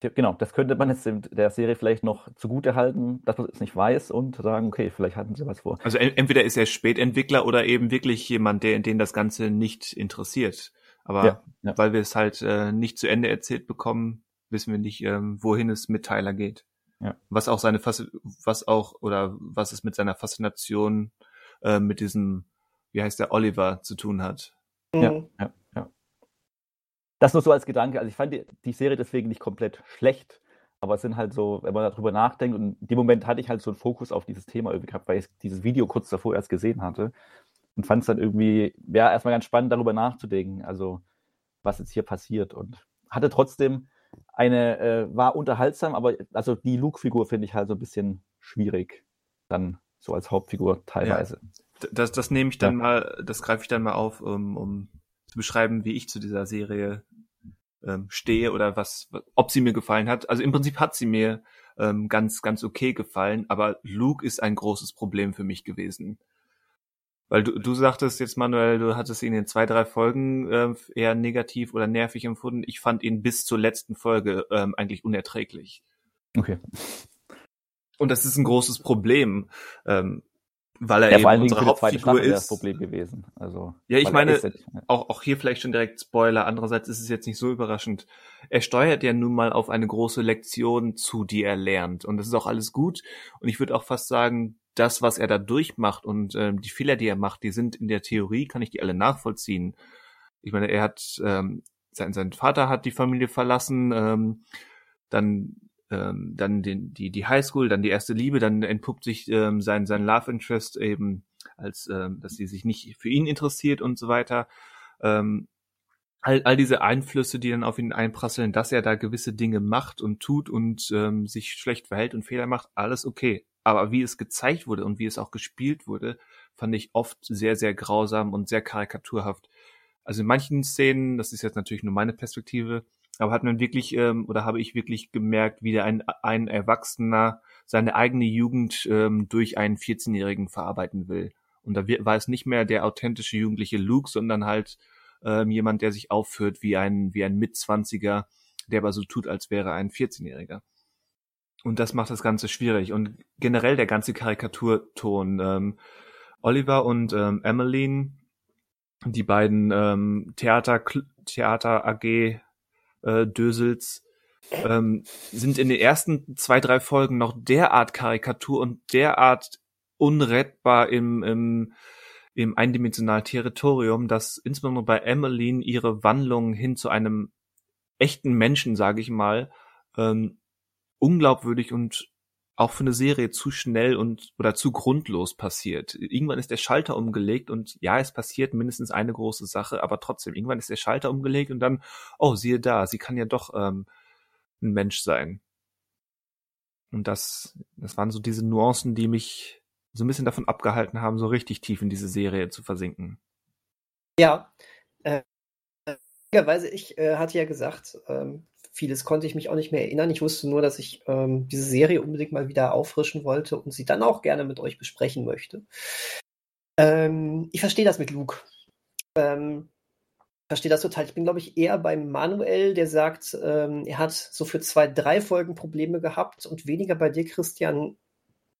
Genau, das könnte man jetzt in der Serie vielleicht noch zugute halten, dass man es nicht weiß und sagen, okay, vielleicht hatten sie was vor. Also en entweder ist er Spätentwickler oder eben wirklich jemand, der, den das Ganze nicht interessiert. Aber Ja, ja. weil wir es halt äh, nicht zu Ende erzählt bekommen, wissen wir nicht, ähm, wohin es mit Tyler geht. Ja. Was auch seine Fas was auch oder was es mit seiner Faszination äh, mit diesem, wie heißt der, Oliver zu tun hat. Ja, Mhm. ja, ja. Das nur so als Gedanke. Also ich fand die, die Serie deswegen nicht komplett schlecht, aber es sind halt so, wenn man darüber nachdenkt, und in dem Moment hatte ich halt so einen Fokus auf dieses Thema irgendwie gehabt, weil ich dieses Video kurz davor erst gesehen hatte und fand es dann irgendwie, ja, erstmal ganz spannend, darüber nachzudenken, also was jetzt hier passiert und hatte trotzdem eine, äh, war unterhaltsam, aber also die Luke-Figur finde ich halt so ein bisschen schwierig, dann so als Hauptfigur teilweise. D- Das, das nehme ich dann Ja. mal, das greife ich dann mal auf, um, um zu beschreiben, wie ich zu dieser Serie ähm, stehe oder was, ob sie mir gefallen hat. Also im Prinzip hat sie mir ähm, ganz, ganz okay gefallen, aber Luke ist ein großes Problem für mich gewesen. Weil du, du sagtest jetzt, Manuel, du hattest ihn in zwei, drei Folgen äh, eher negativ oder nervig empfunden. Ich fand ihn bis zur letzten Folge ähm, eigentlich unerträglich. Okay. Und das ist ein großes Problem, ähm, weil er Ja, eben unsere Hauptfigur wäre das ist. Problem gewesen. Also, Ja, ich meine, ist ja auch, auch hier vielleicht schon direkt Spoiler. Andererseits ist es jetzt nicht so überraschend. Er steuert ja nun mal auf eine große Lektion zu, die er lernt. Und das ist auch alles gut. Und ich würde auch fast sagen, das, was er da durchmacht und ähm, die Fehler, die er macht, die sind in der Theorie, kann ich die alle nachvollziehen. Ich meine, er hat, ähm, sein, sein Vater hat die Familie verlassen, ähm, dann ähm, dann den, die, die Highschool, dann die erste Liebe, dann entpuppt sich ähm, sein, sein Love Interest eben als, ähm, dass sie sich nicht für ihn interessiert und so weiter. Ähm, all, all diese Einflüsse, die dann auf ihn einprasseln, dass er da gewisse Dinge macht und tut und ähm, sich schlecht verhält und Fehler macht, alles okay. Aber wie es gezeigt wurde und wie es auch gespielt wurde, fand ich oft sehr, sehr grausam und sehr karikaturhaft. Also in manchen Szenen, das ist jetzt natürlich nur meine Perspektive, aber hat man wirklich ähm, oder habe ich wirklich gemerkt, wie der ein, ein Erwachsener seine eigene Jugend ähm, durch einen 14-Jährigen verarbeiten will. Und da war es nicht mehr der authentische jugendliche Luke, sondern halt ähm, jemand, der sich aufführt wie ein, wie ein Mitzwanziger, der aber so tut, als wäre ein 14-Jähriger. Und das macht das Ganze schwierig. Und generell der ganze Karikaturton. Ähm, Oliver und ähm, Emmeline, die beiden ähm, Theater, Theater AG äh, Dösels, ähm, sind in den ersten zwei, drei Folgen noch derart Karikatur und derart unrettbar im, im, im eindimensionalen Territorium, dass insbesondere bei Emmeline ihre Wandlung hin zu einem echten Menschen, sage ich mal, ähm, unglaubwürdig und auch für eine Serie zu schnell und oder zu grundlos passiert. Irgendwann ist der Schalter umgelegt und ja, es passiert mindestens eine große Sache, aber trotzdem, irgendwann ist der Schalter umgelegt und dann, oh, siehe da, sie kann ja doch ähm, ein Mensch sein. Und das, das waren so diese Nuancen, die mich so ein bisschen davon abgehalten haben, so richtig tief in diese Serie zu versinken. Ja, äh, Weise, ich äh, hatte ja gesagt, ähm, vieles konnte ich mich auch nicht mehr erinnern. Ich wusste nur, dass ich ähm, diese Serie unbedingt mal wieder auffrischen wollte und sie dann auch gerne mit euch besprechen möchte. Ähm, ich verstehe das mit Luke. Ähm, verstehe das total. Ich bin, glaube ich, eher beim Manuel, der sagt, ähm, er hat so für zwei, drei Folgen Probleme gehabt und weniger bei dir, Christian,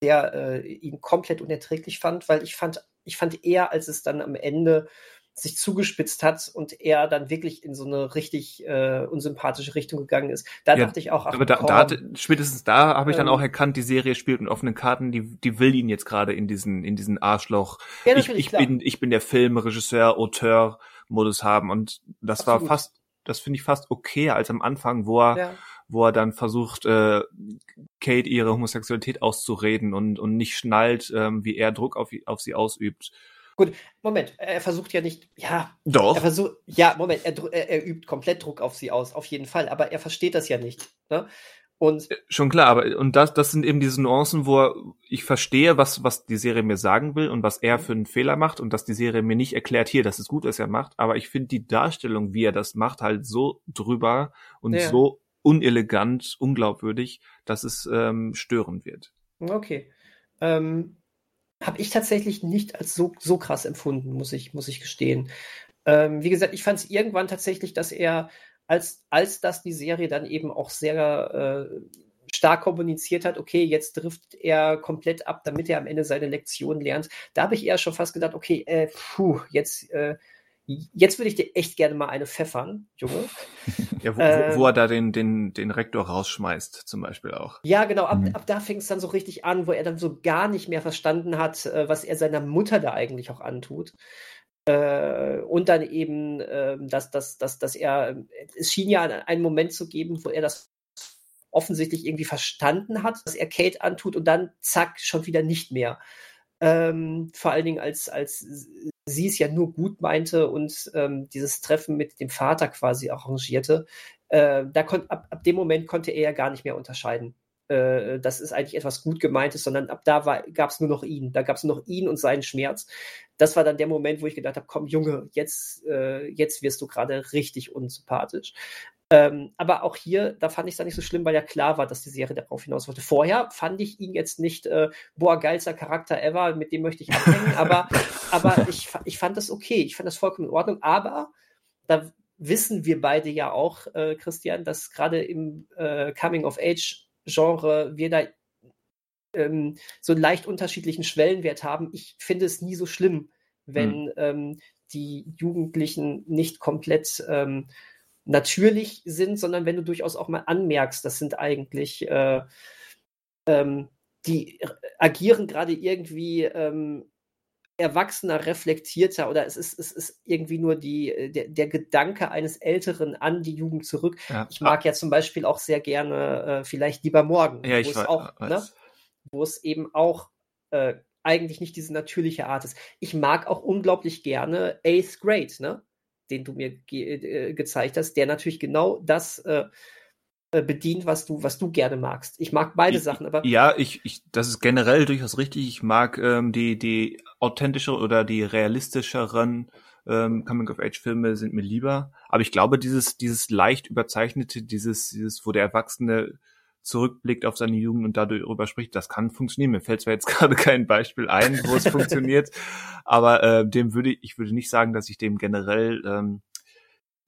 der äh, ihn komplett unerträglich fand, weil ich fand, ich fand eher, als es dann am Ende sich zugespitzt hat und er dann wirklich in so eine richtig äh, unsympathische Richtung gegangen ist. Da Ja, dachte ich auch, ach, Aber da, komm, da spätestens da habe ich dann Ähm. auch erkannt, die Serie spielt mit offenen Karten, die, die will ihn jetzt gerade in diesen, in diesen Arschloch. ja, ich, ich bin, ich bin der Filmregisseur, Auteur Modus haben und das war Absolut. fast, das finde ich fast okay als am Anfang, wo er, ja. wo er dann versucht, äh, Kate ihre Homosexualität auszureden und, und nicht schnallt, ähm, wie er Druck auf, auf sie ausübt. Moment, er versucht ja nicht, ja, Doch. er versucht, ja, Moment, er, er, er übt komplett Druck auf sie aus, auf jeden Fall, aber er versteht das ja nicht. Ne? Und Schon klar, aber und das, das sind eben diese Nuancen, wo er, ich verstehe, was, was die Serie mir sagen will und was er für einen Fehler macht und dass die Serie mir nicht erklärt, hier, das ist gut, was er macht, aber ich finde die Darstellung, wie er das macht, halt so drüber und Ja. so unelegant, unglaubwürdig, dass es ähm, störend wird. Okay. Ähm, habe ich tatsächlich nicht als so, so krass empfunden, muss ich, muss ich gestehen. Ähm, wie gesagt, ich fand es irgendwann tatsächlich, dass er, als, als das die Serie dann eben auch sehr äh, stark kommuniziert hat, okay, jetzt trifft er komplett ab, damit er am Ende seine Lektion lernt, da habe ich eher schon fast gedacht, okay, äh, puh, jetzt, äh, jetzt würde ich dir echt gerne mal eine pfeffern, Junge. Ja, wo, Äh. wo, er da den, den, den Rektor rausschmeißt, zum Beispiel auch. Ja, genau, ab, Mhm. ab da fing es dann so richtig an, wo er dann so gar nicht mehr verstanden hat, äh, was er seiner Mutter da eigentlich auch antut. Äh, und dann eben, ähm, dass, dass, dass, dass er, es schien ja einen Moment zu geben, wo er das offensichtlich irgendwie verstanden hat, was er Kate antut und dann zack, schon wieder nicht mehr. Ähm, vor allen Dingen, als, als sie es ja nur gut meinte und ähm, dieses Treffen mit dem Vater quasi arrangierte. Äh, da kon, ab, ab dem Moment konnte er ja gar nicht mehr unterscheiden. Äh, das ist eigentlich etwas gut gemeintes, sondern ab da gab es nur noch ihn. Da gab es nur noch ihn und seinen Schmerz. Das war dann der Moment, wo ich gedacht habe, komm Junge, jetzt, äh, jetzt wirst du gerade richtig unsympathisch. Ähm, aber auch hier, da fand ich es dann nicht so schlimm, weil ja klar war, dass die Serie darauf hinaus wollte. Vorher fand ich ihn jetzt nicht, äh, boah, geilster Charakter ever, mit dem möchte ich abhängen, aber, aber ich, ich fand das okay, ich fand das vollkommen in Ordnung, aber da wissen wir beide ja auch, äh, Christian, dass gerade im äh, Coming of Age Genre wir da ähm, so einen leicht unterschiedlichen Schwellenwert haben. Ich finde es nie so schlimm, wenn mhm. ähm, die Jugendlichen nicht komplett ähm, natürlich sind, sondern wenn du durchaus auch mal anmerkst, das sind eigentlich, äh, ähm, die agieren gerade irgendwie ähm, erwachsener, reflektierter oder es ist, es ist irgendwie nur die, der, der Gedanke eines Älteren an die Jugend zurück. Ja. Ich mag ja zum Beispiel auch sehr gerne äh, vielleicht lieber morgen, ja, wo, es auch, ne, wo es eben auch äh, eigentlich nicht diese natürliche Art ist. Ich mag auch unglaublich gerne Eighth Grade, ne? Den du mir ge äh, gezeigt hast, der natürlich genau das äh, äh, bedient, was du, was du gerne magst. Ich mag beide ich, Sachen, aber. Ja, ich, ich, das ist generell durchaus richtig. Ich mag ähm, die, die authentische oder die realistischeren ähm, Coming-of-Age-Filme sind mir lieber. Aber ich glaube, dieses, dieses leicht überzeichnete, dieses, dieses, wo der Erwachsene zurückblickt auf seine Jugend und darüber spricht, das kann funktionieren. Mir fällt zwar jetzt gerade kein Beispiel ein, wo es funktioniert, aber äh, dem würde ich würde nicht sagen, dass ich dem generell ähm,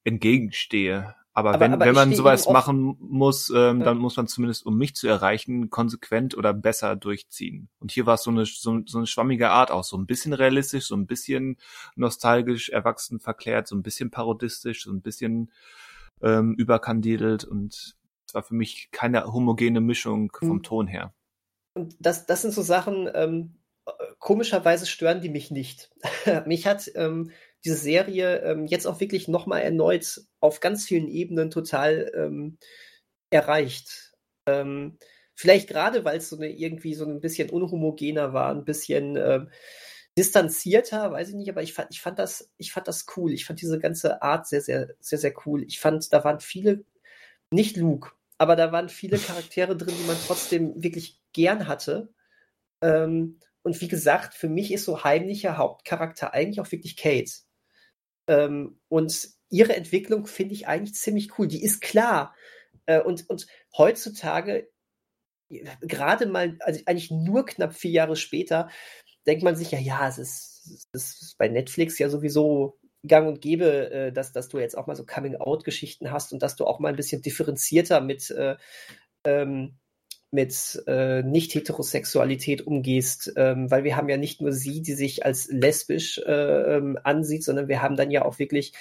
entgegenstehe. Aber, aber wenn, aber wenn man sowas machen muss, ähm, ja. dann muss man zumindest, um mich zu erreichen, konsequent oder besser durchziehen. Und hier war es so eine, so, so eine schwammige Art auch, so ein bisschen realistisch, so ein bisschen nostalgisch, erwachsen verklärt, so ein bisschen parodistisch, so ein bisschen ähm, überkandidelt und war für mich keine homogene Mischung vom mhm. Ton her. Und das, das sind so Sachen, ähm, komischerweise stören die mich nicht. mich hat ähm, diese Serie ähm, jetzt auch wirklich nochmal erneut auf ganz vielen Ebenen total ähm, erreicht. Ähm, vielleicht gerade, weil es so eine irgendwie so ein bisschen unhomogener war, ein bisschen ähm, distanzierter, weiß ich nicht, aber ich fand, ich fand das, ich fand das cool. Ich fand diese ganze Art sehr, sehr, sehr, sehr cool. Ich fand, da waren viele, nicht Luke, aber da waren viele Charaktere drin, die man trotzdem wirklich gern hatte. Ähm, und wie gesagt, für mich ist so heimlicher Hauptcharakter eigentlich auch wirklich Kate. Ähm, und ihre Entwicklung finde ich eigentlich ziemlich cool. Die ist klar. Äh, und, und heutzutage, gerade mal, also eigentlich nur knapp vier Jahre später, denkt man sich ja, ja, es ist, es ist bei Netflix ja sowieso gang und gäbe, äh, dass, dass du jetzt auch mal so Coming-out-Geschichten hast und dass du auch mal ein bisschen differenzierter mit, äh, ähm, mit äh, Nicht-Heterosexualität umgehst, ähm, weil wir haben ja nicht nur sie, die sich als lesbisch äh, ähm, ansieht, sondern wir haben dann ja auch wirklich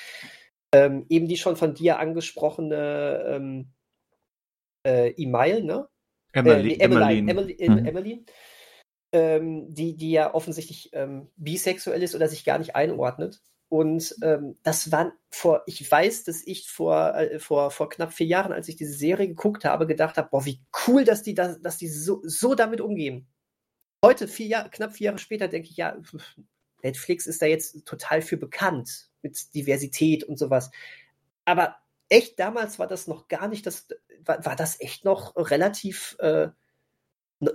ähm, eben die schon von dir angesprochene ähm, äh, Email, ne? Emily, äh, nee, Emmeline, Emily, Emily, mhm. Emily ähm, die, die ja offensichtlich bisexuell ist oder sich gar nicht einordnet. Und ähm, das war vor, ich weiß, dass ich vor, äh, vor, vor knapp vier Jahren, als ich diese Serie geguckt habe, gedacht habe, boah, wie cool, dass die, da, dass die so, so damit umgehen. Heute, vier Jahre, knapp vier Jahre später, denke ich, ja, Netflix ist da jetzt total für bekannt mit Diversität und sowas. Aber echt, damals war das noch gar nicht, das war, war das echt noch relativ, äh,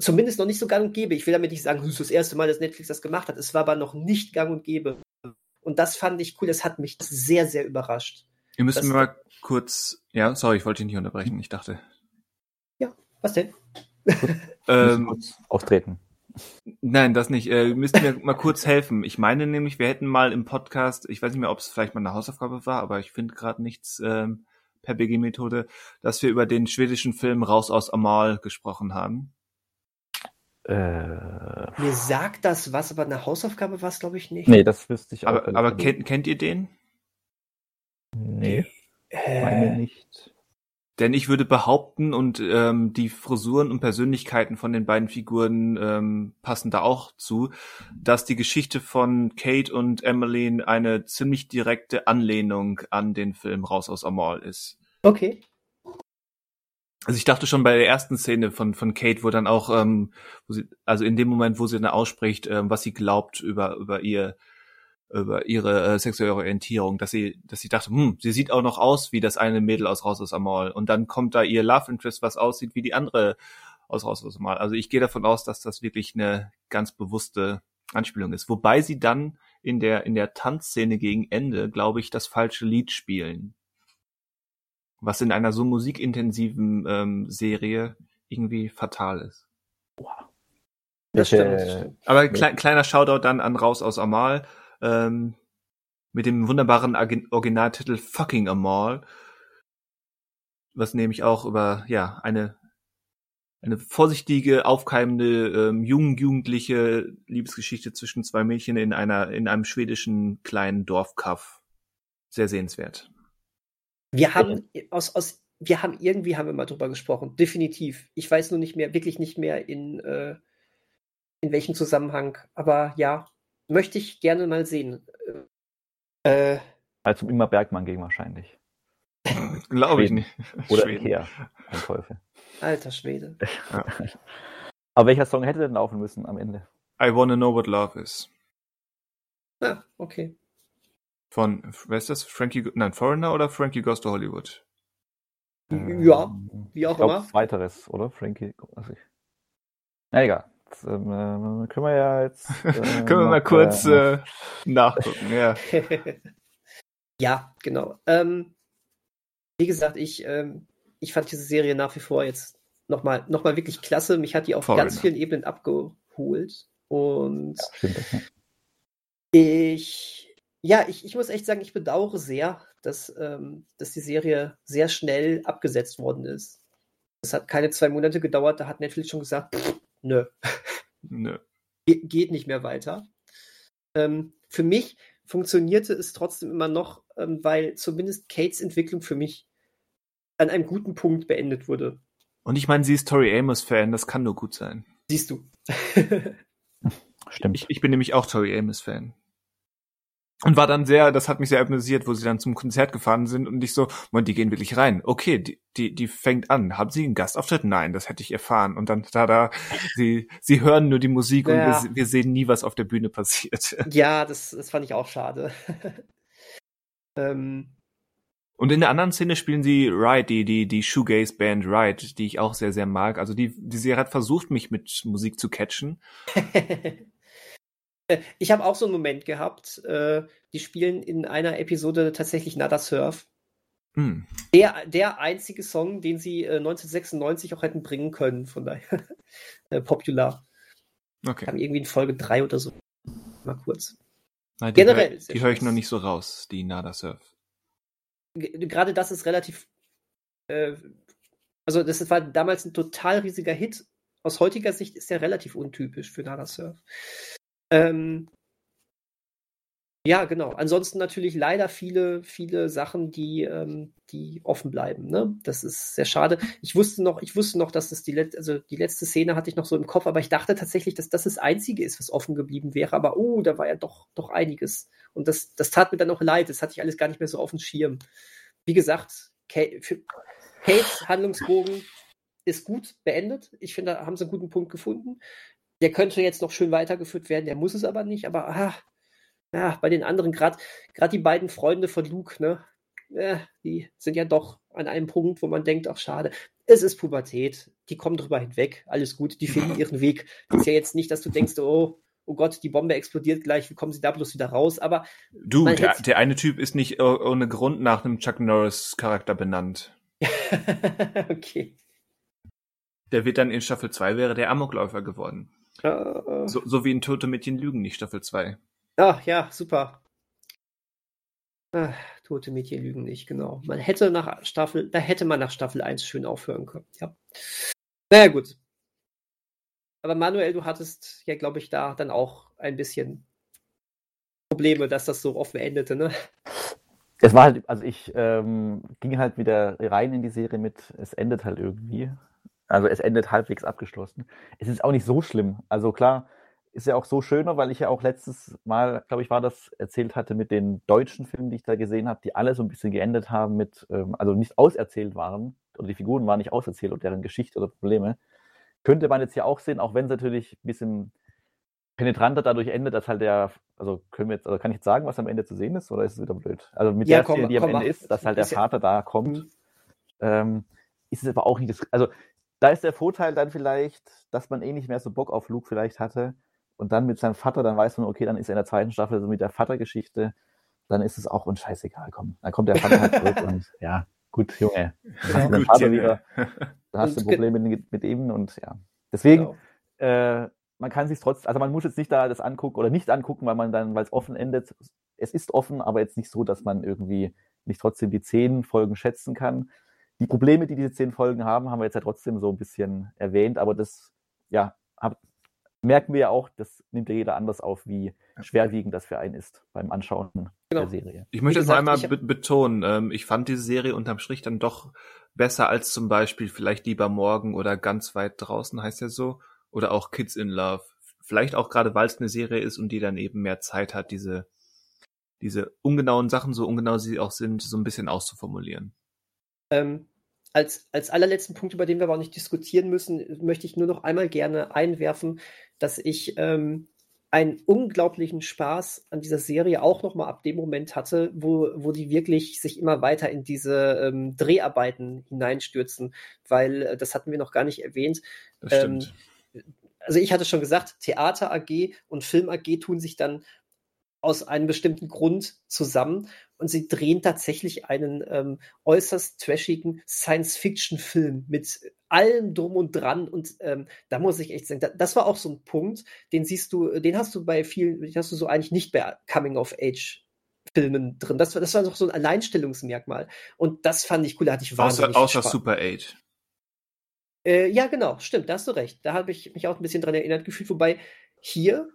zumindest noch nicht so gang und gäbe. Ich will damit nicht sagen, es ist das erste Mal, dass Netflix das gemacht hat. Es war aber noch nicht gang und gäbe. Und das fand ich cool, das hat mich sehr, sehr überrascht. Ihr müsst mir mal kurz, ja, sorry, ich wollte dich nicht unterbrechen, ich dachte. Ja, was denn? ähm, kurz auftreten. Nein, das nicht. Äh, müsst mir mal kurz helfen. Ich meine nämlich, wir hätten mal im Podcast, ich weiß nicht mehr, ob es vielleicht mal eine Hausaufgabe war, aber ich finde gerade nichts ähm, per BG-Methode, dass wir über den schwedischen Film Raus aus Amal gesprochen haben. Äh, Mir sagt das was, aber eine Hausaufgabe war es, glaube ich, nicht. Nee, das wüsste ich auch. Aber, aber kennt, kennt ihr den? Nee, äh, meine nicht. Denn ich würde behaupten, und ähm, die Frisuren und Persönlichkeiten von den beiden Figuren ähm, passen da auch zu, dass die Geschichte von Kate und Emmeline eine ziemlich direkte Anlehnung an den Film Raus aus Amal ist. Okay. Also ich dachte schon bei der ersten Szene von von Kate, wo dann auch, ähm, wo sie, also in dem Moment, wo sie dann ausspricht, ähm, was sie glaubt über über ihr über ihre äh, sexuelle Orientierung, dass sie dass sie dachte, hm, sie sieht auch noch aus wie das eine Mädel aus Raus aus Amal. Und dann kommt da ihr Love Interest, was aussieht wie die andere aus Raus aus Amal. Also ich gehe davon aus, dass das wirklich eine ganz bewusste Anspielung ist, wobei sie dann in der in der Tanzszene gegen Ende, glaube ich, das falsche Lied spielen was in einer so musikintensiven ähm, Serie irgendwie fatal ist. Boah. Das stimmt. Aber kle kleiner Shoutout dann an Raus aus Amal ähm, mit dem wunderbaren Originaltitel Fucking Amal, was nämlich auch über ja eine eine vorsichtige, aufkeimende, ähm, jung, jugendliche Liebesgeschichte zwischen zwei Mädchen in einer, in einem schwedischen kleinen Dorfkaff. Sehr sehenswert. Wir haben aus, aus, wir haben irgendwie haben wir mal drüber gesprochen, definitiv. Ich weiß nur nicht mehr, wirklich nicht mehr in, äh, in welchem Zusammenhang. Aber ja, möchte ich gerne mal sehen. Äh, also zum Ingmar Bergmann gegen wahrscheinlich. Glaube ich nicht. Oder Schweden. Ikea, ein Teufel. Alter Schwede. Ja. Aber welcher Song hätte denn laufen müssen am Ende? I Wanna Know What Love Is. Ah, okay. Von, wer ist das? Frankie, nein, Foreigner oder Frankie Goes to Hollywood? Ja, wie auch ich glaub, immer. Weiteres, oder? Frankie. Also ich... Na egal. Das, ähm, äh, können wir ja jetzt. Äh, können wir mal kurz äh, äh nachgucken, ja. ja, genau. Ähm, wie gesagt, ich, ähm, ich fand diese Serie nach wie vor jetzt nochmal noch mal wirklich klasse. Mich hat die auf Foreigner. ganz vielen Ebenen abgeholt. Und ja, stimmt, ich, ja, ich, ich muss echt sagen, ich bedauere sehr, dass, ähm, dass die Serie sehr schnell abgesetzt worden ist. Es hat keine zwei Monate gedauert, da hat Netflix schon gesagt, pff, nö. Nö. Ge geht nicht mehr weiter. Ähm, für mich funktionierte es trotzdem immer noch, ähm, weil zumindest Kates Entwicklung für mich an einem guten Punkt beendet wurde. Und ich meine, sie ist Tori Amos-Fan, das kann nur gut sein. Siehst du. Stimmt. Ich, ich, bin nämlich auch Tori Amos-Fan. Und war dann sehr, das hat mich sehr amüsiert, wo sie dann zum Konzert gefahren sind und ich so, Moment, die gehen wirklich rein. Okay, die, die, die fängt an. Haben sie einen Gastauftritt? Nein, das hätte ich erfahren. Und dann da, da, sie, sie hören nur die Musik ja. und wir, wir sehen nie, was auf der Bühne passiert. Ja, das, das fand ich auch schade. ähm, und in der anderen Szene spielen sie Ride, die, die, die Shoegaze-Band Ride, die ich auch sehr, sehr mag. Also die, die Serie hat versucht, mich mit Musik zu catchen. ich habe auch so einen Moment gehabt. Äh, die spielen in einer Episode tatsächlich Nada Surf. Mm. Der, der einzige Song, den sie äh, 1996 auch hätten bringen können, von daher äh, popular. Okay. Kam irgendwie in Folge 3 oder so. Mal kurz. Nein, die Generell. Hör, die höre ich noch nicht so raus, die Nada Surf gerade das ist relativ. Äh, also, das war damals ein total riesiger Hit. Aus heutiger Sicht ist der relativ untypisch für Nada Surf. Ähm, ja, genau. Ansonsten natürlich leider viele, viele Sachen, die, ähm, die offen bleiben. Ne? Das ist sehr schade. Ich wusste noch, ich wusste noch, dass das die letzte, also die letzte Szene hatte ich noch so im Kopf, aber ich dachte tatsächlich, dass das das Einzige ist, was offen geblieben wäre. Aber oh, da war ja doch, doch einiges. Und das, das tat mir dann auch leid. Das hatte ich alles gar nicht mehr so auf dem Schirm. Wie gesagt, Kates Handlungsbogen ist gut beendet. Ich finde, da haben sie einen guten Punkt gefunden. Der könnte jetzt noch schön weitergeführt werden, der muss es aber nicht. Aber ah, ja, bei den anderen, gerade die beiden Freunde von Luke, ne, ja, die sind ja doch an einem Punkt, wo man denkt, ach schade, es ist Pubertät, die kommen drüber hinweg, alles gut, die finden ihren Weg. Ist ja jetzt nicht, dass du denkst, oh, oh Gott, die Bombe explodiert gleich, wie kommen sie da bloß wieder raus? Aber du, der, der eine Typ ist nicht ohne Grund nach einem Chuck Norris Charakter benannt. okay. Der wird dann in Staffel 2 wäre der Amokläufer geworden. Uh, so, so wie in Tote Mädchen Lügen, nicht Staffel 2. Ach ja, super. Ach, tote Mädchen lügen nicht, genau. Man hätte nach Staffel, da hätte man nach Staffel 1 schön aufhören können. Ja. Naja, gut. Aber Manuel, du hattest ja, glaube ich, da dann auch ein bisschen Probleme, dass das so offen endete, ne? Es war halt, also ich ähm, ging halt wieder rein in die Serie mit, es endet halt irgendwie. Also es endet halbwegs abgeschlossen. Es ist auch nicht so schlimm. Also klar, ist ja auch so schöner, weil ich ja auch letztes Mal, glaube ich, war das, erzählt hatte mit den deutschen Filmen, die ich da gesehen habe, die alle so ein bisschen geendet haben mit, ähm, also nicht auserzählt waren, oder die Figuren waren nicht auserzählt und deren Geschichte oder Probleme. Könnte man jetzt hier auch sehen, auch wenn es natürlich ein bisschen penetranter dadurch endet, dass halt der, also können wir jetzt, also kann ich jetzt sagen, was am Ende zu sehen ist, oder ist es wieder blöd? Also mit ja, der komm, Szene, die komm, am Ende ist, dass halt der Vater da kommt, mhm. ähm, ist es aber auch nicht das, also da ist der Vorteil dann vielleicht, dass man eh nicht mehr so Bock auf Luke vielleicht hatte und dann mit seinem Vater, dann weiß man, okay, dann ist er in der zweiten Staffel so mit der Vatergeschichte, dann ist es auch uns scheißegal, komm, dann kommt der Vater halt zurück und ja, gut, Junge, dann hast du den Vater wieder, da hast du Probleme mit, mit ihm und ja. Deswegen, genau. äh, man kann sich trotzdem, also man muss jetzt nicht da das angucken oder nicht angucken, weil man dann, weil es offen endet. Es ist offen, aber jetzt nicht so, dass man irgendwie nicht trotzdem die zehn Folgen schätzen kann. Die Probleme, die diese zehn Folgen haben, haben wir jetzt ja trotzdem so ein bisschen erwähnt, aber das, ja, hab, merken wir ja auch, das nimmt ja jeder anders auf, wie schwerwiegend das für einen ist beim Anschauen genau. der Serie. Ich möchte gesagt, das einmal be betonen, ähm, ich fand diese Serie unterm Strich dann doch besser als zum Beispiel vielleicht Lieber Morgen oder Ganz weit draußen heißt ja so, oder auch Kids in Love. Vielleicht auch gerade, weil es eine Serie ist und die dann eben mehr Zeit hat, diese, diese ungenauen Sachen, so ungenau sie auch sind, so ein bisschen auszuformulieren. Ähm, als, als allerletzten Punkt, über den wir aber auch nicht diskutieren müssen, möchte ich nur noch einmal gerne einwerfen, dass ich ähm, einen unglaublichen Spaß an dieser Serie auch noch mal ab dem Moment hatte, wo, wo die wirklich sich immer weiter in diese ähm, Dreharbeiten hineinstürzen, weil äh, das hatten wir noch gar nicht erwähnt. Das stimmt. Ähm, also ich hatte schon gesagt, Theater AG und Film AG tun sich dann aus einem bestimmten Grund zusammen und sie drehen tatsächlich einen ähm, äußerst trashigen Science-Fiction-Film mit allem drum und dran und ähm, da muss ich echt sagen, da, das war auch so ein Punkt, den siehst du, den hast du bei vielen, den hast du so eigentlich nicht bei Coming-of-Age Filmen drin. Das war, das war doch so ein Alleinstellungsmerkmal. Und das fand ich cool, da hatte ich wahnsinnig Außer, außer Super 8. Äh, ja, genau, stimmt, da hast du recht. Da habe ich mich auch ein bisschen dran erinnert gefühlt, wobei hier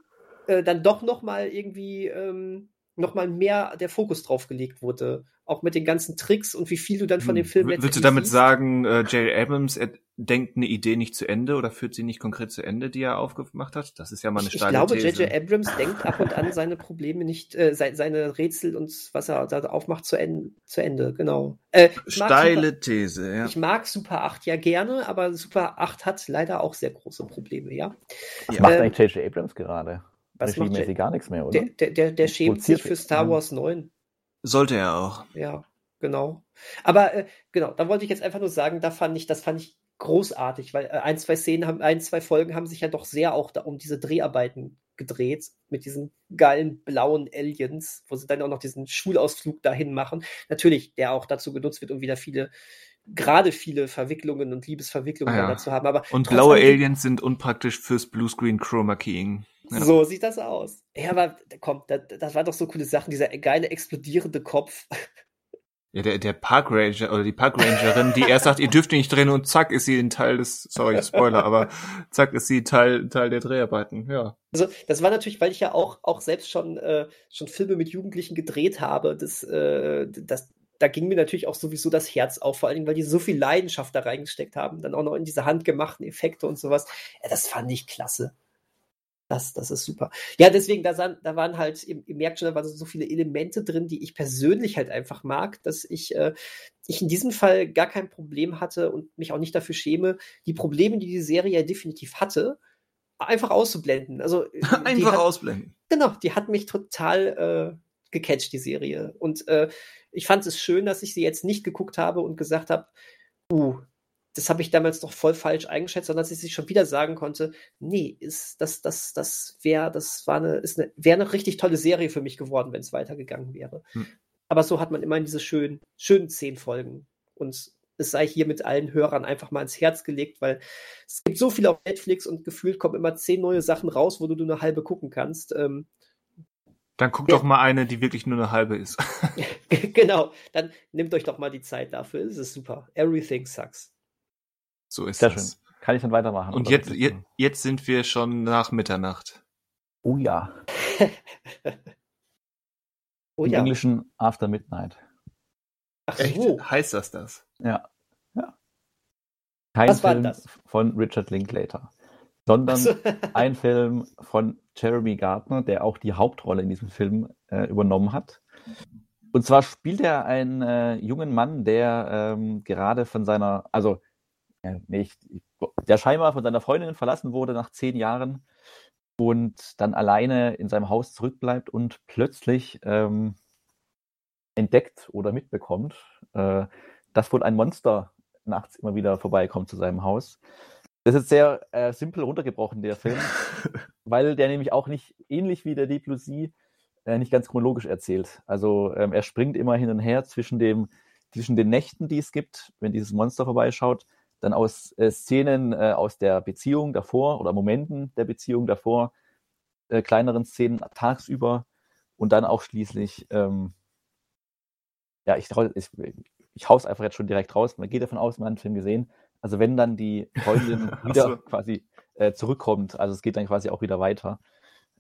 äh, dann doch noch mal irgendwie ähm, noch mal mehr der Fokus drauf gelegt wurde. Auch mit den ganzen Tricks und wie viel du dann von dem hm. Film Willst du damit siehst. sagen, äh, J. Abrams er denkt eine Idee nicht zu Ende oder führt sie nicht konkret zu Ende, die er aufgemacht hat? Das ist ja mal eine steile Ich glaube, J.J. Abrams denkt ab und an seine Probleme nicht, äh, seine Rätsel und was er da aufmacht zu Ende. Zu Ende genau. Äh, steile Super, These, ja. Ich mag Super 8 ja gerne, aber Super 8 hat leider auch sehr große Probleme, ja. Was ja. macht eigentlich J.J. Abrams gerade? Was macht der, gar nichts mehr, oder? Der, der, der, der schämt sich für Star Wars 9. Sollte er auch. Ja, genau. Aber äh, genau, da wollte ich jetzt einfach nur sagen, da fand ich, das fand ich großartig, weil äh, ein, zwei Szenen haben, ein, zwei Folgen haben sich ja doch sehr auch da um diese Dreharbeiten gedreht mit diesen geilen blauen Aliens, wo sie dann auch noch diesen Schulausflug dahin machen. Natürlich, der auch dazu genutzt wird, um wieder viele gerade viele Verwicklungen und Liebesverwicklungen ah, ja. dazu haben. Aber und blaue Aliens sind unpraktisch fürs Bluescreen Chroma Keying. Ja. So sieht das aus. Ja, aber komm, das, das waren doch so coole Sachen, dieser geile explodierende Kopf. Ja, der, der Park Ranger oder die Park Rangerin, die erst sagt, ihr dürft nicht drehen und zack ist sie ein Teil des, sorry, Spoiler, aber zack ist sie Teil, Teil der Dreharbeiten, ja. Also, das war natürlich, weil ich ja auch, auch selbst schon, äh, schon Filme mit Jugendlichen gedreht habe, das, äh, das, da ging mir natürlich auch sowieso das Herz auf, vor allem, weil die so viel Leidenschaft da reingesteckt haben, dann auch noch in diese handgemachten Effekte und sowas. Ja, das fand ich klasse. Das, das ist super. Ja, deswegen, da, da waren halt, ihr, ihr, merkt schon, da waren so viele Elemente drin, die ich persönlich halt einfach mag, dass ich, äh, ich in diesem Fall gar kein Problem hatte und mich auch nicht dafür schäme, die Probleme, die die Serie ja definitiv hatte, einfach auszublenden. Also einfach hat, ausblenden. Genau, die hat mich total äh, gecatcht, die Serie. Und äh, ich fand es schön, dass ich sie jetzt nicht geguckt habe und gesagt habe, uh, das habe ich damals noch voll falsch eingeschätzt, sondern dass ich sich schon wieder sagen konnte, nee, ist das, das, das wäre, das war eine, ist eine, wäre eine richtig tolle Serie für mich geworden, wenn es weitergegangen wäre. Hm. Aber so hat man immerhin diese schönen, schönen zehn Folgen. Und es sei hier mit allen Hörern einfach mal ins Herz gelegt, weil es gibt so viel auf Netflix und gefühlt kommen immer zehn neue Sachen raus, wo du nur eine halbe gucken kannst. Ähm, dann guckt ja. doch mal eine, die wirklich nur eine halbe ist. genau, dann nehmt euch doch mal die Zeit dafür. Es ist super. Everything sucks. So ist Sehr das. Schön. Kann ich dann weitermachen? Und jetzt, jetzt, jetzt sind wir schon nach Mitternacht. Oh ja. oh Im ja. Englischen After Midnight. Ach Echt? so. Heißt das das? Ja. ja. Kein Was Film von Richard Linklater sondern so. ein Film von Jeremy Gardner, der auch die Hauptrolle in diesem Film äh, übernommen hat. Und zwar spielt er einen äh, jungen Mann, der ähm, gerade von seiner, also nicht, der scheinbar von seiner Freundin verlassen wurde nach zehn Jahren und dann alleine in seinem Haus zurückbleibt und plötzlich ähm, entdeckt oder mitbekommt, äh, dass wohl ein Monster nachts immer wieder vorbeikommt zu seinem Haus. Das ist sehr äh, simpel runtergebrochen, der Film, weil der nämlich auch nicht, ähnlich wie der Deep Blue Sea, äh, nicht ganz chronologisch erzählt. Also ähm, er springt immer hin und her zwischen, dem, zwischen den Nächten, die es gibt, wenn dieses Monster vorbeischaut, dann aus äh, Szenen äh, aus der Beziehung davor oder Momenten der Beziehung davor, äh, kleineren Szenen tagsüber und dann auch schließlich, ähm, ja, ich, ich ich hau's einfach jetzt schon direkt raus. Man geht davon aus, man hat den Film gesehen. Also wenn dann die Freundin wieder so. quasi äh, zurückkommt, also es geht dann quasi auch wieder weiter.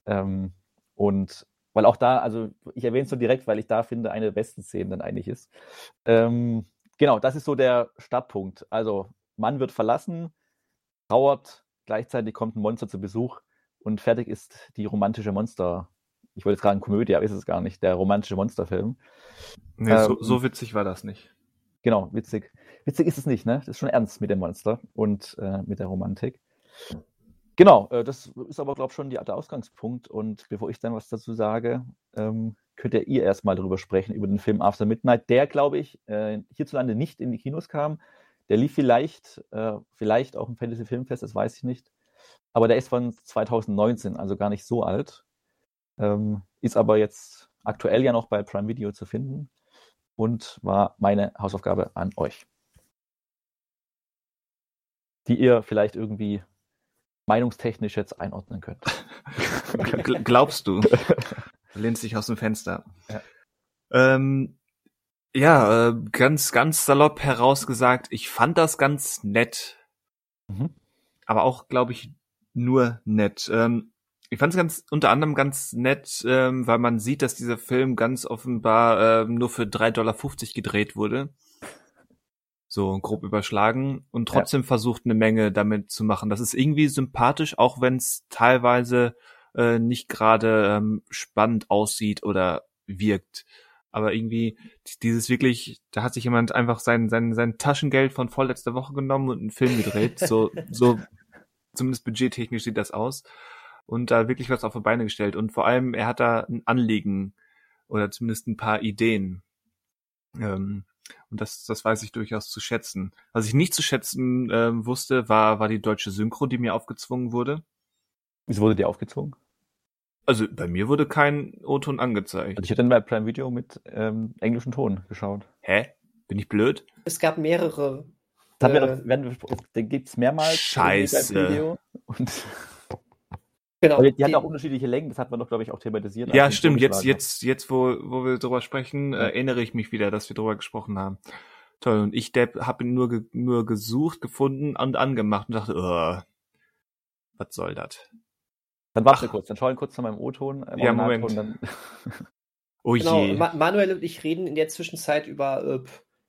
Ähm, und weil auch da, also ich erwähne es so direkt, weil ich da finde, eine der besten Szenen dann eigentlich ist. Ähm, genau, das ist so der Startpunkt. Also Mann wird verlassen, trauert, gleichzeitig kommt ein Monster zu Besuch und fertig ist die romantische Monster. Ich wollte jetzt gerade Komödie, aber ist es gar nicht, der romantische Monsterfilm. Nee, so, Ähm, so witzig war das nicht. Genau, witzig. Witzig ist es nicht, ne? Das ist schon ernst mit dem Monster und äh, mit der Romantik. Genau, äh, das ist aber, glaube ich, schon die, der Ausgangspunkt. Und bevor ich dann was dazu sage, ähm, könnt ihr erstmal darüber sprechen, über den Film After Midnight, der, glaube ich, äh, hierzulande nicht in die Kinos kam. Der lief vielleicht, äh, vielleicht auch im Fantasy Filmfest, das weiß ich nicht. Aber der ist von 2019, also gar nicht so alt. Ähm, ist aber jetzt aktuell ja noch bei Prime Video zu finden und war meine Hausaufgabe an euch. Die ihr vielleicht irgendwie meinungstechnisch jetzt einordnen könnt. Gl- Glaubst du? Du lehnst dich aus dem Fenster. Ja. Ähm, ja, äh, ganz, ganz salopp herausgesagt, ich fand das ganz nett. Mhm. Aber auch, glaube ich, nur nett. Ähm, ich fand es ganz, unter anderem ganz nett, ähm, weil man sieht, dass dieser Film ganz offenbar ähm, nur für 3,50 Dollar gedreht wurde. So grob überschlagen und Ja. trotzdem versucht, eine Menge damit zu machen. Das ist irgendwie sympathisch, auch wenn es teilweise äh, nicht gerade ähm, spannend aussieht oder wirkt. Aber irgendwie dieses wirklich, da hat sich jemand einfach sein, sein, sein Taschengeld von vorletzter Woche genommen und einen Film gedreht. So, so zumindest budgettechnisch sieht das aus. Und da wirklich was auf die Beine gestellt. Und vor allem, er hat da ein Anliegen oder zumindest ein paar Ideen. Ähm, und das, das weiß ich durchaus zu schätzen. Was ich nicht zu schätzen ähm, wusste, war, war die deutsche Synchro, die mir aufgezwungen wurde. Wieso wurde die aufgezogen? Also bei mir wurde kein O-Ton angezeigt. Also ich hätte dann bei Prime Video mit ähm, englischem Ton geschaut. Hä? Bin ich blöd? Es gab mehrere. Das wir Äh, werden den gibt's mehrmals. Scheiße. irgendwie bei Video. Und Genau. aber die hatten die- auch unterschiedliche Längen, das hat man doch, glaube ich, auch thematisiert. Ja, stimmt. Jetzt, jetzt, jetzt, wo, wo wir drüber sprechen, Ja. äh, erinnere ich mich wieder, dass wir drüber gesprochen haben. Toll. Und ich, habe ihn nur, ge nur gesucht, gefunden und angemacht und dachte, uh, was soll das? Dann warte Ach. kurz, dann schau ihn kurz zu meinem O-Ton. Äh, Ja, Moment. Dann, Oh Genau, je. Ma Manuel und ich reden in der Zwischenzeit über, äh,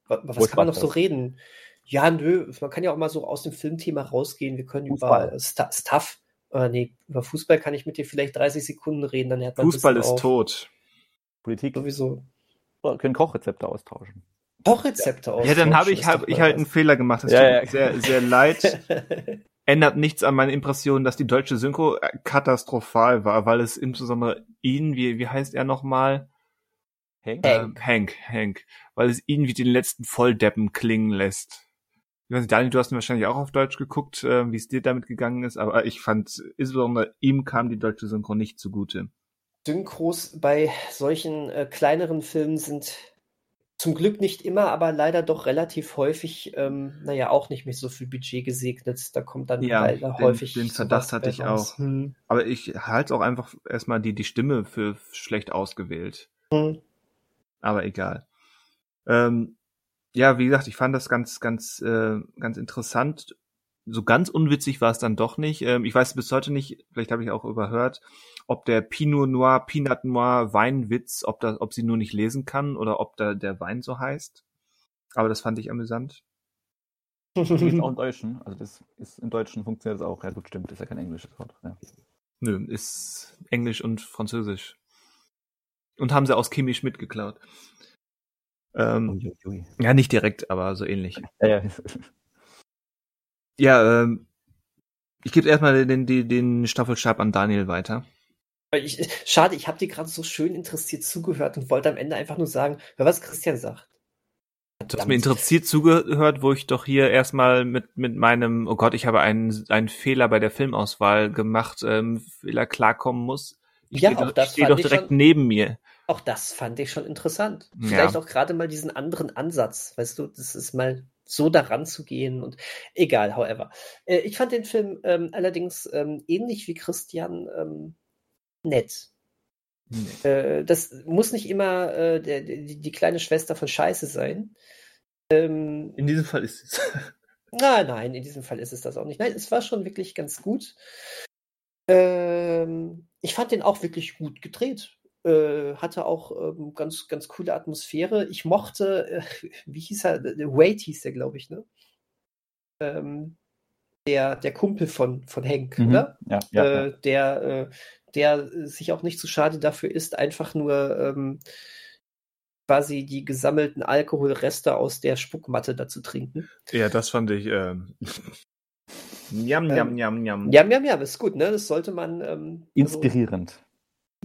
was Wo kann man noch so was? reden? Ja, nö, man kann ja auch mal so aus dem Filmthema rausgehen. Wir können Fußball. über Sta Stuff, äh, nee, über Fußball kann ich mit dir vielleicht 30 Sekunden reden, dann hört man Fußball ist auf. tot. Politik. Sowieso. Wir können Kochrezepte austauschen. Kochrezepte aus. Ja, dann habe ich, hab ich halt einen Fehler gemacht. Das Ja, tut ja. mir sehr, sehr leid. Ändert nichts an meiner Impression, dass die deutsche Synchro äh, katastrophal war, weil es insbesondere ihn, wie, wie heißt er nochmal? Hank? Hank. Ähm, Hank, Hank. Weil es ihn wie den letzten Volldeppen klingen lässt. Ich weiß nicht, Daniel, du hast ihn wahrscheinlich auch auf Deutsch geguckt, äh, wie es dir damit gegangen ist, aber ich fand, insbesondere ihm kam die deutsche Synchro nicht zugute. Synchros bei solchen äh, kleineren Filmen sind zum Glück nicht immer, aber leider doch relativ häufig, ähm, naja, auch nicht mit so viel Budget gesegnet. Da kommt dann Ja, leider den- häufig. den Verdacht hatte ich auch. Hm. Aber ich halte auch einfach erstmal die, die Stimme für schlecht ausgewählt. Hm. aber egal. Ähm, ja, wie gesagt, ich fand das ganz, ganz, äh, ganz interessant. So ganz unwitzig war es dann doch nicht. Ähm, ich weiß bis heute nicht, vielleicht habe ich auch überhört, ob der Pinot Noir, Pinot Noir Weinwitz, ob da, ob sie nur nicht lesen kann oder ob da der Wein so heißt. Aber das fand ich amüsant. Die ist auch im Deutschen. Also das ist im Deutschen funktioniert das auch. Ja gut, stimmt, ist ja kein englisches Wort. Ja. Nö, ist Englisch und Französisch. Und haben sie aus Kimi Schmidt geklaut. Ähm, ja, nicht direkt, aber so ähnlich. Ja, ja. Ja, ähm, ich gebe erstmal den, den, den Staffelstab an Daniel weiter. Ich, schade, ich habe dir gerade so schön interessiert zugehört und wollte am Ende einfach nur sagen, hör, was Christian sagt. Du hast mir interessiert zugehört, wo ich doch hier erstmal mit, mit meinem, oh Gott, ich habe einen, einen Fehler bei der Filmauswahl gemacht, ähm, Fehler klarkommen muss. Ich Ja, stehe auch doch, das fand doch direkt schon- neben mir. Auch das fand ich schon interessant. Ja. Vielleicht auch gerade mal diesen anderen Ansatz, weißt du, das ist mal so daran zu gehen und egal, however. Äh, ich fand den Film ähm, allerdings ähm, ähnlich wie Christian ähm, nett. Äh, das muss nicht immer äh, der, die, die kleine Schwester von Scheiße sein. Ähm, In diesem Fall ist es. Nein, nein, in diesem Fall ist es das auch nicht. Nein, es war schon wirklich ganz gut. Ähm, ich fand den auch wirklich gut gedreht. Äh, hatte auch ähm, ganz, ganz coole Atmosphäre. Ich mochte, äh, wie hieß er? Wade hieß der, glaube ich, ne? Ähm, der, der Kumpel von, von Hank, Mhm. oder? Ja, ja, äh, ja. Der, äh, der sich auch nicht zu schade dafür ist, einfach nur ähm, quasi die gesammelten Alkoholreste aus der Spuckmatte da zu trinken. Ja, das fand ich. Ähm, Njam, njam, njam, njam. Ja, ja, ja, das ist gut, ne? Das sollte man. Ähm, also- Inspirierend.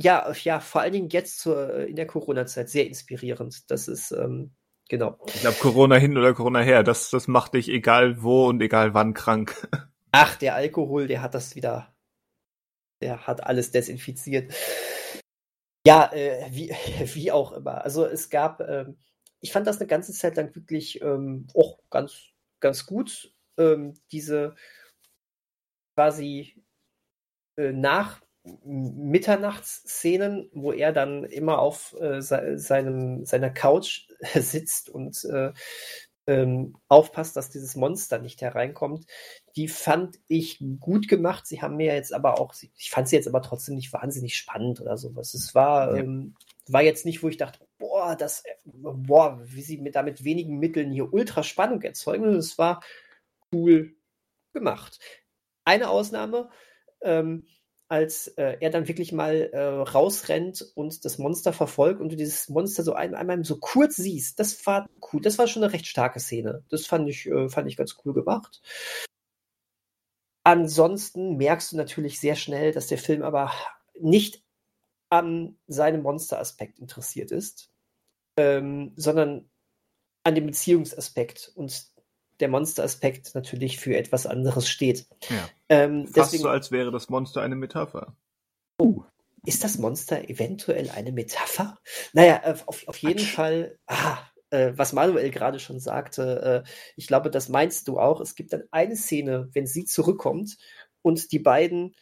Ja, ja, vor allen Dingen jetzt zur, äh, in der Corona-Zeit sehr inspirierend. Das ist, ähm, genau. Ich glaube, Corona hin oder Corona her, das, das macht dich egal wo und egal wann krank. Ach, der Alkohol, der hat das wieder, der hat alles desinfiziert. Ja, äh, wie, wie auch immer. Also es gab, ähm, ich fand das eine ganze Zeit lang wirklich ähm, auch ganz, ganz gut. Ähm, diese quasi äh, nach Mitternachtsszenen, wo er dann immer auf äh, se seinem, seiner Couch sitzt und äh, ähm, aufpasst, dass dieses Monster nicht hereinkommt. Die fand ich gut gemacht. Sie haben mir jetzt aber auch, ich fand sie jetzt aber trotzdem nicht wahnsinnig spannend oder sowas. Es war, Ja. ähm, war jetzt nicht, wo ich dachte, boah, das, boah, wie sie mit, da mit wenigen Mitteln hier ultra Spannung erzeugen. Es war cool gemacht. Eine Ausnahme, ähm, als äh, er dann wirklich mal äh, rausrennt und das Monster verfolgt und du dieses Monster so ein, einmal so kurz siehst, das war cool. Das war schon eine recht starke Szene. Das fand ich, äh, fand ich ganz cool gemacht. Ansonsten merkst du natürlich sehr schnell, dass der Film aber nicht an seinem Monsteraspekt interessiert ist, ähm, sondern an dem Beziehungsaspekt und der Monsteraspekt natürlich für etwas anderes steht. Ja. Ähm, Fast deswegen so, als wäre das Monster eine Metapher. ist das Monster eventuell eine Metapher? Naja, äh, auf, auf jeden Quatsch. Fall, ah, äh, was Manuel gerade schon sagte, äh, ich glaube, das meinst du auch. Es gibt dann eine Szene, wenn sie zurückkommt und die beiden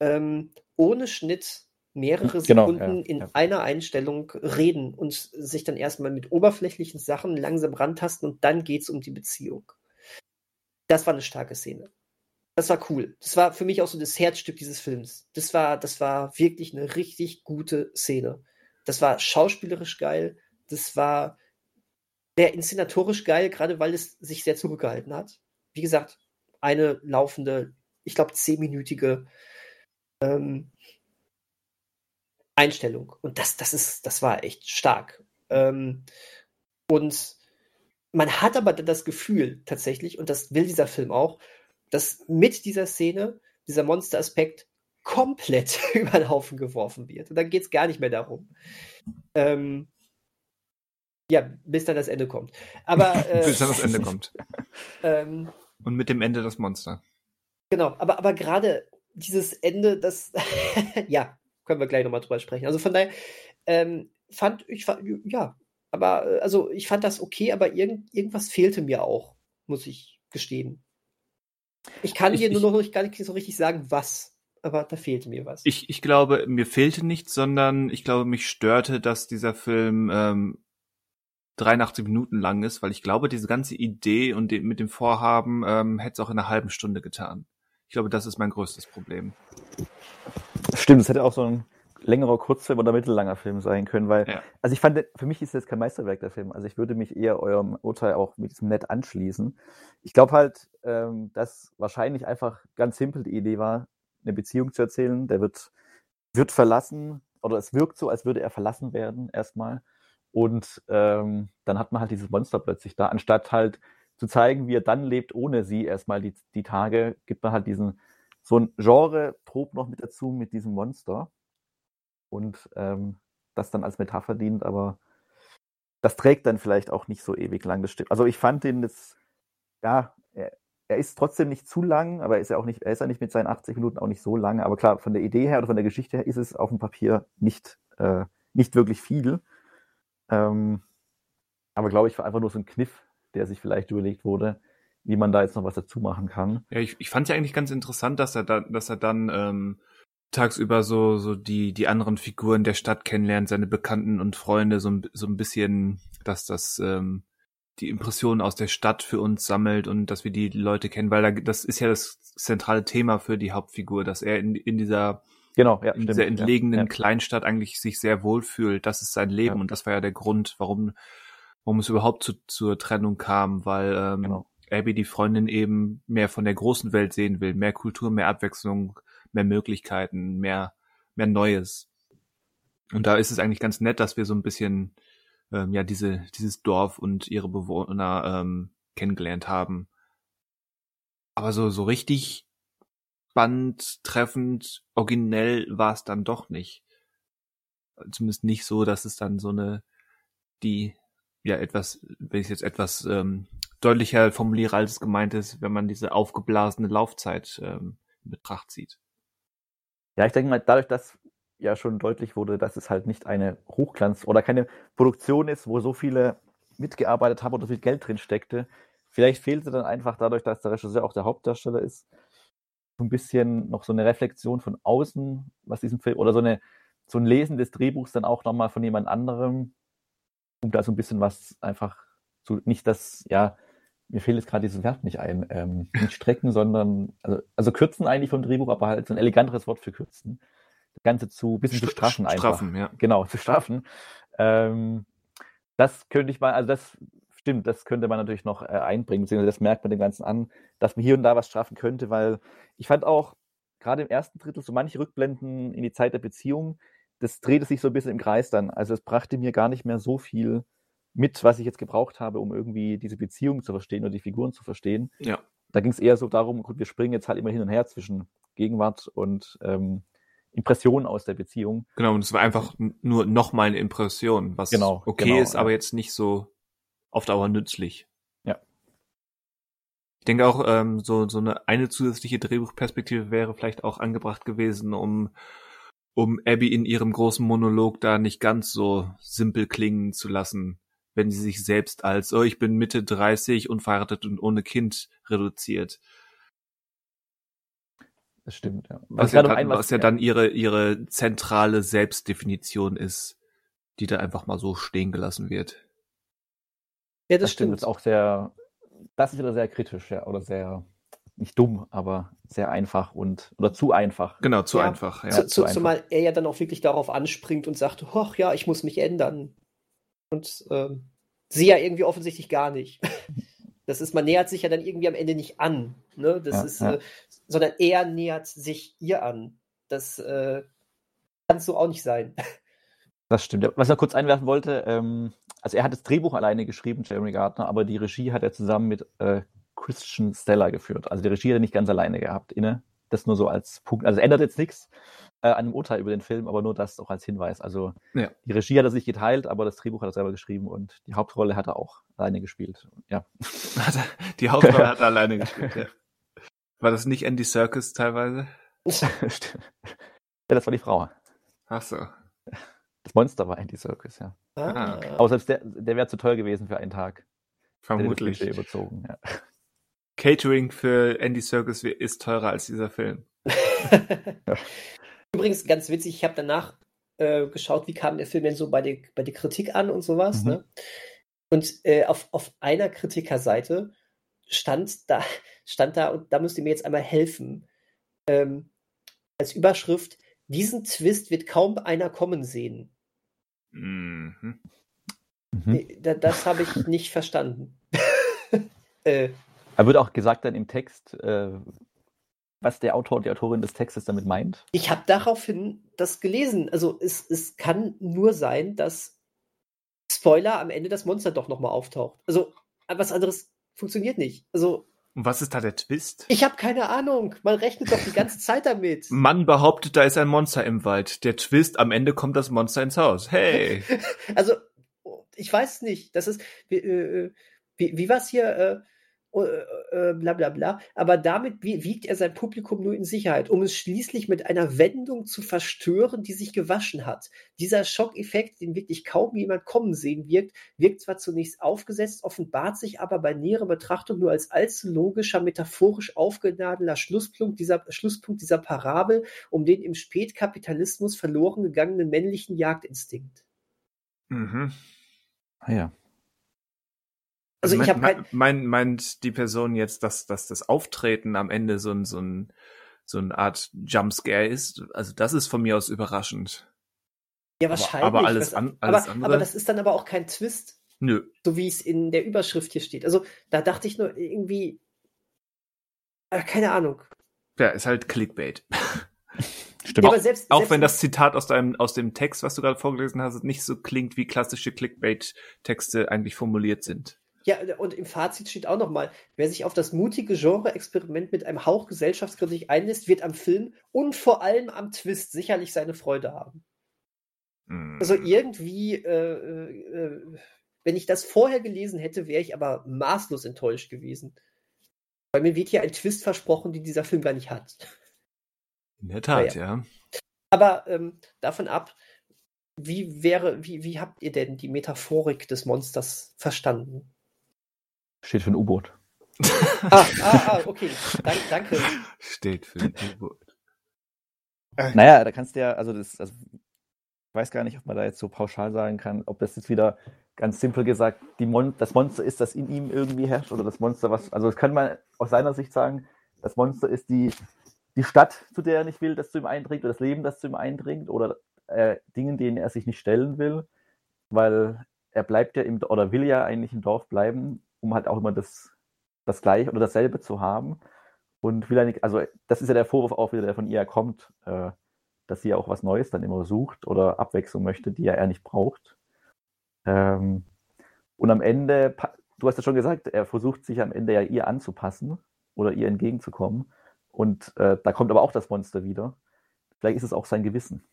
ähm, ohne Schnitt mehrere Genau, Sekunden ja, in ja. einer Einstellung reden und sich dann erstmal mit oberflächlichen Sachen langsam rantasten und dann geht es um die Beziehung. Das war eine starke Szene. Das war cool. Das war für mich auch so das Herzstück dieses Films. Das war, das war wirklich eine richtig gute Szene. Das war schauspielerisch geil. Das war der inszenatorisch geil, gerade weil es sich sehr zurückgehalten hat. Wie gesagt, eine laufende, ich glaube, zehnminütige ähm, Einstellung. Und das, das ist, das war echt stark. Ähm, und man hat aber dann das Gefühl tatsächlich, und das will dieser Film auch, dass mit dieser Szene dieser Monsteraspekt komplett über den Haufen geworfen wird. Und dann geht es gar nicht mehr darum. Ähm, ja, bis dann das Ende kommt. Aber äh, Bis dann das Ende kommt. ähm, Und mit dem Ende das Monster. Genau, aber, aber gerade dieses Ende, das, ja, können wir gleich nochmal drüber sprechen. Also von daher ähm, fand ich, ja, aber äh, also ich fand das okay, aber irgend, irgendwas fehlte mir auch, muss ich gestehen. Ich kann Ich- dir nur noch nicht, gar nicht so richtig sagen, was, aber da fehlte mir was. Ich, ich glaube, mir fehlte nichts, sondern ich glaube, mich störte, dass dieser Film ähm, 83 Minuten lang ist, weil ich glaube, diese ganze Idee und die, mit dem Vorhaben ähm, hätte es auch in einer halben Stunde getan. Ich glaube, das ist mein größtes Problem. Stimmt, es hätte auch so ein längerer Kurzfilm oder mittellanger Film sein können, weil, Ja. also ich fand, für mich ist das kein Meisterwerk der Film. Also ich würde mich eher eurem Urteil auch mit diesem Nett anschließen. Ich glaube halt, ähm, dass wahrscheinlich einfach ganz simpel die Idee war, eine Beziehung zu erzählen. Der wird, wird verlassen oder es wirkt so, als würde er verlassen werden erstmal. Und ähm, dann hat man halt dieses Monster plötzlich da, anstatt halt zu zeigen, wie er dann lebt ohne sie erstmal die, die Tage, gibt man halt diesen so ein Genre-Trop noch mit dazu mit diesem Monster und ähm, das dann als Metapher dient, aber das trägt dann vielleicht auch nicht so ewig lang. Das stimmt. Also ich fand den jetzt, ja, er, er ist trotzdem nicht zu lang, aber er ist ja auch nicht, er ist ja nicht mit seinen 80 Minuten auch nicht so lang. Aber klar, von der Idee her oder von der Geschichte her ist es auf dem Papier nicht, äh, nicht wirklich viel. Ähm, aber glaube ich, war einfach nur so ein Kniff, der sich vielleicht überlegt wurde, wie man da jetzt noch was dazu machen kann. Ja, ich, ich fand ja eigentlich ganz interessant, dass er da, dass er dann ähm, tagsüber so so die die anderen Figuren der Stadt kennenlernt, seine Bekannten und Freunde so ein, so ein bisschen, dass das ähm, die Impressionen aus der Stadt für uns sammelt und dass wir die Leute kennen, weil da, das ist ja das zentrale Thema für die Hauptfigur, dass er in, in dieser Genau, ja, in stimmt. dieser entlegenen ja, ja. Kleinstadt eigentlich sich sehr wohl fühlt. Das ist sein Leben Ja. und das war ja der Grund, warum, warum es überhaupt zu, zur Trennung kam, weil ähm, Genau. Abby die Freundin eben mehr von der großen Welt sehen will, mehr Kultur, mehr Abwechslung, mehr Möglichkeiten, mehr mehr Neues. Und da ist es eigentlich ganz nett, dass wir so ein bisschen ähm, ja diese dieses Dorf und ihre Bewohner ähm, kennengelernt haben. Aber so so richtig spannend, treffend, originell war es dann doch nicht. Zumindest nicht so, dass es dann so eine, die, ja, etwas, wenn ich es jetzt etwas ähm, deutlicher formuliere, als es gemeint ist, wenn man diese aufgeblasene Laufzeit ähm, in Betracht zieht. Ja, ich denke mal, dadurch, dass ja schon deutlich wurde, dass es halt nicht eine Hochglanz- oder keine Produktion ist, wo so viele mitgearbeitet haben oder so viel Geld drin steckte, vielleicht fehlte dann einfach dadurch, dass der Regisseur auch der Hauptdarsteller ist, so ein bisschen noch so eine Reflexion von außen, was diesen Film, oder so eine so ein Lesen des Drehbuchs dann auch nochmal von jemand anderem, um da so ein bisschen was einfach zu, nicht das, ja, mir fehlt jetzt gerade dieses Verb nicht ein, ähm, nicht strecken, sondern, also, also kürzen eigentlich vom Drehbuch, aber halt so ein eleganteres Wort für kürzen. Das Ganze zu, bisschen zu straffen einfach. Straffen, ja. Genau, zu straffen. Ähm, das könnte ich mal, also das stimmt, das könnte man natürlich noch äh, einbringen, beziehungsweise das merkt man dem Ganzen an, dass man hier und da was straffen könnte, weil ich fand auch gerade im ersten Drittel so manche Rückblenden in die Zeit der Beziehung, das drehte sich so ein bisschen im Kreis dann. Also es brachte mir gar nicht mehr so viel mit, was ich jetzt gebraucht habe, um irgendwie diese Beziehung zu verstehen oder die Figuren zu verstehen. Ja. Da ging es eher so darum, gut, wir springen jetzt halt immer hin und her zwischen Gegenwart und ähm, Impressionen aus der Beziehung. Genau, und es war einfach nur nochmal eine Impression, was Genau, okay genau, ist, ja. aber jetzt nicht so auf Dauer nützlich. Ja. Ich denke auch, ähm, so, so eine, eine zusätzliche Drehbuchperspektive wäre vielleicht auch angebracht gewesen, um, um Abby in ihrem großen Monolog da nicht ganz so simpel klingen zu lassen, wenn sie sich selbst als, oh, ich bin Mitte 30, unverheiratet und ohne Kind reduziert. Das stimmt, ja. Was, ja, dann, was ja dann ihre, ihre zentrale Selbstdefinition ist, die da einfach mal so stehen gelassen wird. Ja, das das, stimmt. stimmt. Das ist auch sehr, das ist wieder sehr kritisch, ja, oder sehr, nicht dumm, aber sehr einfach und, oder zu einfach. Genau, zu Ja, einfach. Ja. Zu, zu zu, einfach. zumal er ja dann auch wirklich darauf anspringt und sagt, hoch, ja, ich muss mich ändern. Und ähm, sie ja irgendwie offensichtlich gar nicht. Das ist, man nähert sich ja dann irgendwie am Ende nicht an. Ne? Das Ja, ist, ja. Äh, sondern er nähert sich ihr an. Das äh, kann so auch nicht sein. Das stimmt. Was ich noch kurz einwerfen wollte, ähm, also er hat das Drehbuch alleine geschrieben, Jeremy Gardner, aber die Regie hat er zusammen mit äh, Christian Stella geführt. Also die Regie hat er nicht ganz alleine gehabt, inne. Das nur so als Punkt. Also ändert jetzt nichts äh, dem Urteil über den Film, aber nur das auch als Hinweis. Also Ja. die Regie hat er sich geteilt, aber das Drehbuch hat er selber geschrieben und die Hauptrolle hat er auch alleine gespielt. Ja. Die Hauptrolle hat er alleine gespielt, ja. War das nicht Andy Serkis teilweise? Ja, das war die Frau. Ach so. Das Monster war Andy Serkis, ja. Ah, Aber selbst der, der wäre zu teuer gewesen für einen Tag. Vermutlich. Überzogen, ja. Catering für Andy Serkis ist teurer als dieser Film. Übrigens, ganz witzig, ich habe danach äh, geschaut, wie kam der Film denn so bei der, bei der Kritik an und sowas. Mhm. Ne? Und äh, auf, auf einer Kritikerseite stand da, stand da, und da müsst ihr mir jetzt einmal helfen, ähm, als Überschrift, diesen Twist wird kaum einer kommen sehen. Mhm. Mhm. Äh, Da, das habe ich nicht verstanden. äh, Er wird auch gesagt dann im Text, äh, was der Autor und die Autorin des Textes damit meint. ich habe daraufhin das gelesen. Also es, es kann nur sein, dass Spoiler am Ende das Monster doch nochmal auftaucht. Also was anderes funktioniert nicht. Also Und was ist da der Twist? ich habe keine Ahnung. Man rechnet doch die ganze Zeit damit. Mann behauptet, da ist ein Monster im Wald. Der Twist, am Ende kommt das Monster ins Haus. Hey! Also ich weiß nicht. Das ist wie, äh, wie, wie was hier äh, äh, äh, bla bla bla. Aber damit wie- wiegt er sein Publikum nur in Sicherheit, um es schließlich mit einer Wendung zu verstören, die sich gewaschen hat. Dieser Schockeffekt, den wirklich kaum jemand kommen sehen wirkt, wirkt zwar zunächst aufgesetzt, offenbart sich aber bei näherer Betrachtung nur als allzu logischer, metaphorisch aufgeladener Schlusspunkt dieser, Schlusspunkt dieser Parabel um den im Spätkapitalismus verloren gegangenen männlichen Jagdinstinkt. Mhm. Ah ja. Also ich mein, habe kein, mein, mein, meint die Person jetzt, dass, dass das Auftreten am Ende so ein, so ein, so eine Art Jumpscare ist? Also das ist von mir aus überraschend. ja wahrscheinlich. aber alles was- an- alles aber, andere? aber das ist dann aber auch kein Twist, Nö. so wie es in der Überschrift hier steht. Also da dachte ich nur irgendwie, äh, keine Ahnung. Ja, ist halt Clickbait. Stimmt. Ja, aber selbst, Auch selbst wenn das Zitat aus deinem, aus dem Text, was du gerade vorgelesen hast, nicht so klingt, wie klassische Clickbait-Texte eigentlich formuliert sind. Ja, und im Fazit steht auch nochmal, wer sich auf das mutige Genre-Experiment mit einem Hauch Gesellschaftskritik einlässt, wird am Film und vor allem am Twist sicherlich seine Freude haben. Hm. Also irgendwie, äh, äh, äh, wenn ich das vorher gelesen hätte, wäre ich aber maßlos enttäuscht gewesen. Weil mir wird hier ein Twist versprochen, den dieser Film gar nicht hat. In der Tat, Ah, ja. Aber ähm, davon ab, wie wäre, wie, wie habt ihr denn die Metaphorik des Monsters verstanden? Steht für ein U-Boot. Ah, ah, ah okay. Dank, danke. Steht für ein U-Boot. Naja, da kannst du ja, also das, also ich weiß gar nicht, ob man da jetzt so pauschal sagen kann, ob das jetzt wieder ganz simpel gesagt die Mon das Monster ist, das in ihm irgendwie herrscht oder das Monster, was, also das kann man aus seiner Sicht sagen, das Monster ist die, die Stadt, zu der er nicht will, das zu ihm eindringt oder das Leben, das zu ihm eindringt oder äh, Dingen, denen er sich nicht stellen will, weil er bleibt ja im, oder will ja eigentlich im Dorf bleiben, um halt auch immer das, das Gleiche oder dasselbe zu haben und will also das ist ja der Vorwurf auch wieder, der von ihr kommt, äh, dass sie ja auch was Neues dann immer sucht oder Abwechslung möchte, die ja er nicht braucht. Ähm, und am Ende, du hast ja schon gesagt, er versucht sich am Ende ja ihr anzupassen oder ihr entgegenzukommen. Und äh, da kommt aber auch das Monster wieder. Vielleicht ist es auch sein Gewissen.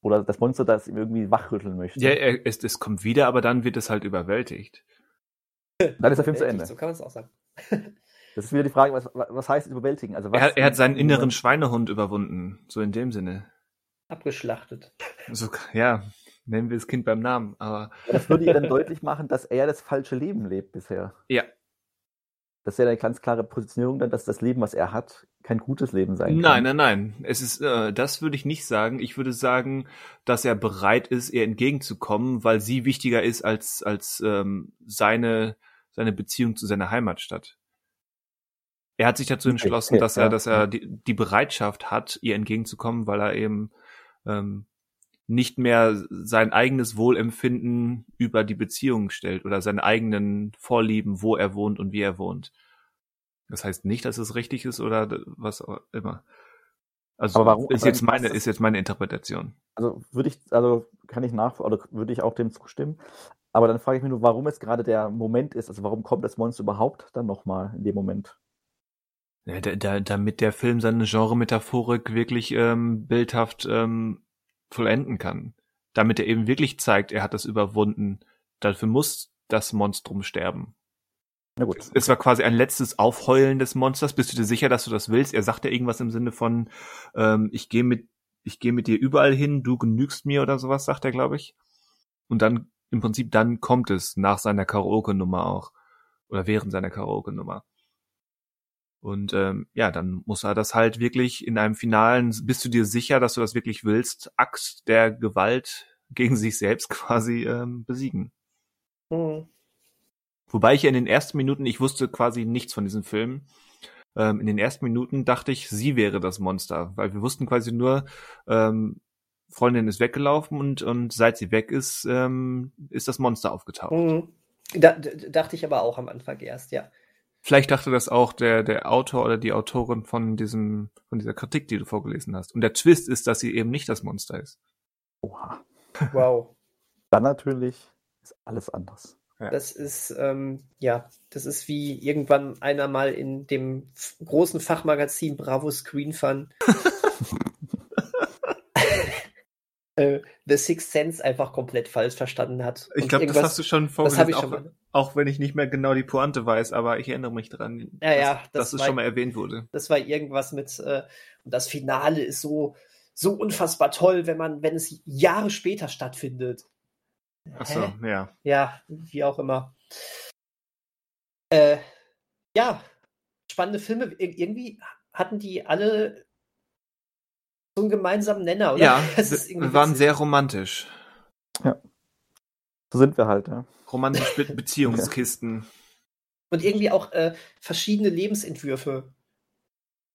Oder das Monster, das ihm irgendwie wachrütteln möchte. Ja, es, es kommt wieder, aber dann wird es halt überwältigt. Dann ist der Film zu Ende. So kann man es auch sagen. Das ist wieder die Frage, was, was heißt überwältigen? Also was Er, hat- er hat seinen inneren Schweinehund überwunden, so in dem Sinne. Abgeschlachtet. So, ja, nennen wir das Kind beim Namen, aber Das würde ihr dann deutlich machen, dass er das falsche Leben lebt bisher. ja. Das ist ja eine ganz klare Positionierung dann, dass das Leben, was er hat, kein gutes Leben sein Nein, kann. nein, nein. Es ist, äh, das würde ich nicht sagen. Ich würde sagen, dass er bereit ist, ihr entgegenzukommen, weil sie wichtiger ist als als ähm, seine seine Beziehung zu seiner Heimatstadt. Er hat sich dazu entschlossen, dass er, dass er die, die Bereitschaft hat, ihr entgegenzukommen, weil er eben ähm, nicht mehr sein eigenes Wohlempfinden über die Beziehung stellt oder seine eigenen Vorlieben, wo er wohnt und wie er wohnt. Das heißt nicht, dass es richtig ist oder was auch immer. Also Aber warum- ist jetzt meine ist jetzt meine Interpretation. Also würde ich, also kann ich nach, oder würde ich auch dem zustimmen. Aber dann frage ich mich nur, warum es gerade der Moment ist, also warum kommt das Monster überhaupt dann nochmal in dem Moment? Ja, da, da, damit der Film seine Genre-Metaphorik wirklich ähm, bildhaft ähm, vollenden kann. Damit er eben wirklich zeigt, er hat das überwunden. Dafür muss das Monstrum sterben. Na gut. Es war quasi ein letztes Aufheulen des Monsters. Bist du dir sicher, dass du das willst? Er sagt ja irgendwas im Sinne von, ähm, ich gehe mit, ich gehe mit dir überall hin, du genügst mir oder sowas, sagt er, glaube ich. Und dann, im Prinzip, dann kommt es nach seiner Karaoke-Nummer auch. Oder während seiner Karaoke-Nummer. Und ähm, ja, dann muss er das halt wirklich in einem finalen, bist du dir sicher, dass du das wirklich willst, Akt der Gewalt gegen sich selbst quasi ähm, besiegen. Hm. Wobei ich ja in den ersten Minuten, ich wusste quasi nichts von diesem Film. Ähm, in den ersten Minuten dachte ich, sie wäre das Monster, weil wir wussten quasi nur, ähm, Freundin ist weggelaufen und, und seit sie weg ist, ähm, ist das Monster aufgetaucht. Hm. Da, dachte ich aber auch am Anfang erst, ja. Vielleicht dachte das auch der, der Autor oder die Autorin von diesem, von dieser Kritik, die du vorgelesen hast. Und der Twist ist, dass sie eben nicht das Monster ist. Oha. Wow. Dann natürlich ist alles anders. Das ist, ähm, ja, das ist wie irgendwann einer mal in dem großen Fachmagazin Bravo Screen Fun äh, The Sixth Sense einfach komplett falsch verstanden hat. Ich glaube, das hast du schon vorgelesen, auch, schon auch wenn ich nicht mehr genau die Pointe weiß, aber ich erinnere mich dran, Ja, ja, dass, das dass es war- schon mal erwähnt wurde. Das war irgendwas mit, äh, und das Finale ist so, so unfassbar toll, wenn man, wenn es Jahre später stattfindet. Ach so, Hä? ja. Ja, wie auch immer. Äh, ja, spannende Filme. Ir irgendwie hatten die alle so einen gemeinsamen Nenner, oder? Ja, Das ist irgendwie wir waren witzig. sehr romantisch. So sind wir halt, ja. Romantisch Be Beziehungskisten. Und irgendwie auch äh, verschiedene Lebensentwürfe.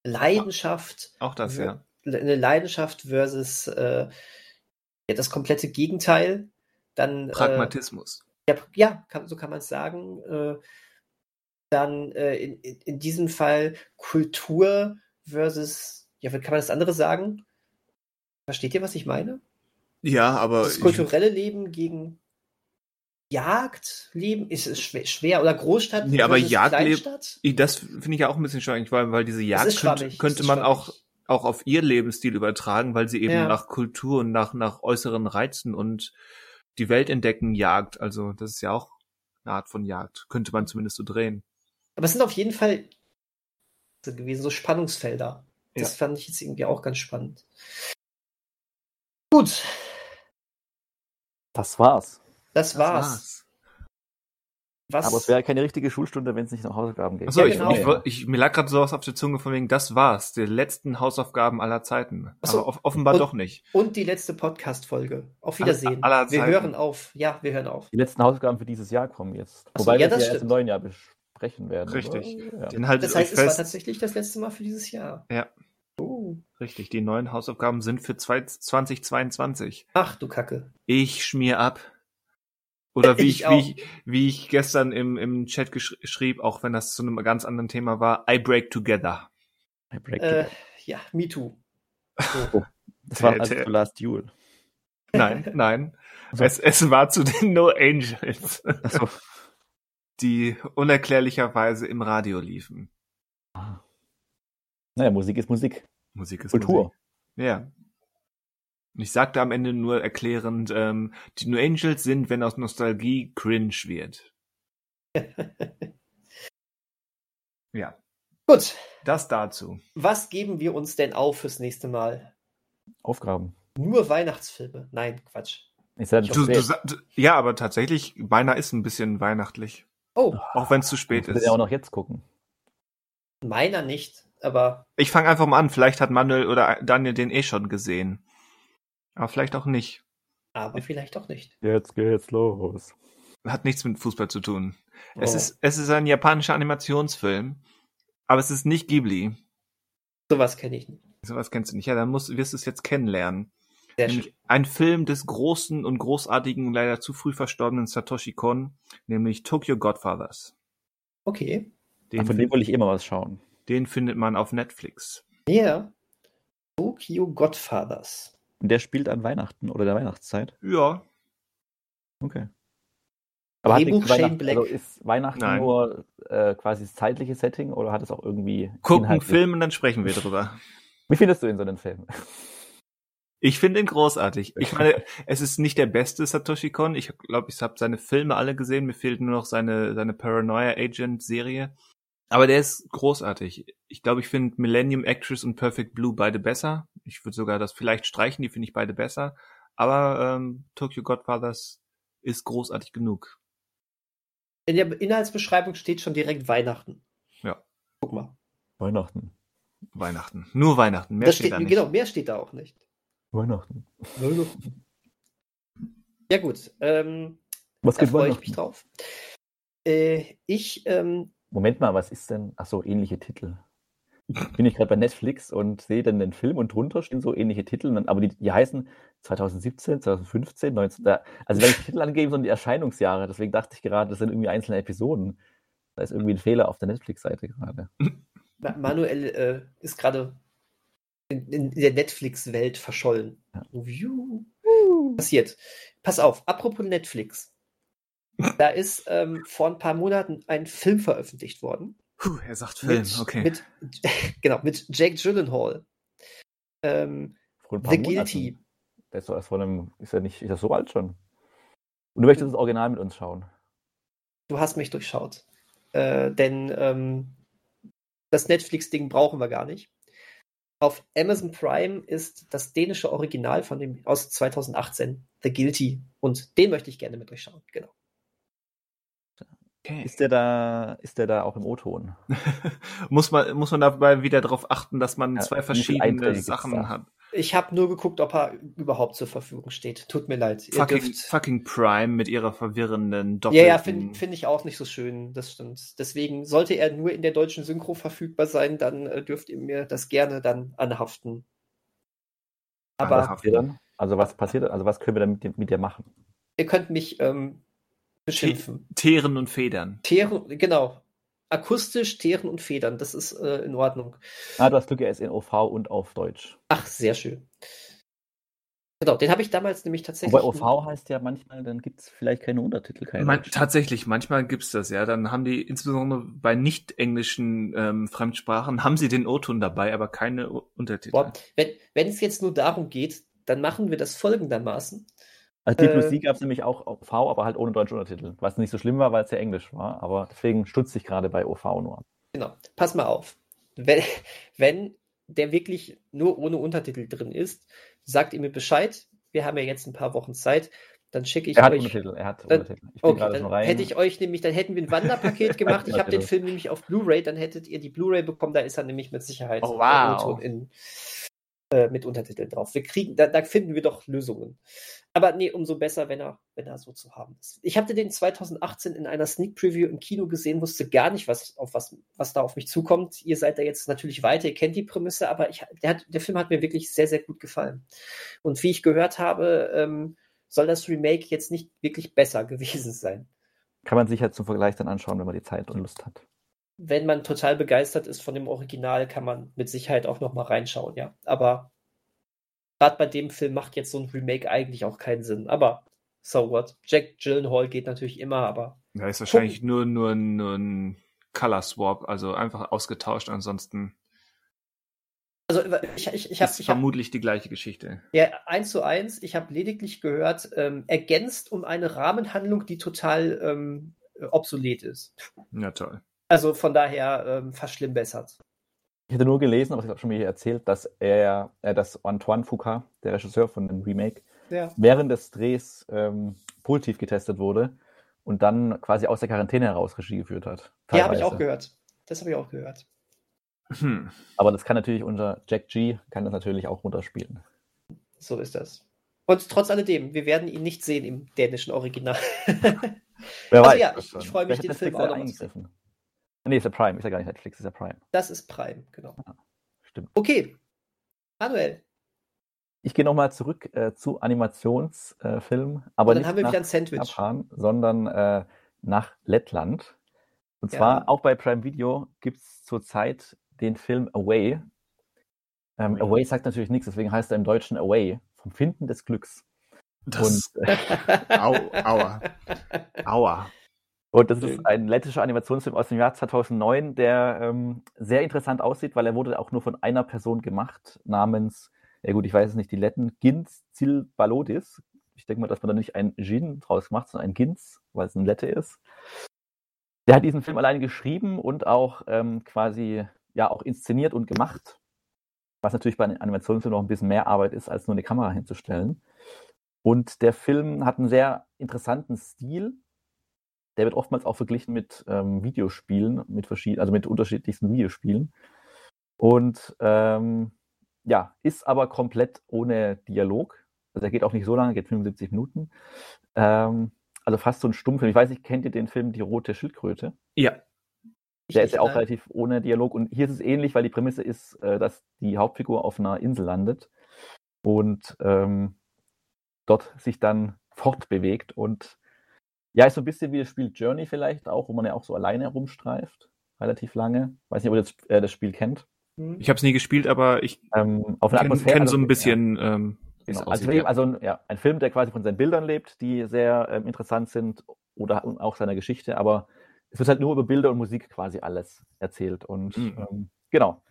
Leidenschaft. Auch das, ja. Eine Leidenschaft versus äh, ja, das komplette Gegenteil. Dann, Pragmatismus. Äh, ja, ja kann, so kann man es sagen. Äh, dann äh, in, in, in diesem Fall Kultur versus, ja, kann man das andere sagen? Versteht ihr, was ich meine? Ja, aber. Das kulturelle Leben gegen Jagdleben ist es schwer, schwer oder Großstadt Nee, aber Jagdleben, das finde ich ja auch ein bisschen schwierig, weil, weil diese Jagd könnte, schwammig, könnte man schwammig. auch, auch auf ihr Lebensstil übertragen, weil sie eben Ja. nach Kultur und nach, nach äußeren Reizen und die Welt entdecken jagt. Also, das ist ja auch eine Art von Jagd. Könnte man zumindest so drehen. Aber es sind auf jeden Fall gewesen, so Spannungsfelder. Das fand ich jetzt irgendwie auch ganz spannend. Gut, Das war's. das war's. Was? Aber es wäre keine richtige Schulstunde, wenn es nicht noch Hausaufgaben gäbe. Achso, Ja, ich, genau. ich, woll- ich, mir lag gerade sowas auf der Zunge von wegen, das war's, die letzten Hausaufgaben aller Zeiten. Ach so. Aber off offenbar Und- doch nicht. Und die letzte Podcast-Folge. Auf Wiedersehen. Aller- aller wir Zeiten. hören auf. Ja, wir hören auf. Die letzten Hausaufgaben für dieses Jahr kommen jetzt. Ach so, Wobei ja, wir das ja erst im neuen Jahr besprechen werden. Richtig. Ja. Das heißt, es war tatsächlich das letzte Mal für dieses Jahr. Ja. Oh. Richtig, die neuen Hausaufgaben sind für zwei- 2022. Ach du Kacke. Ich schmier ab. Oder wie Ich ich, wie ich, wie ich gestern im, im Chat gesch schrieb, auch wenn das zu einem ganz anderen Thema war, I break together. I break Äh, it. ja, me too. das war also für Last Duel. Nein, nein. Also- Es, es war zu den No Angels, Achso. die unerklärlicherweise im Radio liefen. Naja, Musik ist Musik. Musik ist Kultur. Musik. Ja. Und ich sagte am Ende nur erklärend, ähm, die No Angels sind, wenn aus Nostalgie cringe wird. Ja, Gut, das dazu. was geben wir uns denn auf fürs nächste Mal? Aufgaben. Nur Weihnachtsfilme? Nein, Quatsch. Ich sag, Du, du, du, ja, aber tatsächlich, beinahe ist ein bisschen weihnachtlich. Oh, Auch wenn es zu spät ich ist. ja auch noch jetzt gucken. Meiner nicht, aber Ich fange einfach mal an. Vielleicht hat Manuel oder Daniel den eh schon gesehen. Aber vielleicht auch nicht. aber vielleicht auch nicht. Jetzt geht's los. Hat nichts mit Fußball zu tun. Es, Oh. ist, es ist ein japanischer Animationsfilm. Aber es ist nicht Ghibli. Sowas kenne ich nicht. Sowas kennst du nicht. Ja, dann musst, wirst du es jetzt kennenlernen. Sehr schön. Ein Film des großen und großartigen, leider zu früh verstorbenen Satoshi Kon, nämlich Tokyo Godfathers. Okay. Den, Von dem will ich immer was schauen. den findet man auf Netflix. Ja. Tokyo Godfathers. Und der spielt an Weihnachten oder der Weihnachtszeit. Ja, Okay. Aber hat Drehbuch Shane Weihnachten, Black. also ist Weihnachten Nein. nur äh, quasi das zeitliche Setting oder hat es auch irgendwie guck einen inhaltlich- Film und dann sprechen wir drüber. Wie findest du ihn so den Film? Ich finde ihn großartig. Ich meine, es ist nicht der beste Satoshi Kon. Ich glaube, ich habe seine Filme alle gesehen. Mir fehlt nur noch seine, seine Paranoia Agent Serie. Aber der ist großartig. Ich glaube, ich finde Millennium Actress und Perfect Blue beide besser. Ich würde sogar das vielleicht streichen, die finde ich beide besser. Aber ähm, Tokyo Godfathers ist großartig genug. In der Inhaltsbeschreibung steht schon direkt Weihnachten. Ja. Guck mal. Weihnachten. Weihnachten. Nur Weihnachten. Mehr Das steht, steht, da nicht. genau, mehr steht da auch nicht. Weihnachten. Ja gut, ähm, Was da geht freue ich Weihnachten? mich drauf. Äh, ich, ähm, Moment mal, was ist denn? Ach so, ähnliche Titel. Bin ich gerade bei Netflix und sehe dann den Film und drunter stehen so ähnliche Titel, dann- aber die, die heißen 2017, 2015, 19. Da, also wenn ich Titel angegeben, sondern die Erscheinungsjahre. Deswegen dachte ich gerade, das sind irgendwie einzelne Episoden. Da ist irgendwie ein Fehler auf der Netflix-Seite gerade. Ma- Manuel äh, ist gerade in, in der Netflix-Welt verschollen. Ja. Passiert. Pass auf, apropos Netflix. Da ist ähm, vor ein paar Monaten ein Film veröffentlicht worden. Puh, er sagt Film. Mit, okay. mit, genau, mit Jake Gyllenhaal. Ähm, Vor ein paar The Monaten. Guilty. Der ist doch erst vor einem, ist ja nicht, ist ja so alt schon. Und du möchtest das Original mit uns schauen. Du hast mich durchschaut. Äh, denn ähm, das Netflix-Ding brauchen wir gar nicht. Auf Amazon Prime ist das dänische Original von dem aus 2018, The Guilty. Und den möchte ich gerne mit euch schauen. Genau. Okay. Ist der da, ist der da auch im O-Ton? muss man, muss man dabei wieder darauf achten, dass man ja, zwei verschiedene Sachen hat. Ich habe nur geguckt, ob er überhaupt zur Verfügung steht. Tut mir leid. Fucking, fucking Prime mit ihrer verwirrenden Doppel. Ja, ja, finde find ich auch nicht so schön. Das stimmt. Deswegen sollte er nur in der deutschen Synchro verfügbar sein, dann äh, dürft ihr mir das gerne dann anhaften. Aber also was passiert? Also was können wir dann mit, mit dir machen? Ihr könnt mich ähm, beschimpfen. Teeren und Federn. Teeren, genau. Akustisch, Teeren und Federn, das ist äh, in Ordnung. Ah, du hast Glück, er ist in OV und auf Deutsch. Ach, sehr schön. Genau, den habe ich damals nämlich tatsächlich. Bei OV heißt ja manchmal, dann gibt es vielleicht keine Untertitel. Keine Man, tatsächlich, manchmal gibt es das, ja. Dann haben die, insbesondere bei nicht-englischen ähm, Fremdsprachen, haben sie den O-Ton dabei, aber keine Untertitel. Boah, wenn es jetzt nur darum geht, dann machen wir das folgendermaßen. Also Deep Blue Sea gab es nämlich auch OV, aber halt ohne deutsche Untertitel. Was nicht so schlimm war, weil es ja Englisch war. Aber deswegen stutze ich gerade bei OV nur. Genau. Pass mal auf. Wenn, wenn der wirklich nur ohne Untertitel drin ist, sagt ihr mir Bescheid. Wir haben ja jetzt ein paar Wochen Zeit. Dann schicke ich er hat euch. Untertitel, er hat dann, Untertitel. Ich okay, dann hätte ich euch nämlich, dann hätten wir ein Wanderpaket gemacht. ich habe den Film nämlich auf Blu-ray, dann hättet ihr die Blu-ray bekommen. Da ist er nämlich mit Sicherheit oh, wow. in, äh, mit Untertiteln drauf. Wir kriegen, da, da, finden wir doch Lösungen. Aber nee, umso besser, wenn er, wenn er so zu haben ist. Ich hatte den 2018 in einer Sneak Preview im Kino gesehen, wusste gar nicht, was, auf was, was da auf mich zukommt. Ihr seid da jetzt natürlich weiter, ihr kennt die Prämisse, aber ich, der, hat, der Film hat mir wirklich sehr, sehr gut gefallen. Und wie ich gehört habe, ähm, soll das Remake jetzt nicht wirklich besser gewesen sein. Kann man sich halt zum Vergleich dann anschauen, wenn man die Zeit und Lust hat wenn man total begeistert ist von dem Original, kann man mit Sicherheit auch noch mal reinschauen, ja. Aber gerade bei dem Film macht jetzt so ein Remake eigentlich auch keinen Sinn. Aber so what? Jack Gyllenhaal geht natürlich immer, aber. Ja, ist wahrscheinlich nur, nur, nur ein Color Swap, also einfach ausgetauscht, ansonsten. Also ich, ich, ich habe vermutlich hab, die gleiche Geschichte. Ja, eins zu eins. Ich habe lediglich gehört, ähm, ergänzt um eine Rahmenhandlung, die total ähm, obsolet ist. Ja, toll. Also von daher ähm, verschlimmbessert. Ich hätte nur gelesen, aber ich habe schon mir erzählt, dass er, äh, dass Antoine Foucault, der Regisseur von dem Remake, ja. während des Drehs ähm, positiv getestet wurde und dann quasi aus der Quarantäne heraus Regie geführt hat. Teilweise. Ja, habe ich auch gehört. Das habe ich auch gehört. Hm. Aber das kann natürlich unser Jack G kann das natürlich auch runterspielen. So ist das. Und trotz alledem, wir werden ihn nicht sehen im dänischen Original. Wer also weiß, ja, ich, ich freue mich, den Film auch noch zu sehen. Nee, ist ja Prime. Ist ja gar nicht Netflix, ist ja Prime. Das ist Prime, genau. Ja, stimmt. Okay. Manuel. Ich gehe nochmal zurück äh, zu Animationsfilmen, äh, aber dann nicht haben wir nach wieder ein Sandwich. Japan, sondern äh, nach Lettland. Und zwar ja. auch bei Prime Video gibt es zurzeit den Film Away. Ähm, Away. Away sagt natürlich nichts, deswegen heißt er im Deutschen Away, vom Finden des Glücks. Das, Und, äh, Au, aua. Aua. Und das ist ein lettischer Animationsfilm aus dem Jahr 2009, der ähm, sehr interessant aussieht, weil er wurde auch nur von einer Person gemacht, namens, ja gut, ich weiß es nicht, die Letten, Gins Zilbalodis. Ich denke mal, dass man da nicht ein Gin draus macht, sondern ein Gins, weil es ein Lette ist. Der hat diesen Film alleine geschrieben und auch ähm, quasi ja auch inszeniert und gemacht, was natürlich bei einem Animationsfilm noch ein bisschen mehr Arbeit ist, als nur eine Kamera hinzustellen. Und der Film hat einen sehr interessanten Stil, der wird oftmals auch verglichen mit ähm, Videospielen, mit verschiedenen, also mit unterschiedlichsten Videospielen. Und ähm, ja, ist aber komplett ohne Dialog. Also er geht auch nicht so lange, geht 75 Minuten. Ähm, also fast so ein Stummfilm. Ich weiß nicht, kennt ihr den Film Die rote Schildkröte? Ja. Der ist ja auch relativ ohne Dialog. Und hier ist es ähnlich, weil die Prämisse ist, äh, dass die Hauptfigur auf einer Insel landet und ähm, dort sich dann fortbewegt und ja, ist so ein bisschen wie das Spiel Journey vielleicht auch, wo man ja auch so alleine herumstreift, relativ lange. Weiß nicht, ob ihr das, äh, das Spiel kennt. Mhm. Ich habe es nie gespielt, aber ich ähm, kenne kenn so ein bisschen. Ja. Ähm, genau. also, ja. also ja, ein Film, der quasi von seinen Bildern lebt, die sehr ähm, interessant sind oder auch seiner Geschichte, aber es wird halt nur über Bilder und Musik quasi alles erzählt. Und mhm. ähm, genau,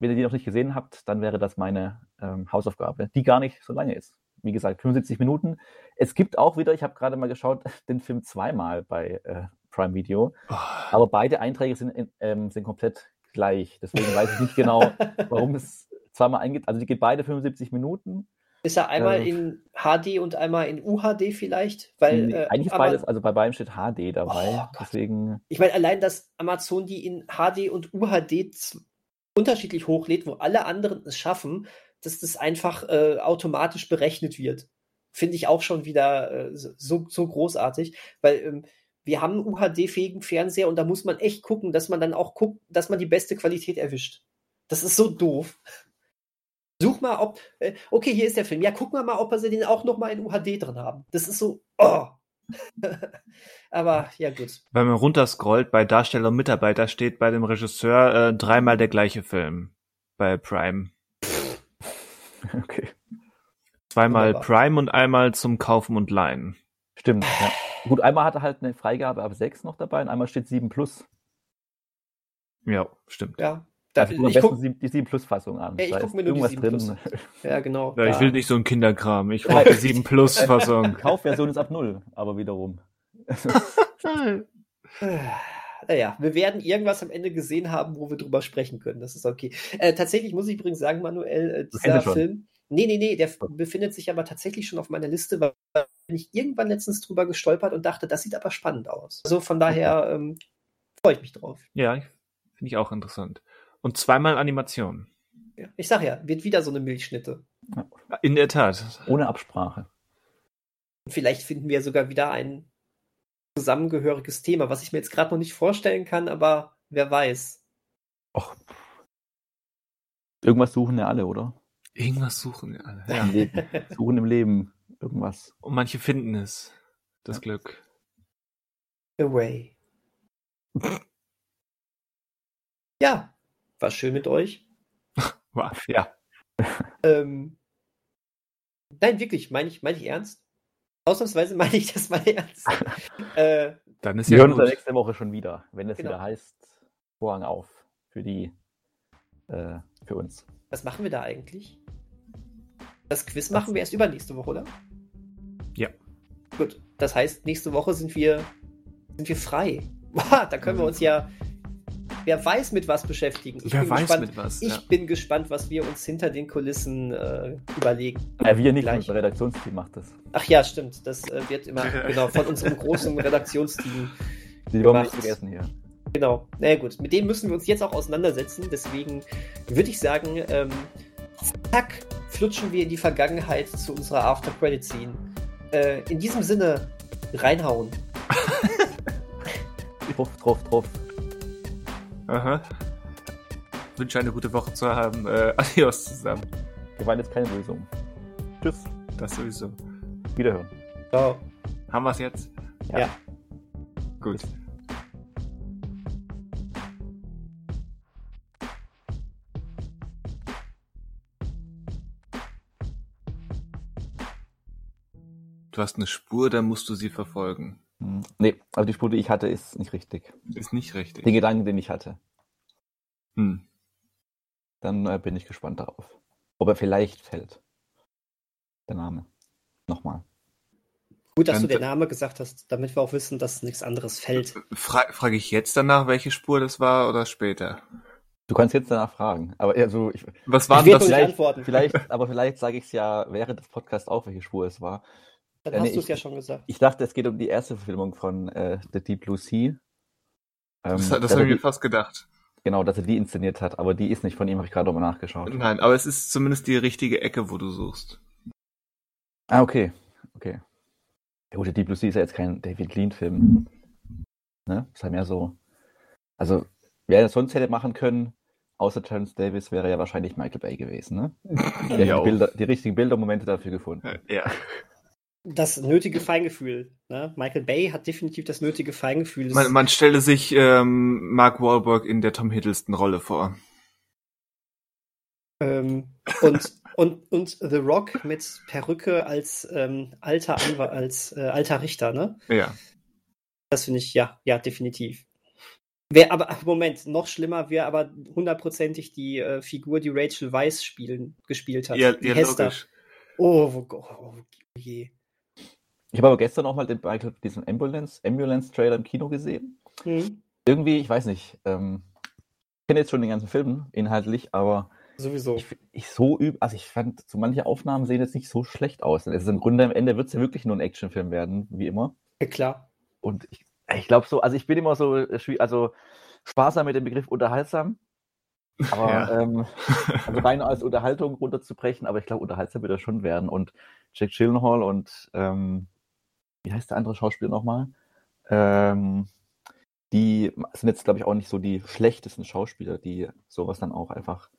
wenn ihr die noch nicht gesehen habt, dann wäre das meine ähm, Hausaufgabe, die gar nicht so lange ist wie gesagt, 75 Minuten. Es gibt auch wieder, ich habe gerade mal geschaut, den Film zweimal bei äh, Prime Video. Oh. Aber beide Einträge sind, ähm, sind komplett gleich. Deswegen weiß ich nicht genau, warum es zweimal eingeht. Also die geht beide 75 Minuten. Ist er einmal Äh. in HD und einmal in UHD vielleicht? Weil, Nee, äh, Eigentlich aber- beides, also bei beidem steht HD dabei. Oh deswegen, Ich meine, allein, dass Amazon die in HD und UHD unterschiedlich hochlädt, wo alle anderen es schaffen, dass das einfach äh, automatisch berechnet wird. Finde ich auch schon wieder äh, so, so großartig, weil ähm, wir haben einen UHD-fähigen Fernseher und da muss man echt gucken, dass man dann auch guckt, dass man die beste Qualität erwischt. Das ist so doof. Such mal, ob, äh, okay, hier ist der Film. Ja, guck mal mal, ob wir den auch noch mal in UHD drin haben. Das ist so, oh. Aber ja, gut. Wenn man runterscrollt, bei Darsteller und Mitarbeiter steht bei dem Regisseur äh, dreimal der gleiche Film. Bei Prime. okay. Zweimal Wunderbar. Prime und einmal zum Kaufen und Leihen. Stimmt, ja. Gut, einmal hat er halt eine Freigabe ab 6 noch dabei und einmal steht 7 Plus. Ja, stimmt. Ja. Da, Also ich guck, die 7 Plus Fassung an. Ja, ich Da guck ist mir nur die irgendwas 7 drin. ja, genau. Ja, ich will nicht so ein Kinderkram. Ich brauche die 7 Plus Fassung. Die Kaufversion ist ab 0, aber wiederum. Naja, wir werden irgendwas am Ende gesehen haben, wo wir drüber sprechen können. Das ist okay. Äh, tatsächlich muss ich übrigens sagen, Manuel, äh, dieser. Film. Nee, nee, nee, der befindet sich aber tatsächlich schon auf meiner Liste, weil bin ich irgendwann letztens drüber gestolpert und dachte, das sieht aber spannend aus. Also von daher ähm, freue ich mich drauf. Ja, finde ich auch interessant. Und zweimal Animation. Ja. Ich sag ja, wird wieder so eine Milchschnitte. In der Tat. Ohne Absprache. Und vielleicht finden wir sogar wieder ein zusammengehöriges Thema, was ich mir jetzt gerade noch nicht vorstellen kann, aber wer weiß. Och. Irgendwas suchen ja alle, oder? Irgendwas suchen wir alle. Ja. Im. Suchen im Leben irgendwas. Und manche finden es. Das Glück. Away. ja, war schön mit euch. Wow. Ja. Ähm, nein, wirklich, meine ich, meine ich ernst. Ausnahmsweise meine ich das mal ernst. äh, Dann ist Wir ja hören uns gut. nächste Woche schon wieder, wenn es Genau. wieder heißt, Vorhang auf für die, äh, für uns. was machen wir da eigentlich? Das Quiz machen wir erst übernächste Woche, oder? Ja. Gut, das heißt, nächste Woche sind wir, sind wir frei. Boah, da können wir uns ja, wer weiß, mit was beschäftigen. Ich Wer bin weiß gespannt, mit was. Ich ja. bin gespannt, was wir uns hinter den Kulissen äh, überlegen. Äh, wir nicht, Gleich. unser Redaktionsteam macht das. Ach ja, stimmt. Das äh, wird immer genau von unserem großen Redaktionsteam. Die wollen wir nicht vergessen hier. Genau. Na ja, gut. Mit dem müssen wir uns jetzt auch auseinandersetzen. Deswegen würde ich sagen, ähm, zack, flutschen wir in die Vergangenheit zu unserer After Credit Scene. Äh, in diesem Sinne, reinhauen. Truff, truff, truff. Aha. Wünsche eine gute Woche zu haben. Äh, adios zusammen. Gewalt ist keine Lösung. Tschüss. Das sowieso. Wiederhören. Ciao. Haben wir es jetzt? Ja. Ja. Gut. Du hast eine Spur, dann musst du sie verfolgen. Hm. Nee, also die Spur, die ich hatte, ist nicht richtig. Ist nicht richtig. Den Gedanken, den ich hatte. Hm. Dann äh, bin ich gespannt darauf. Ob er vielleicht fällt. Der Name. Nochmal. Gut, dass Dann- du den Namen gesagt hast, damit wir auch wissen, dass nichts anderes fällt. Fra Frage ich jetzt danach, welche Spur das war oder später? Du kannst jetzt danach fragen. Aber also, ich, Was war Ich das? vielleicht, antworten. vielleicht, aber vielleicht sage ich es ja während des Podcasts auch, welche Spur es war. Dann Ja, hast nee, du es ich- ja schon gesagt. Ich dachte, es geht um die erste Verfilmung von äh, The Deep Blue Sea. Ähm, Das, das habe ich mir fast gedacht. genau, dass er die inszeniert hat, aber die ist nicht von ihm, habe ich gerade nochmal nachgeschaut. Nein, aber es ist zumindest die richtige Ecke, wo du suchst. Ah, okay. Okay. Ja gut, der Deep Blue Sea ist ja jetzt kein David Lean-Film. Ne? Ist ja mehr so. Also, wer das sonst hätte machen können, außer Terence Davis, wäre ja wahrscheinlich Michael Bay gewesen, ne? Der Ja. die, Bilder, die richtigen Bildermomente dafür gefunden. Ja. Das nötige Feingefühl. Ne? Michael Bay hat definitiv das nötige Feingefühl. Man, man stelle sich ähm, Mark Wahlberg in der Tom Hiddleston Rolle vor. Ähm, und, und, und The Rock mit Perücke als ähm, alter Anwalt, als äh, alter Richter, ne? Ja. Das finde ich, ja, ja, definitiv. Wer aber, Moment, noch schlimmer wäre aber hundertprozentig die äh, Figur, die Rachel Weisz spielen, gespielt hat. Ja, die ja Hester. logisch. Oh, wo, oh, je. Ich habe aber gestern auch mal den diesen Ambulance, Ambulance-Trailer im Kino gesehen. Hm? Irgendwie, ich weiß nicht, ähm, ich kenne jetzt schon den ganzen Film inhaltlich, aber Sowieso. Ich, ich so üb, also ich fand, so manche Aufnahmen sehen jetzt nicht so schlecht aus. Also im Grunde am Ende wird es ja wirklich nur ein Actionfilm werden, wie immer. Ja, klar. Und ich, ich glaube so, also ich bin immer so, äh, also sparsam mit dem Begriff unterhaltsam. Aber Ja. ähm, also rein als Unterhaltung runterzubrechen, aber ich glaube, unterhaltsam wird er schon werden. Und Jack Gyllenhaal und ähm, wie heißt der andere Schauspieler nochmal? Ähm, die sind jetzt, glaube ich, auch nicht so die schlechtesten Schauspieler, die sowas dann auch einfach.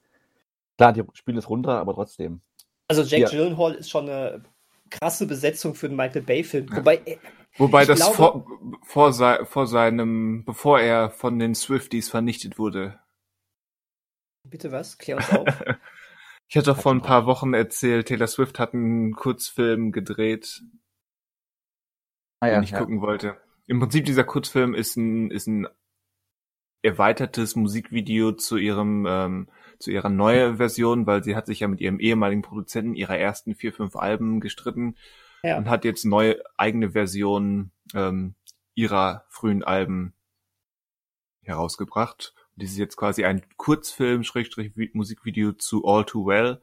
Klar, die spielen es runter, aber trotzdem. Also Jack Ja. Gyllenhaal ist schon eine krasse Besetzung für einen Michael Bay-Film. Wobei, äh, Wobei Ich das glaube- vor, vor, sei, vor seinem, bevor er von den Swifties vernichtet wurde. bitte was? Klär uns auf. Ich hatte doch vor ein paar Wochen erzählt, Taylor Swift hat einen Kurzfilm gedreht, Ah, den ich gucken wollte. Im Prinzip dieser Kurzfilm ist ein, ist ein erweitertes Musikvideo zu ihrem, ähm, zu ihrer neuen Version, weil sie hat sich ja mit ihrem ehemaligen Produzenten ihrer ersten vier, fünf Alben gestritten Ja. und hat jetzt neue eigene Versionen ähm, ihrer frühen Alben herausgebracht. Und dies ist jetzt quasi ein Kurzfilm, Schrägstrich Vi- Musikvideo zu All Too Well.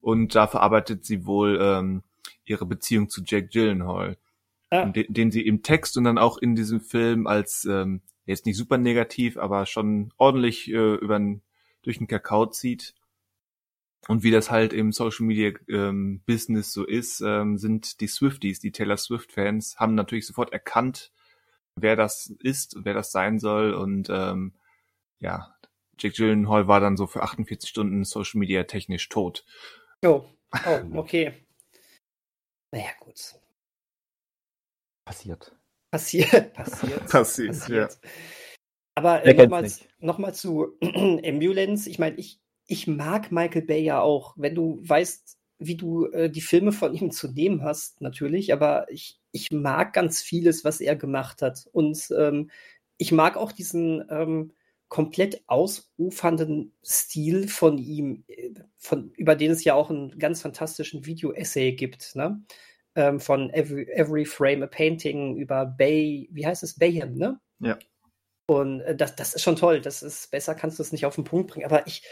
Und da verarbeitet sie wohl ähm, ihre Beziehung zu Jack Gyllenhaal, Ah. den, den sie im Text und dann auch in diesem Film als ähm, jetzt nicht super negativ, aber schon ordentlich äh, über durch den Kakao zieht. Und wie das halt im Social Media ähm, Business so ist, ähm, sind die Swifties, die Taylor Swift Fans, haben natürlich sofort erkannt, wer das ist und wer das sein soll. Und ähm, ja, Jake Gyllenhaal war dann so für 48 Stunden Social Media technisch tot. Oh, oh okay. Naja, gut. Passiert. Passiert, passiert. Passiert, passiert. Aber äh, nochmal noch zu Ambulance. Ich meine, ich, ich mag Michael Bay ja auch, wenn du weißt, wie du äh, die Filme von ihm zu nehmen hast, natürlich. Aber ich, ich mag ganz vieles, was er gemacht hat. Und ähm, ich mag auch diesen ähm, komplett ausufernden Stil von ihm, äh, von, über den es ja auch einen ganz fantastischen Video-Essay gibt, ne? Ähm, von Every, Every Frame a Painting über Bay, wie heißt es? Bayham, ne? Ja. Und äh, das, das ist schon toll. Das ist besser, kannst du es nicht auf den Punkt bringen. Aber ich,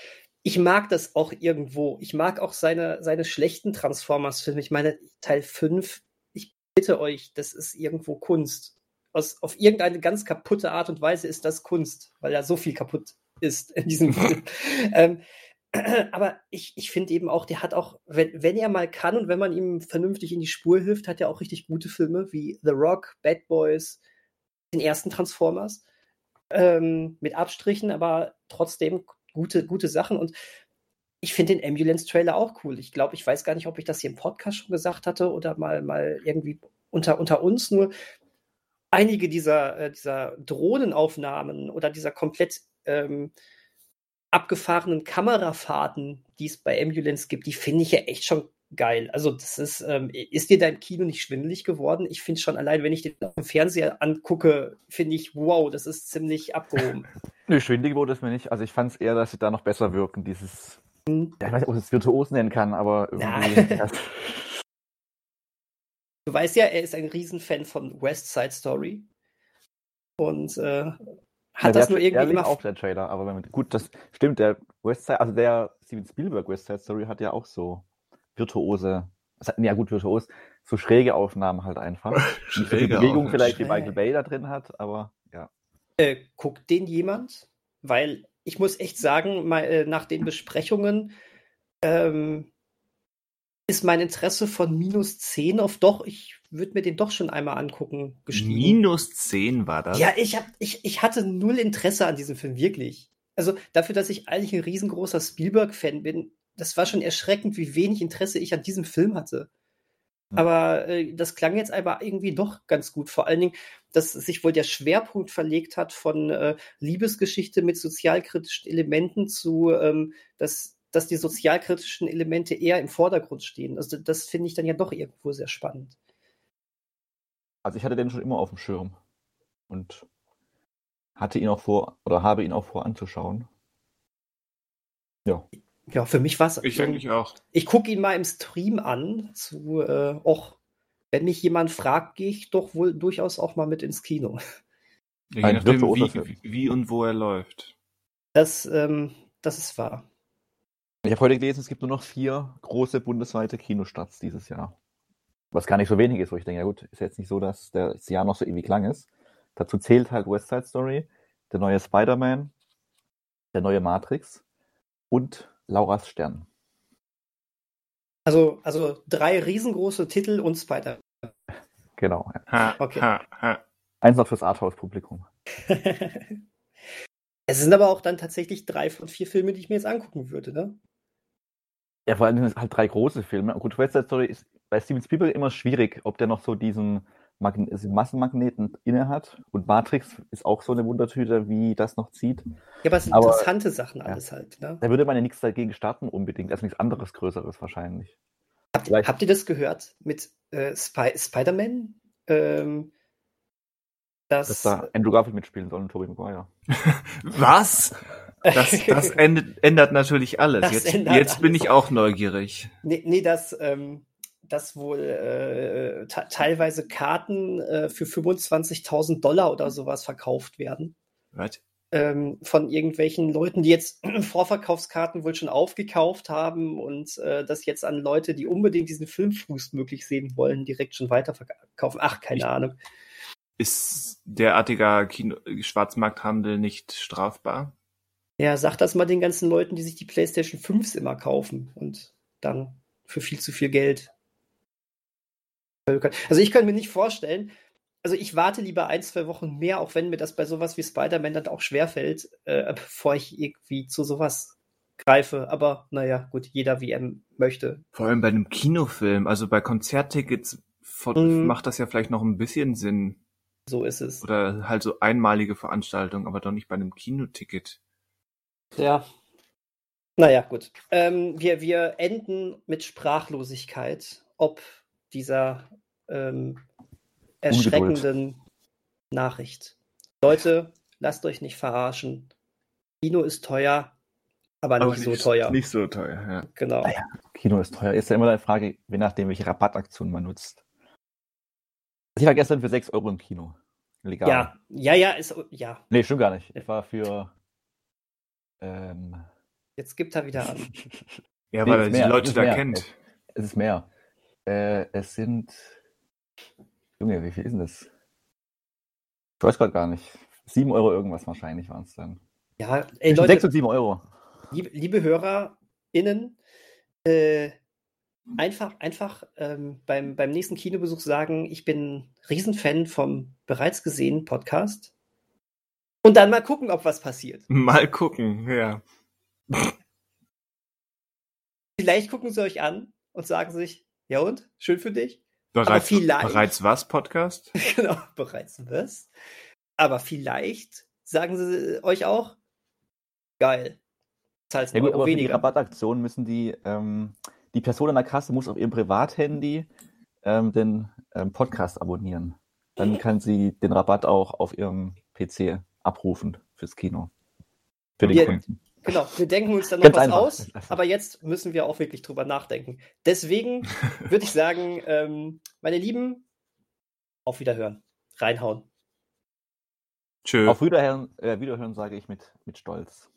ich mag das auch irgendwo. Ich mag auch seine, seine schlechten Transformers-Filme. Ich meine, Teil 5, ich bitte euch, das ist irgendwo Kunst. Aus, auf irgendeine ganz kaputte Art und Weise ist das Kunst, weil da so viel kaputt ist in diesem Film. ähm, aber ich, ich finde eben auch, der hat auch, wenn, wenn er mal kann und wenn man ihm vernünftig in die Spur hilft, hat er auch richtig gute Filme wie The Rock, Bad Boys, den ersten Transformers. Ähm, mit Abstrichen, aber trotzdem gute, gute Sachen. Und ich finde den Ambulance-Trailer auch cool. Ich glaube, ich weiß gar nicht, ob ich das hier im Podcast schon gesagt hatte oder mal, mal irgendwie unter, unter uns. Nur einige dieser, äh, dieser Drohnenaufnahmen oder dieser komplett ähm, abgefahrenen Kamerafahrten, die es bei Ambulance gibt, die finde ich ja echt schon geil. Also das ist, ähm, ist dir da im Kino nicht schwindelig geworden? Ich finde schon allein, wenn ich den auf dem Fernseher angucke, finde ich, wow, das ist ziemlich abgehoben. Nö, schwindig wurde es mir nicht. Also ich fand es eher, dass sie da noch besser wirken, dieses, Hm. ja, ich weiß nicht, ob ich es virtuos nennen kann, aber irgendwie. das, Du weißt ja, er ist ein Riesenfan von West Side Story. Und äh, hat Ja, das nur irgendwie immer. auch der Trailer, aber wenn man, gut, das stimmt, der West Side, also der Steven Spielberg West Side Story hat ja auch so virtuose, ja gut, virtuos, so schräge Aufnahmen halt einfach. Schräge Bewegung vielleicht wie Schräg. Michael Bay da drin hat, aber ja. Äh, guckt den jemand? Weil ich muss echt sagen, mal, äh, nach den Besprechungen ähm, ist mein Interesse von minus 10 auf doch, ich würde mir den doch schon einmal angucken, gestiegen. Minus 10 war das? Ja, ich, hab, ich, ich hatte null Interesse an diesem Film, wirklich. Also dafür, dass ich eigentlich ein riesengroßer Spielberg-Fan bin, das war schon erschreckend, wie wenig Interesse ich an diesem Film hatte. Ja. Aber äh, das klang jetzt aber irgendwie doch ganz gut. Vor allen Dingen, dass sich wohl der Schwerpunkt verlegt hat von äh, Liebesgeschichte mit sozialkritischen Elementen zu, ähm, dass, dass die sozialkritischen Elemente eher im Vordergrund stehen. Also das finde ich dann ja doch irgendwo sehr spannend. Also ich hatte den schon immer auf dem Schirm und hatte ihn auch vor, oder habe ihn auch vor anzuschauen. Ja. Ja, für mich war es. Ich eigentlich auch. Ich gucke ihn mal im Stream an. Zu, äh, och, wenn mich jemand fragt, gehe ich doch wohl durchaus auch mal mit ins Kino. Ja, je Ein nachdem, wie, wie und wo er läuft. Das, ähm, das ist wahr. Ich habe heute gelesen, es gibt nur noch vier große bundesweite Kinostarts dieses Jahr. Was gar nicht so wenig ist, wo ich denke, ja gut, ist jetzt nicht so, dass das Jahr noch so ewig lang ist. Dazu zählt halt West Side Story, der neue Spider-Man, der neue Matrix und Lauras Stern. Also, also drei riesengroße Titel und Spider. Genau. Ja. Ha, Okay. ha, ha. Eins noch fürs Arthouse-Publikum. es sind aber auch dann tatsächlich drei von vier Filme, die ich mir jetzt angucken würde, ne? Ja, vor allem sind es halt drei große Filme. Gut, West Side Story ist bei Steven Spielberg immer schwierig, ob der noch so diesen, Magne diesen Massenmagneten inne hat. Und Matrix ist auch so eine Wundertüte, wie das noch zieht. Ja, aber es sind Aber- interessante Sachen alles halt, ne? Da würde man ja nichts dagegen starten unbedingt. Also nichts anderes Größeres wahrscheinlich. Vielleicht- Habt ihr das gehört mit äh, Spy Spider-Man? Ähm, dass, Dass da Andrew Garfield mitspielen soll und Tobey Maguire. Was? Das, das ändert, ändert natürlich alles. Das jetzt ändert jetzt bin alles. ich auch neugierig. nee, nee, dass, ähm, dass wohl äh, te- teilweise Karten äh, für 25.000 Dollar oder sowas verkauft werden. Was? ähm, von irgendwelchen Leuten, die jetzt Vorverkaufskarten wohl schon aufgekauft haben und äh, das jetzt an Leute, die unbedingt diesen Film frühestmöglich sehen wollen, direkt schon weiterverkaufen. Ach, keine Ich- Ahnung. Ist derartiger Kino Schwarzmarkthandel nicht strafbar? Ja, sag das mal den ganzen Leuten, die sich die PlayStation 5s immer kaufen und dann für viel zu viel Geld. Also ich kann mir nicht vorstellen, also ich warte lieber ein, zwei Wochen mehr, auch wenn mir das bei sowas wie Spider-Man dann auch schwerfällt, äh, bevor ich irgendwie zu sowas greife. Aber naja, gut, jeder wie er möchte. Vor allem bei einem Kinofilm, also bei Konzerttickets Mhm. macht das ja vielleicht noch ein bisschen Sinn. So ist es. Oder halt so einmalige Veranstaltungen, aber doch nicht bei einem Kinoticket. Ja. Naja, gut. Ähm, wir, wir enden mit Sprachlosigkeit, ob dieser ähm, erschreckenden Nachricht. Leute, lasst euch nicht verarschen. Kino ist teuer, aber nicht so teuer. Nicht so teuer, ja. Genau. Ah ja. Kino ist teuer. Ist ja immer eine Frage, je nachdem, welche Rabattaktion man nutzt. Also ich war gestern für 6 Euro im Kino. Legal. Ja, ja, ja, ist, ja. Nee, stimmt gar nicht. Ich war für. Ähm, Jetzt gibt er wieder an. Ja, weil er die mehr, Leute da mehr. kennt. es ist mehr. Äh, es sind. Junge, wie viel ist denn das? Ich weiß gerade gar nicht. 7 Euro irgendwas wahrscheinlich waren es dann. Ja, ey, Leute, 6 und 7 Euro. liebe, liebe HörerInnen, äh, einfach, einfach ähm, beim, beim nächsten Kinobesuch sagen, ich bin Riesenfan vom bereits gesehenen Podcast. Und dann mal gucken, ob was passiert. Mal gucken, ja. Vielleicht gucken sie euch an und sagen sich, ja und? Schön für dich? Bereits, vielleicht- bereits was, Podcast? genau, bereits was. Aber vielleicht sagen sie euch auch, geil. Zahlst Ja gut, aber für die weniger. Rabattaktion müssen die, ähm, die Person an der Kasse muss auf ihrem Privathandy ähm, den ähm, Podcast abonnieren. Dann kann sie den Rabatt auch auf ihrem PC abrufen fürs Kino. Für den Ja. Kunden. Genau, wir denken uns dann noch Ganz was einfach. aus, aber jetzt müssen wir auch wirklich drüber nachdenken. Deswegen würde ich sagen, ähm, meine Lieben, auf Wiederhören. Reinhauen. Tschö. Auf Wiederhören, äh, Wiederhören sage ich mit, mit Stolz.